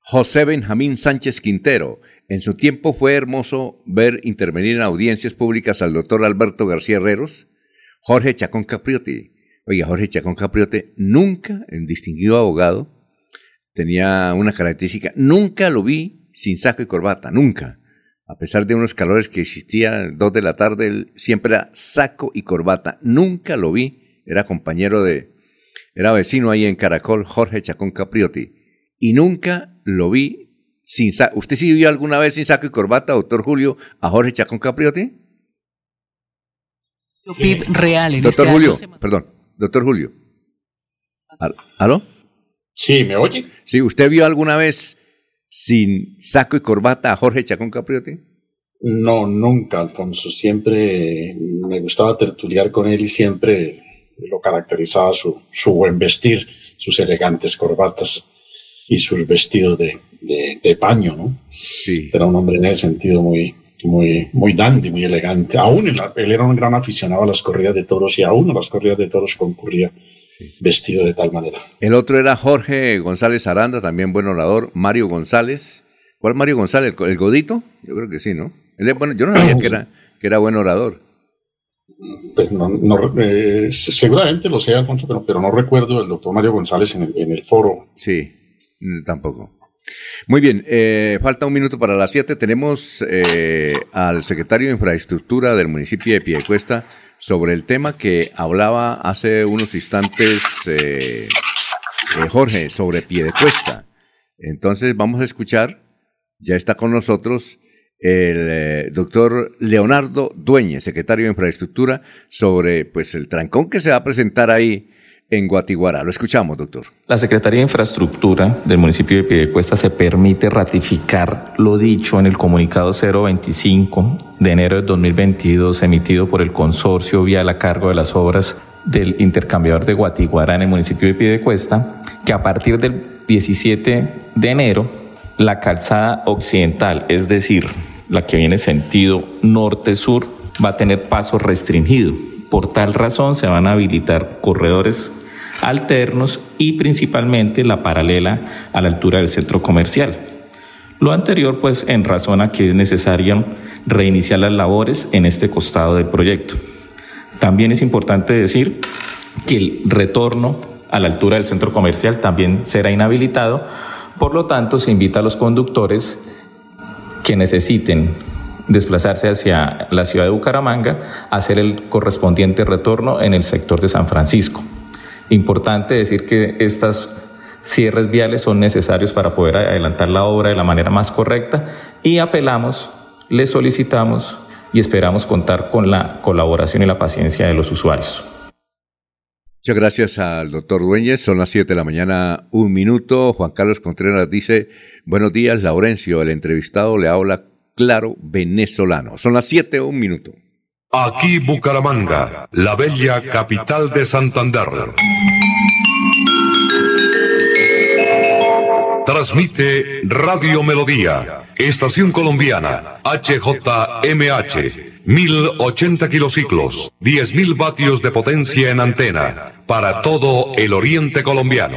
José Benjamín Sánchez Quintero. En su tiempo fue hermoso ver intervenir en audiencias públicas al doctor Alberto García Herreros, Jorge Chacón Capriotti, Oiga, Jorge Chacón Capriote nunca, en distinguido abogado, tenía una característica, nunca lo vi sin saco y corbata, nunca. A pesar de unos calores que existían, dos de la tarde, él siempre era saco y corbata, nunca lo vi, era compañero de, era vecino ahí en Caracol, Jorge Chacón Capriotti, y nunca lo vi sin saco. ¿Usted sí vio alguna vez sin saco y corbata, doctor Julio, a Jorge Chacón Capriotti? Real en Doctor este Julio, perdón. Doctor Julio. ¿Aló? Sí, ¿me oye? Sí, ¿usted vio alguna vez sin saco y corbata a Jorge Chacón Capriotti? No, nunca, Alfonso. Siempre me gustaba tertuliar con él y siempre lo caracterizaba su, su buen vestir, sus elegantes corbatas y sus vestidos de, de, paño, ¿no? Sí. Era un hombre en ese sentido muy, muy, muy dandy, muy elegante. Aún él, era un gran aficionado a las corridas de toros y aún a las corridas de toros concurría vestido de tal manera. El otro era Jorge González Aranda, también buen orador. Mario González. ¿Cuál Mario González? ¿El Godito? Yo creo que sí, ¿no? bueno, yo no sabía que era, que era buen orador. Pues no, eh, seguramente lo sea, Alfonso, pero, pero, no recuerdo el doctor Mario González en el, en el foro. Sí, tampoco. Muy bien, eh, falta un minuto para las siete. Tenemos eh, al secretario de Infraestructura del municipio de Piedecuesta sobre el tema que hablaba hace unos instantes eh, Jorge sobre Piedecuesta. Entonces vamos a escuchar, ya está con nosotros el doctor Leonardo Dueñez, secretario de Infraestructura, sobre pues el trancón que se va a presentar ahí en Guatiguara. Lo escuchamos, doctor. La Secretaría de Infraestructura del municipio de Piedecuesta se permite ratificar lo dicho en el comunicado 025 de enero de 2022 emitido por el consorcio vía a cargo de las obras del intercambiador de Guatiguara en el municipio de Piedecuesta, que a partir del 17 de enero la calzada occidental, es decir, la que viene sentido norte-sur, va a tener paso restringido. Por tal razón se van a habilitar corredores alternos y principalmente la paralela a la altura del centro comercial. Lo anterior, pues, en razón a que es necesario reiniciar las labores en este costado del proyecto. También es importante decir que el retorno a la altura del centro comercial también será inhabilitado, por lo tanto se invita a los conductores que necesiten desplazarse hacia la ciudad de Bucaramanga hacer el correspondiente retorno en el sector de San Francisco. Importante decir que estas cierres viales son necesarios para poder adelantar la obra de la manera más correcta y apelamos, les solicitamos y esperamos contar con la colaboración y la paciencia de los usuarios. Muchas gracias al doctor Dueñez. Son las 7 de la mañana, un minuto. Juan Carlos Contreras dice, buenos días, Laurencio. El entrevistado le habla claro venezolano. Son las 7, un minuto. Aquí Bucaramanga, la bella capital de Santander. Transmite Radio Melodía, Estación Colombiana, HJMH, 1080 kilociclos, 10.000 vatios de potencia en antena, para todo el oriente colombiano.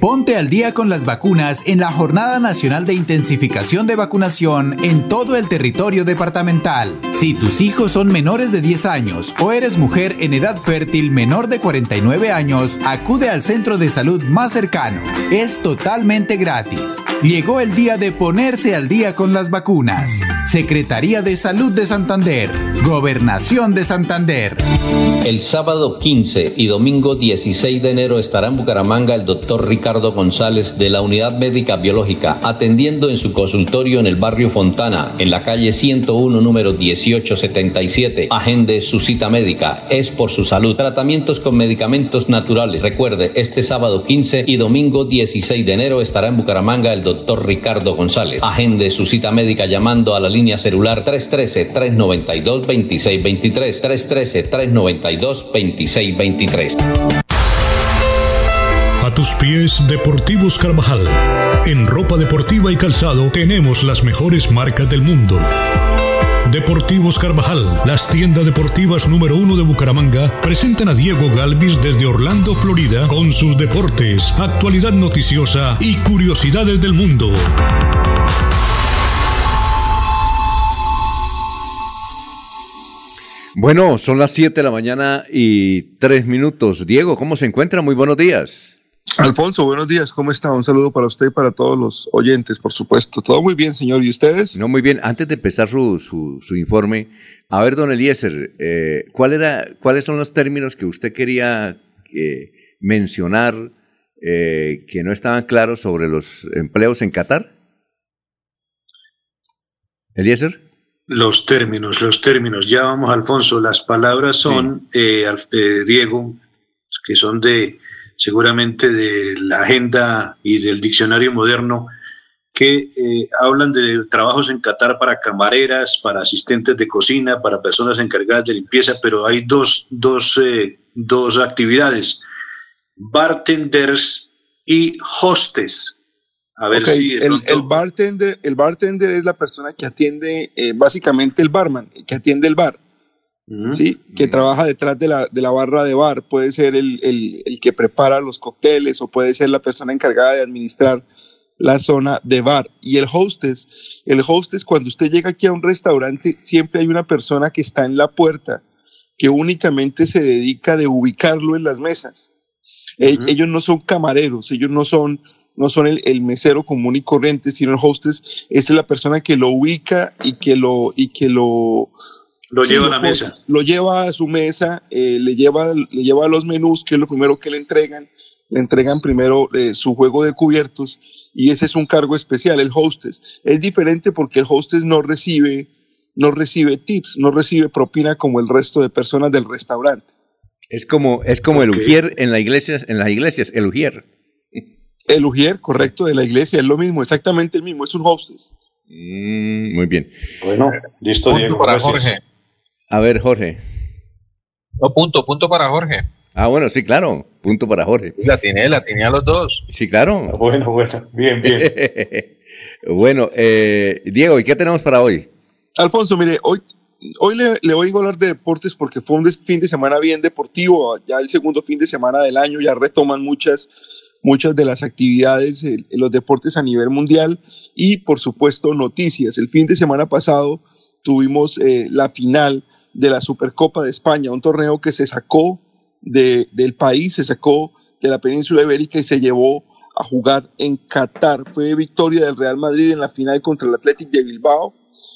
Ponte al día con las vacunas en la Jornada Nacional de Intensificación de Vacunación en todo el territorio departamental. Si tus hijos son menores de 10 años o eres mujer en edad fértil menor de 49 años, acude al centro de salud más cercano. Es totalmente gratis. Llegó el día de ponerse al día con las vacunas. Secretaría de Salud de Santander. Gobernación de Santander. El sábado 15 y domingo 16 de enero estará en Bucaramanga el doctor Ricardo González de la Unidad Médica Biológica, atendiendo en su consultorio en el barrio Fontana, en la calle 101, número 1877. Agende su cita médica, es por su salud. Tratamientos con medicamentos naturales. Recuerde, este sábado 15 y domingo 16 de enero estará en Bucaramanga el doctor Ricardo González. Agende su cita médica llamando a la línea celular 313-392-2623. 313-392-2623 tus pies Deportivos Carvajal. En ropa deportiva y calzado tenemos las mejores marcas del mundo. Deportivos Carvajal, las tiendas deportivas número uno de Bucaramanga, presentan a Diego Galvis desde Orlando, Florida, con sus deportes, actualidad noticiosa y curiosidades del mundo. Bueno, son las 7 de la mañana y 3 minutos. Diego, ¿cómo se encuentra? Muy buenos días. Alfonso, buenos días, ¿cómo está? Un saludo para usted y para todos los oyentes, por supuesto. Todo muy bien, señor, ¿y ustedes? No, muy bien. Antes de empezar su, su, informe, a ver, don Eliezer, eh, ¿cuál era, ¿cuáles son los términos que usted quería eh, mencionar eh, que no estaban claros sobre los empleos en Qatar? Eliezer. Los términos, los términos. Ya vamos, Alfonso. Las palabras son, Diego, que son de seguramente de la agenda y del diccionario moderno, que eh, hablan de trabajos en Qatar para camareras, para asistentes de cocina, para personas encargadas de limpieza, pero hay dos, dos, eh, dos actividades, bartenders y hostes. A ver si el, el, bartender, el bartender es la persona que atiende, eh, básicamente el barman, que atiende el bar. ¿Sí? que trabaja detrás de la, de la, barra de bar. Puede ser el, el, el, que prepara los cócteles o puede ser la persona encargada de administrar la zona de bar. Y el hostess, el hostess cuando usted llega aquí a un restaurante, siempre hay una persona que está en la puerta que únicamente se dedica de ubicarlo en las mesas. Ellos no son camareros, ellos no son, no son el, el, mesero común y corriente, sino el hostess es la persona que lo ubica y que lo, y que lo, lo lleva a la mesa. Lo lleva a su mesa, eh, le, lleva, le lleva los menús, que es lo primero que le entregan, le entregan primero eh, su juego de cubiertos y ese es un cargo especial, el hostess. Es diferente porque el hostess no recibe, no recibe tips, no recibe propina como el resto de personas del restaurante. Es como, es como el ujier en, la iglesia, en las iglesias, el ujier. El ujier, correcto, de la iglesia, es lo mismo, exactamente el mismo, es un hostess. Mm, muy bien. Bueno, listo, Diego. para gracias. Jorge. A ver, Jorge. No, punto, punto para Jorge. Ah, bueno, sí, claro. Punto para Jorge. La tiene, la tiene a los dos. Sí, claro. Bueno, bueno, bien, bien. [LAUGHS] bueno, eh, Diego, ¿y qué tenemos para hoy? Alfonso, mire, hoy, hoy le, le voy a hablar de deportes porque fue un des- fin de semana bien deportivo, ya el segundo fin de semana del año, ya retoman muchas, muchas de las actividades en los deportes a nivel mundial y por supuesto noticias. El fin de semana pasado tuvimos eh, la final de la Supercopa de España, un torneo que se sacó de- del país, se sacó de la península ibérica y se llevó a jugar en Qatar. Fue victoria del Real Madrid en la final contra el Athletic de Bilbao.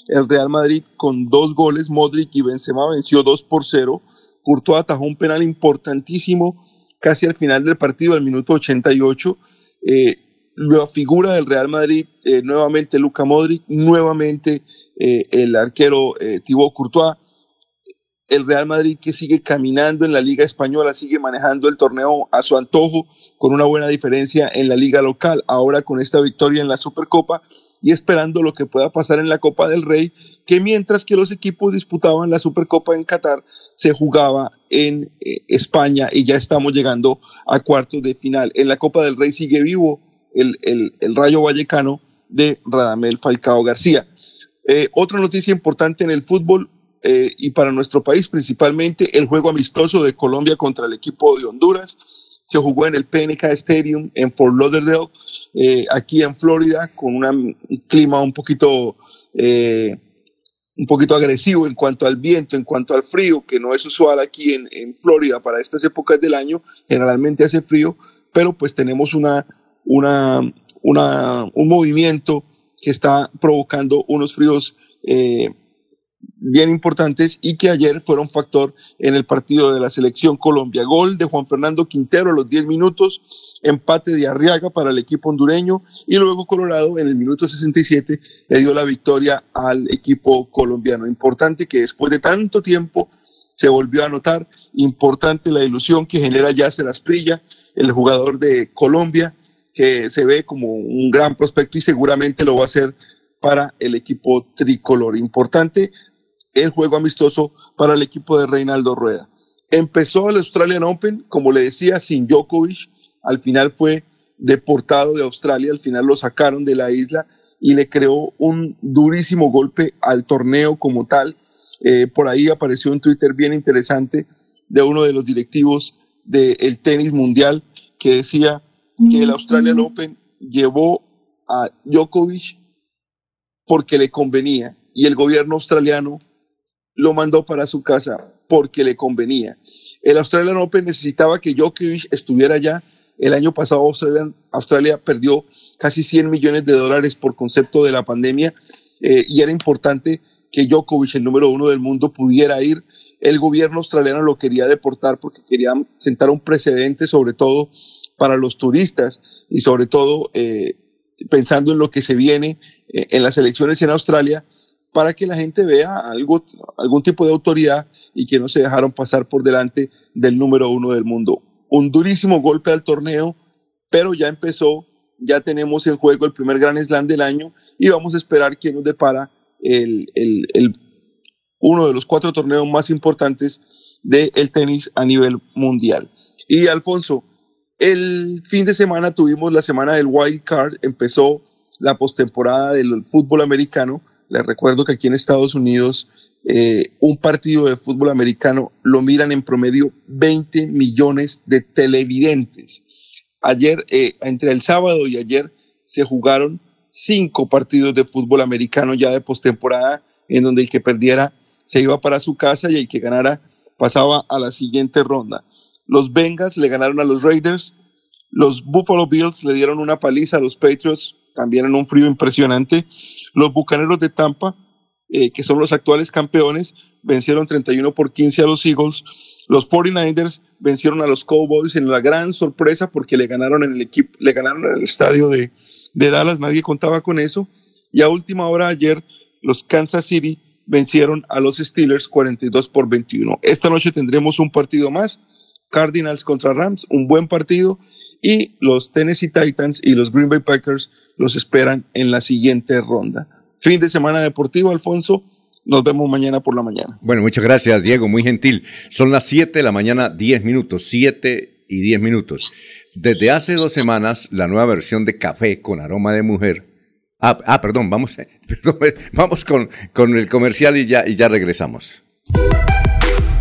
El Real Madrid con dos goles, Modric y Benzema venció 2 por 0. Courtois atajó un penal importantísimo casi al final del partido, al minuto 88. Eh, la figura del Real Madrid, eh, nuevamente Luca Modric, nuevamente eh, el arquero eh, Thibaut Courtois. El Real Madrid que sigue caminando en la Liga Española, sigue manejando el torneo a su antojo, con una buena diferencia en la Liga local. Ahora con esta victoria en la Supercopa y esperando lo que pueda pasar en la Copa del Rey, que mientras que los equipos disputaban la Supercopa en Qatar, se jugaba en eh, España y ya estamos llegando a cuartos de final. En la Copa del Rey sigue vivo el, el- el Rayo Vallecano de Radamel Falcao García. Eh, otra noticia importante en el fútbol eh, y para nuestro país principalmente, el juego amistoso de Colombia contra el equipo de Honduras. Se jugó en el PNK Stadium en Fort Lauderdale, eh, aquí en Florida, con una- un clima un poquito, eh, un poquito agresivo en cuanto al viento, en cuanto al frío, que no es usual aquí en, en Florida para estas épocas del año. Generalmente hace frío, pero pues tenemos una, una, una, un movimiento que está provocando unos fríos eh, bien importantes y que ayer fueron factor en el partido de la selección Colombia. Gol de Juan Fernando Quintero a los 10 minutos, empate de Arriaga para el equipo hondureño y luego Colorado en el minuto 67 le dio la victoria al equipo colombiano. Importante que después de tanto tiempo se volvió a anotar, importante la ilusión que genera Yasser Asprilla, el jugador de Colombia, que se ve como un gran prospecto y seguramente lo va a hacer para el equipo tricolor. Importante el juego amistoso para el equipo de Reinaldo Rueda. Empezó el Australian Open, como le decía, sin Djokovic. Al final fue deportado de Australia, al final lo sacaron de la isla y le creó un durísimo golpe al torneo como tal. Eh, por ahí apareció un Twitter bien interesante de uno de los directivos del tenis mundial que decía que el Australian Open llevó a Djokovic porque le convenía y el gobierno australiano lo mandó para su casa porque le convenía. El Australian Open necesitaba que Djokovic estuviera allá. El año pasado Australia, perdió casi 100 millones de dólares por concepto de la pandemia eh, y era importante que Djokovic, el número uno del mundo, pudiera ir. El gobierno australiano lo quería deportar porque querían sentar un precedente, sobre todo para los turistas y sobre todo eh, pensando en lo que se viene eh, en las elecciones en Australia, para que la gente vea algo, algún tipo de autoridad y que no se dejaron pasar por delante del número uno del mundo. Un durísimo golpe al torneo, pero ya empezó, ya tenemos en juego el primer Gran Slam del año y vamos a esperar que nos depara el, el, uno de los cuatro torneos más importantes del tenis a nivel mundial. Y Alfonso, el fin de semana tuvimos la semana del Wild Card, empezó la postemporada del fútbol americano. Les recuerdo que aquí en Estados Unidos eh, un partido de fútbol americano lo miran en promedio 20 millones de televidentes. Ayer, eh, entre el sábado y ayer, se jugaron cinco partidos de fútbol americano ya de postemporada, en donde el que perdiera se iba para su casa y el que ganara pasaba a la siguiente ronda. Los Bengals le ganaron a los Raiders, los Buffalo Bills le dieron una paliza a los Patriots, también en un frío impresionante. Los Bucaneros de Tampa, eh, que son los actuales campeones, vencieron 31 por 15 a los Eagles. Los 49ers vencieron a los Cowboys en la gran sorpresa porque le ganaron en el equipo, le ganaron en el estadio de, de Dallas, nadie contaba con eso. Y a última hora ayer, los Kansas City vencieron a los Steelers 42 por 21. Esta noche tendremos un partido más, Cardinals contra Rams, un buen partido, y los Tennessee Titans y los Green Bay Packers los esperan en la siguiente ronda. Fin de semana deportivo, Alfonso. Nos vemos mañana por la mañana. Bueno, muchas gracias, Diego, muy gentil. Son las 7 de la mañana, 10 minutos, 7 y 10 minutos. Desde hace dos semanas, la nueva versión de café con aroma de mujer. Ah, ah perdón, vamos, [LAUGHS] vamos con, con el comercial y ya, y ya regresamos.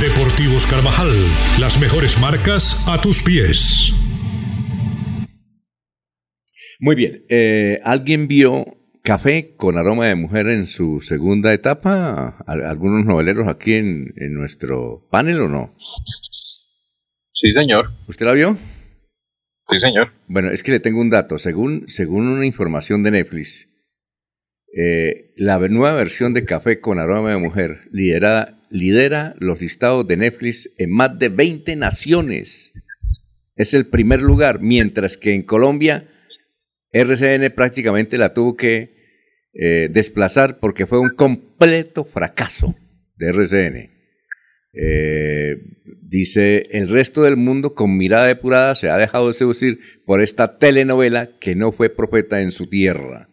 Deportivos Carvajal, las mejores marcas a tus pies. Muy bien, eh, ¿alguien vio Café con aroma de mujer en su segunda etapa? ¿Algunos noveleros aquí en, nuestro panel o no? Sí, señor. ¿Usted la vio? Sí, señor. Bueno, es que le tengo un dato. Según, según una información de Netflix, eh, la nueva versión de Café con aroma de mujer, liderada lidera los listados de Netflix en más de 20 naciones. Es el primer lugar, mientras que en Colombia RCN prácticamente la tuvo que eh, desplazar porque fue un completo fracaso de RCN. Eh, dice, el resto del mundo con mirada depurada se ha dejado de seducir por esta telenovela que no fue profeta en su tierra.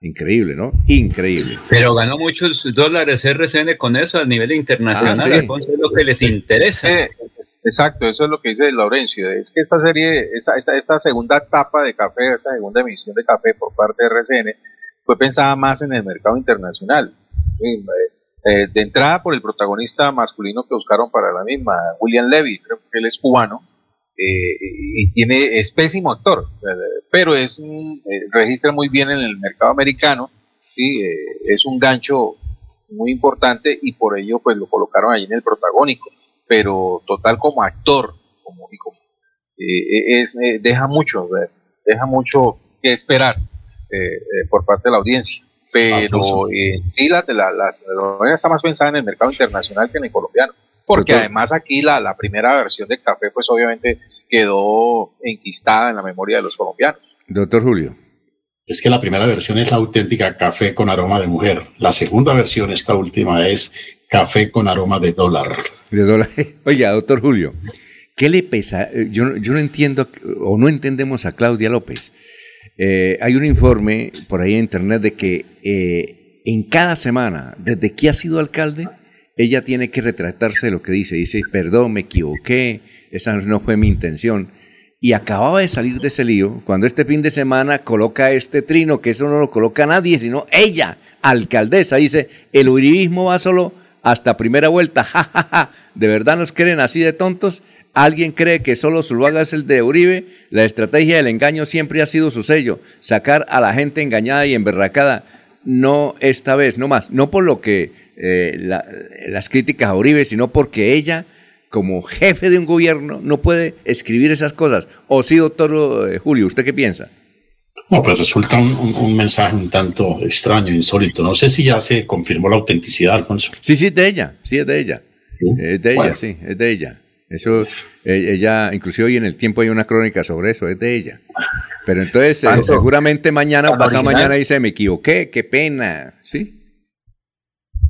Increíble, ¿no? Increíble. Pero ganó muchos dólares RCN con eso a nivel internacional. Ah, es lo que les interesa. exacto, eso es lo que dice Laurencio. Es que esta serie, esta, esta, segunda etapa de café, esta segunda emisión de café por parte de RCN, fue pensada más en el mercado internacional. Eh, eh, de entrada por el protagonista masculino que buscaron para la misma, William Levy, creo que él es cubano, eh, y tiene, es pésimo actor, pero es eh, registra muy bien en el mercado americano, ¿sí? Eh, es un gancho muy importante y por ello pues lo colocaron ahí en el protagónico, pero total como actor, como, es, deja mucho, deja mucho que esperar por parte de la audiencia. Pero sí, la, la, la, está más pensada en el mercado internacional que en el colombiano porque además aquí la, la, primera versión de café pues obviamente quedó enquistada en la memoria de los colombianos. Doctor Julio. Es que la primera versión es la auténtica café con aroma de mujer. La segunda versión, esta última, es café con aroma de dólar. De dólar. [LAUGHS] Oiga, doctor Julio, ¿qué le pesa? Yo, yo no entiendo o no entendemos a Claudia López. Eh, hay un informe por ahí en internet de que eh, en cada semana, desde que ha sido alcalde, ella tiene que retratarse de lo que dice. Dice, perdón, me equivoqué, esa no fue mi intención. Y acababa de salir de ese lío cuando este fin de semana coloca este trino, que eso no lo coloca nadie, sino ella, alcaldesa, dice, el uribismo va solo hasta primera vuelta, [LAUGHS] jajaja, ¿de verdad nos creen así de tontos? ¿Alguien cree que solo Zuluaga es el de Uribe? La estrategia del engaño siempre ha sido su sello, sacar a la gente engañada y emberracada. No esta vez, no más, no por lo que eh, las críticas a Uribe, sino porque ella, como jefe de un gobierno, no puede escribir esas cosas. ¿O sí, doctor eh, Julio, usted qué piensa? No, pues resulta un, mensaje un tanto extraño, insólito. No sé si ya se confirmó la autenticidad, Alfonso. Sí, sí, de ella, sí, es de ella. Es de ella, sí, es de ella. Eso, e, ella, inclusive hoy en el tiempo hay una crónica sobre eso, es de ella. Pero entonces, eh, seguramente mañana, pasado mañana dice, me equivoqué, qué pena, ¿sí?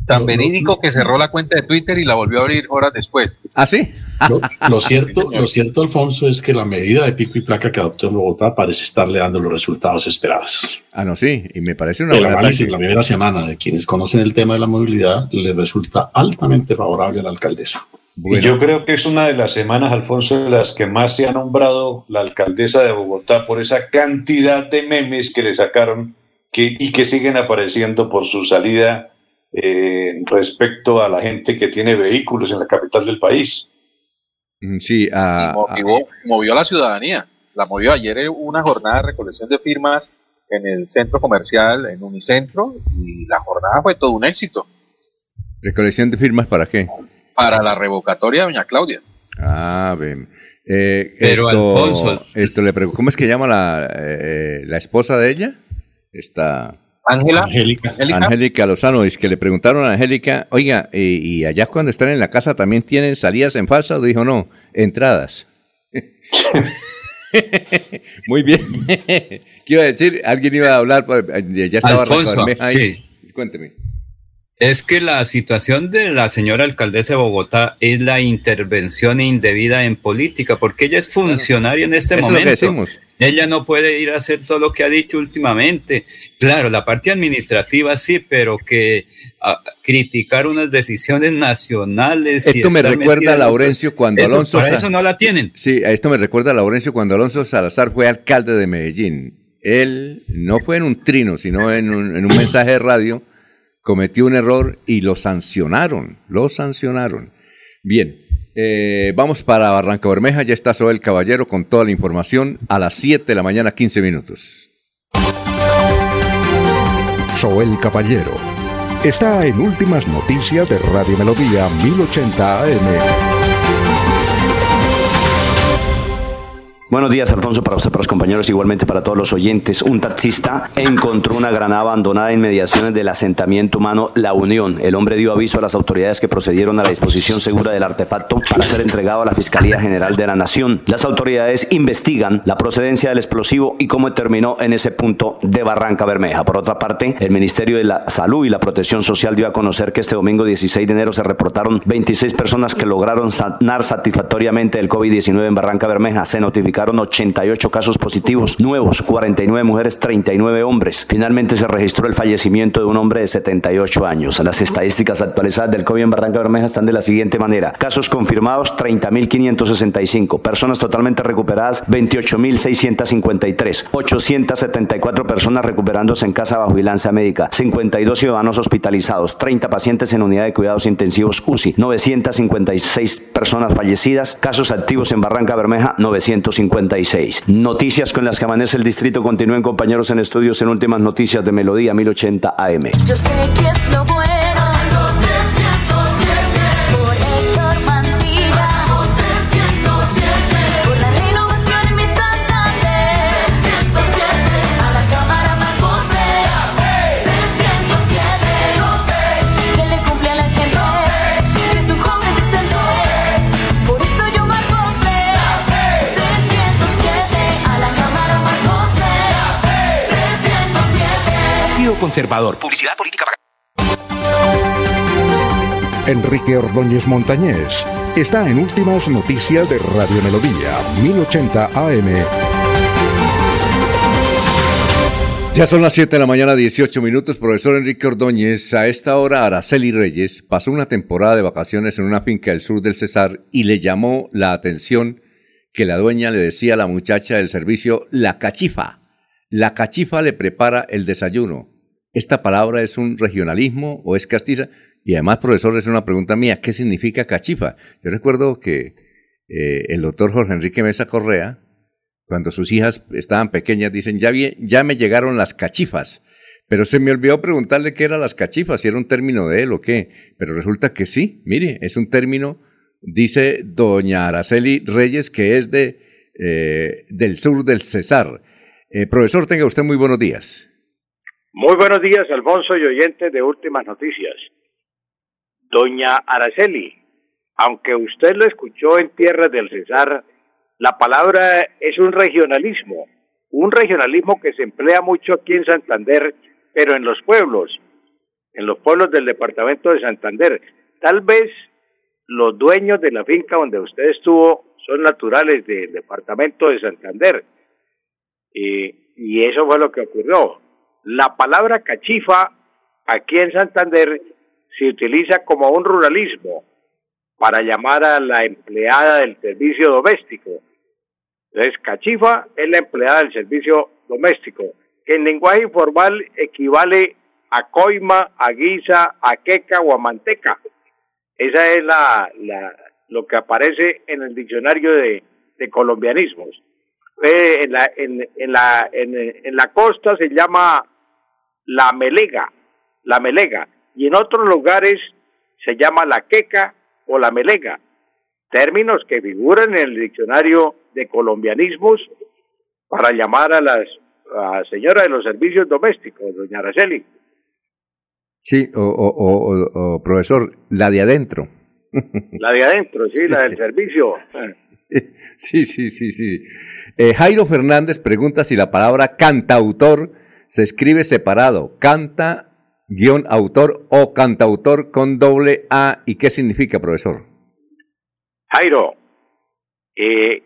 Tan verídico que cerró la cuenta de Twitter y la volvió a abrir horas después. ¿Ah, sí? [LAUGHS] Lo, cierto, lo cierto, Alfonso, es que la medida de pico y placa que adoptó en Bogotá parece estarle dando los resultados esperados. Ah, no, sí, y me parece una El análisis la primera semana de quienes conocen el tema de la movilidad le resulta altamente favorable a la alcaldesa. Y yo creo que es una de las semanas, Alfonso, de las que más se ha nombrado la alcaldesa de Bogotá por esa cantidad de memes que le sacaron que, y que siguen apareciendo por su salida eh, respecto a la gente que tiene vehículos en la capital del país. Mm, sí, a, movió a la ciudadanía. La movió ayer una jornada de recolección de firmas en el centro comercial, en Unicentro, y la jornada fue todo un éxito. ¿Recolección de firmas para qué? Para la revocatoria de doña Claudia. Ah, bien. Eh, Pero esto, Alfonso. Esto le pregunto, ¿cómo es que llama la, eh, la esposa de ella? Está. Ángela. Angélica. Angélica Lozano. Es que le preguntaron a Angélica, oiga, y, allá cuando están en la casa también tienen salidas en falsa? Dijo, no, entradas. [LAUGHS] Muy bien. [LAUGHS] ¿Qué iba a decir? Alguien iba a hablar, pues, ya estaba Alfonso, ahí. Cuénteme. Es que la situación de la señora alcaldesa de Bogotá es la intervención indebida en política, porque ella es funcionaria en este momento. Ella no puede ir a hacer todo lo que ha dicho últimamente. Claro, la parte administrativa sí, pero que criticar unas decisiones nacionales. Esto me recuerda a Laurencio cuando Alonso. eso no la tienen. Sí, esto me recuerda a Laurencio cuando Alonso Salazar fue alcalde de Medellín. Él no fue en un trino, sino en un, en un mensaje de radio cometió un error y lo sancionaron, lo sancionaron. Bien, eh, vamos para Barranca Bermeja, ya está Soel Caballero con toda la información a las 7 de la mañana, 15 minutos. Soel Caballero está en Últimas Noticias de Radio Melodía 1080 AM. Buenos días, Alfonso, para usted, para los compañeros, igualmente para todos los oyentes. Un taxista encontró una granada abandonada en mediaciones del asentamiento humano La Unión. El hombre dio aviso a las autoridades que procedieron a la disposición segura del artefacto para ser entregado a la Fiscalía General de la Nación. Las autoridades investigan la procedencia del explosivo y cómo terminó en ese punto de Barranca Bermeja. Por otra parte, el Ministerio de la Salud y la Protección Social dio a conocer que este domingo 16 de enero se reportaron 26 personas que lograron sanar satisfactoriamente el COVID-19 en Barranca Bermeja. Se notificó 88 casos positivos nuevos, 49 mujeres, 39 hombres. Finalmente se registró el fallecimiento de un hombre de 78 años. Las estadísticas actualizadas del COVID en Barranca Bermeja están de la siguiente manera. Casos confirmados 30.565. Personas totalmente recuperadas 28.653. 874 personas recuperándose en casa bajo vigilancia médica. 52 ciudadanos hospitalizados. 30 pacientes en unidad de cuidados intensivos UCI. 956 personas fallecidas. Casos activos en Barranca Bermeja 950. Noticias con las que amanece el distrito. Continúen compañeros en estudios en últimas noticias de Melodía 1080 AM. Yo sé que es lo bueno. Conservador. Publicidad política. Enrique Ordóñez Montañés está en Últimas Noticias de Radio Melodía, 1080 AM. Ya son las 7 de la mañana, 18 minutos. Profesor Enrique Ordóñez, a esta hora Araceli Reyes pasó una temporada de vacaciones en una finca del sur del Cesar y le llamó la atención que la dueña le decía a la muchacha del servicio la cachifa. La cachifa le prepara el desayuno. ¿Esta palabra es un regionalismo o es castiza? Y además, profesor, es una pregunta mía, ¿qué significa cachifa? Yo recuerdo que eh, el doctor Jorge Enrique Mesa Correa, cuando sus hijas estaban pequeñas, dicen, ya, ya me llegaron las cachifas. Pero se me olvidó preguntarle qué eran las cachifas, si era un término de él o qué. Pero resulta que sí, mire, es un término, dice doña Araceli Reyes, que es de, eh, del sur del Cesar. Eh, profesor, tenga usted muy buenos días. Muy buenos días, Alfonso y oyentes de Últimas Noticias. Doña Araceli, aunque usted lo escuchó en tierras del Cesar, la palabra es un regionalismo, un regionalismo que se emplea mucho aquí en Santander, pero en los pueblos, en los pueblos del departamento de Santander. Tal vez los dueños de la finca donde usted estuvo son naturales del departamento de Santander. Y, y eso fue lo que ocurrió. La palabra cachifa aquí en Santander se utiliza como un ruralismo para llamar a la empleada del servicio doméstico. Entonces, cachifa es la empleada del servicio doméstico, que en lenguaje informal equivale a coima, a guisa, a queca o a manteca. Esa es la, la, lo que aparece en el diccionario de, colombianismos. Eh, en, la, en, en, la, en, en la costa se llama la melega, la melega, y en otros lugares se llama la queca o la melega, términos que figuran en el diccionario de colombianismos para llamar a las a señora de los servicios domésticos, doña Araceli. Sí, o, o, o, profesor, la de adentro. [LAUGHS] La de adentro, sí, la del servicio. Sí, sí, sí, sí. Eh, Jairo Fernández pregunta si la palabra cantautor se escribe separado, canta guion autor o cantautor con doble A. ¿Y qué significa, profesor? Jairo, eh,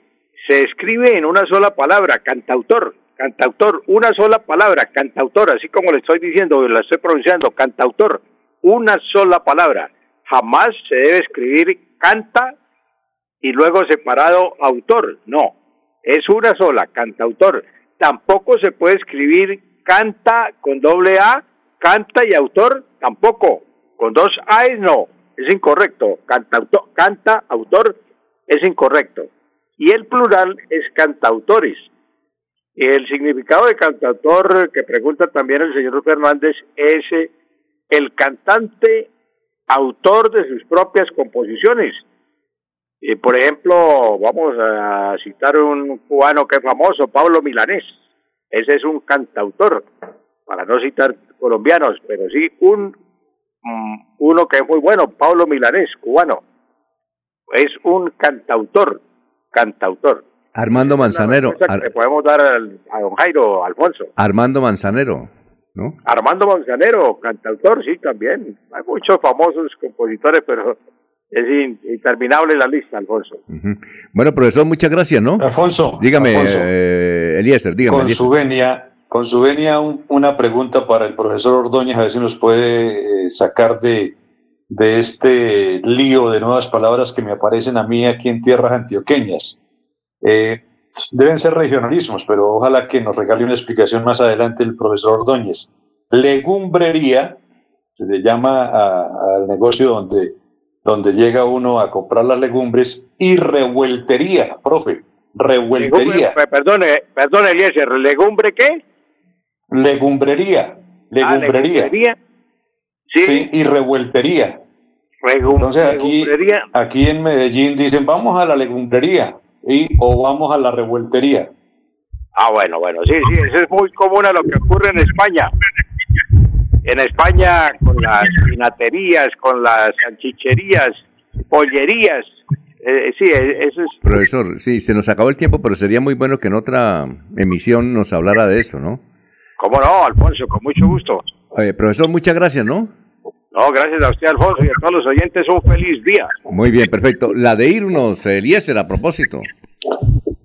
se escribe en una sola palabra, cantautor, cantautor, una sola palabra, cantautor, así como le estoy diciendo, la estoy pronunciando, cantautor, una sola palabra. Jamás se debe escribir canta y luego separado autor, no, es una sola, cantautor. Tampoco se puede escribir canta con doble A, canta y autor, tampoco, con dos A no, es incorrecto, cantautor, canta, autor, es incorrecto. Y el plural es cantautores. El significado de cantautor que pregunta también el señor Fernández es eh, el cantante autor de sus propias composiciones. Y por ejemplo, vamos a citar un cubano que es famoso, Pablo Milanés. Ese es un cantautor, para no citar colombianos, pero sí un mm, uno que es muy bueno, Pablo Milanés, cubano. Es un cantautor, cantautor. Armando Manzanero. le podemos dar a don Jairo Alfonso. Armando Manzanero, ¿no? Armando Manzanero, cantautor, sí, también. Hay muchos famosos compositores, pero es interminable la lista, Alfonso. Bueno, profesor, muchas gracias, ¿no? Alfonso. Dígame, eh, Eliezer, dígame. Con su venia, con su venia una pregunta para el profesor Ordóñez, a ver si nos puede eh, sacar de, de este lío de nuevas palabras que me aparecen a mí aquí en tierras antioqueñas. Eh, deben ser regionalismos, pero ojalá que nos regale una explicación más adelante el profesor Ordóñez. Legumbrería, se le llama al negocio donde, donde llega uno a comprar las legumbres, y revueltería, profe, revueltería. perdone, perdone, Eliezer, ¿legumbre qué? Legumbrería, legumbrería. Ah, sí. y revueltería. Entonces aquí, aquí en Medellín dicen, vamos a la legumbrería y o vamos a la revueltería. Ah, bueno, bueno, sí, sí, eso es muy común a lo que ocurre en España. En España, con las pinaterías, con las sanchicherías, pollerías, eh, sí, e, eso es... Profesor, sí, se nos acabó el tiempo, pero sería muy bueno que en otra emisión nos hablara de eso, ¿no? ¿Cómo no, Alfonso? Con mucho gusto. profesor, muchas gracias, ¿no? No, gracias a usted, Alfonso, y a todos los oyentes. Un feliz día. Muy bien, perfecto. La de irnos, Eliezer, a propósito.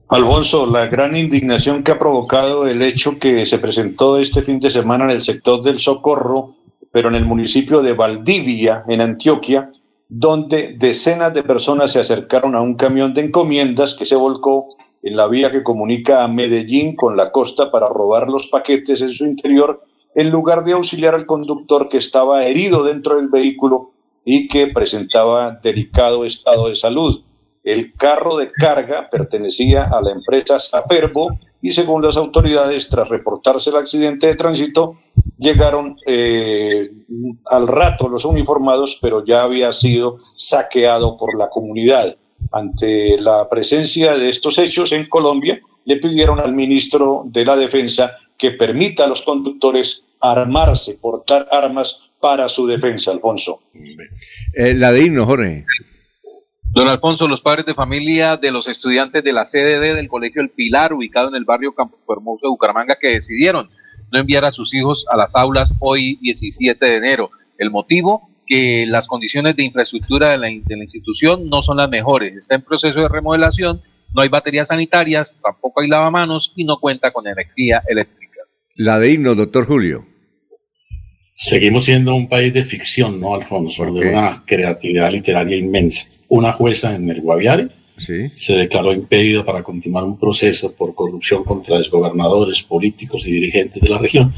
Alfonso, la gran indignación que ha provocado el hecho que se presentó este fin de semana en el sector del Socorro, pero en el municipio de Valdivia, en Antioquia, donde decenas de personas se acercaron a un camión de encomiendas que se volcó en la vía que comunica a Medellín con la costa para robar los paquetes en su interior en lugar de auxiliar al conductor que estaba herido dentro del vehículo y que presentaba delicado estado de salud. El carro de carga pertenecía a la empresa Saferbo y según las autoridades, tras reportarse el accidente de tránsito, llegaron eh, al rato los uniformados, pero ya había sido saqueado por la comunidad. Ante la presencia de estos hechos en Colombia, le pidieron al ministro de la Defensa que permita a los conductores armarse, portar armas para su defensa, Alfonso. Eh, la de irnos, Jorge. Don Alfonso, los padres de familia de los estudiantes de la CDD del Colegio El Pilar, ubicado en el barrio Campo Hermoso de Bucaramanga, que decidieron no enviar a sus hijos a las aulas hoy 17 de enero. El motivo, que las condiciones de infraestructura de la, de la institución no son las mejores. Está en proceso de remodelación, no hay baterías sanitarias, tampoco hay lavamanos y no cuenta con energía eléctrica. La de himno, doctor Julio. Seguimos siendo un país de ficción, ¿no, Alfonso? De una creatividad literaria inmensa. Una jueza en el Guaviare se declaró impedido para continuar un proceso por corrupción contra los gobernadores, políticos y dirigentes de la región,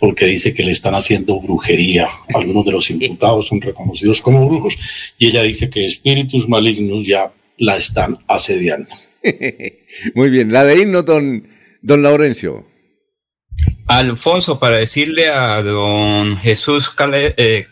porque dice que le están haciendo brujería. Algunos de los imputados son reconocidos como brujos y ella dice que espíritus malignos ya la están asediando. [LAUGHS] Muy bien, la de himno, don, don Laurencio. Alfonso, para decirle a don Jesús eh,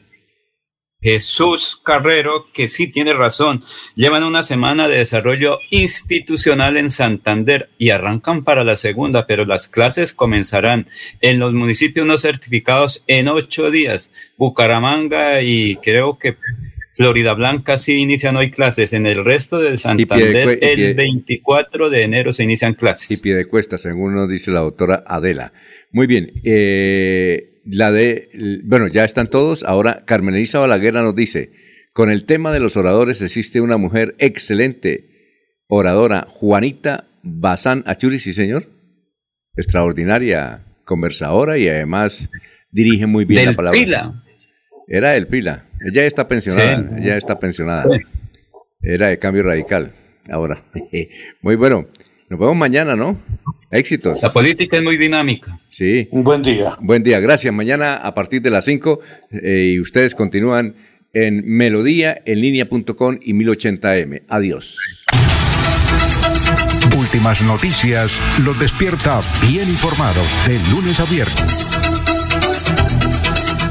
Jesús Carrero, que sí tiene razón. Llevan una semana de desarrollo institucional en Santander y arrancan para la segunda, pero las clases comenzarán en los municipios no certificados en ocho días. Bucaramanga y creo que Florida Blanca sí inician hoy clases. En el resto del Santander, el 24 de enero se inician clases. Y pie de cuesta, según nos dice la doctora Adela. Muy bien. Eh, la de, bueno, ya están todos. Ahora, Carmen Elisa Balaguer nos dice, con el tema de los oradores existe una mujer excelente, oradora, Juanita Bazán Achuri, sí señor. Extraordinaria conversadora y además dirige muy bien la palabra. Pila. Era el Pila. Ella está pensionada, ella está pensionada. Era de cambio radical. Ahora, [LAUGHS] muy bueno. Nos vemos mañana, ¿no? Éxitos. La política es muy dinámica. Sí. Un buen día. Buen día. Gracias. Mañana a partir de las 5 eh, y ustedes continúan en melodía en línea.com y 1080m. Adiós. Últimas noticias los despierta bien informados de lunes a viernes.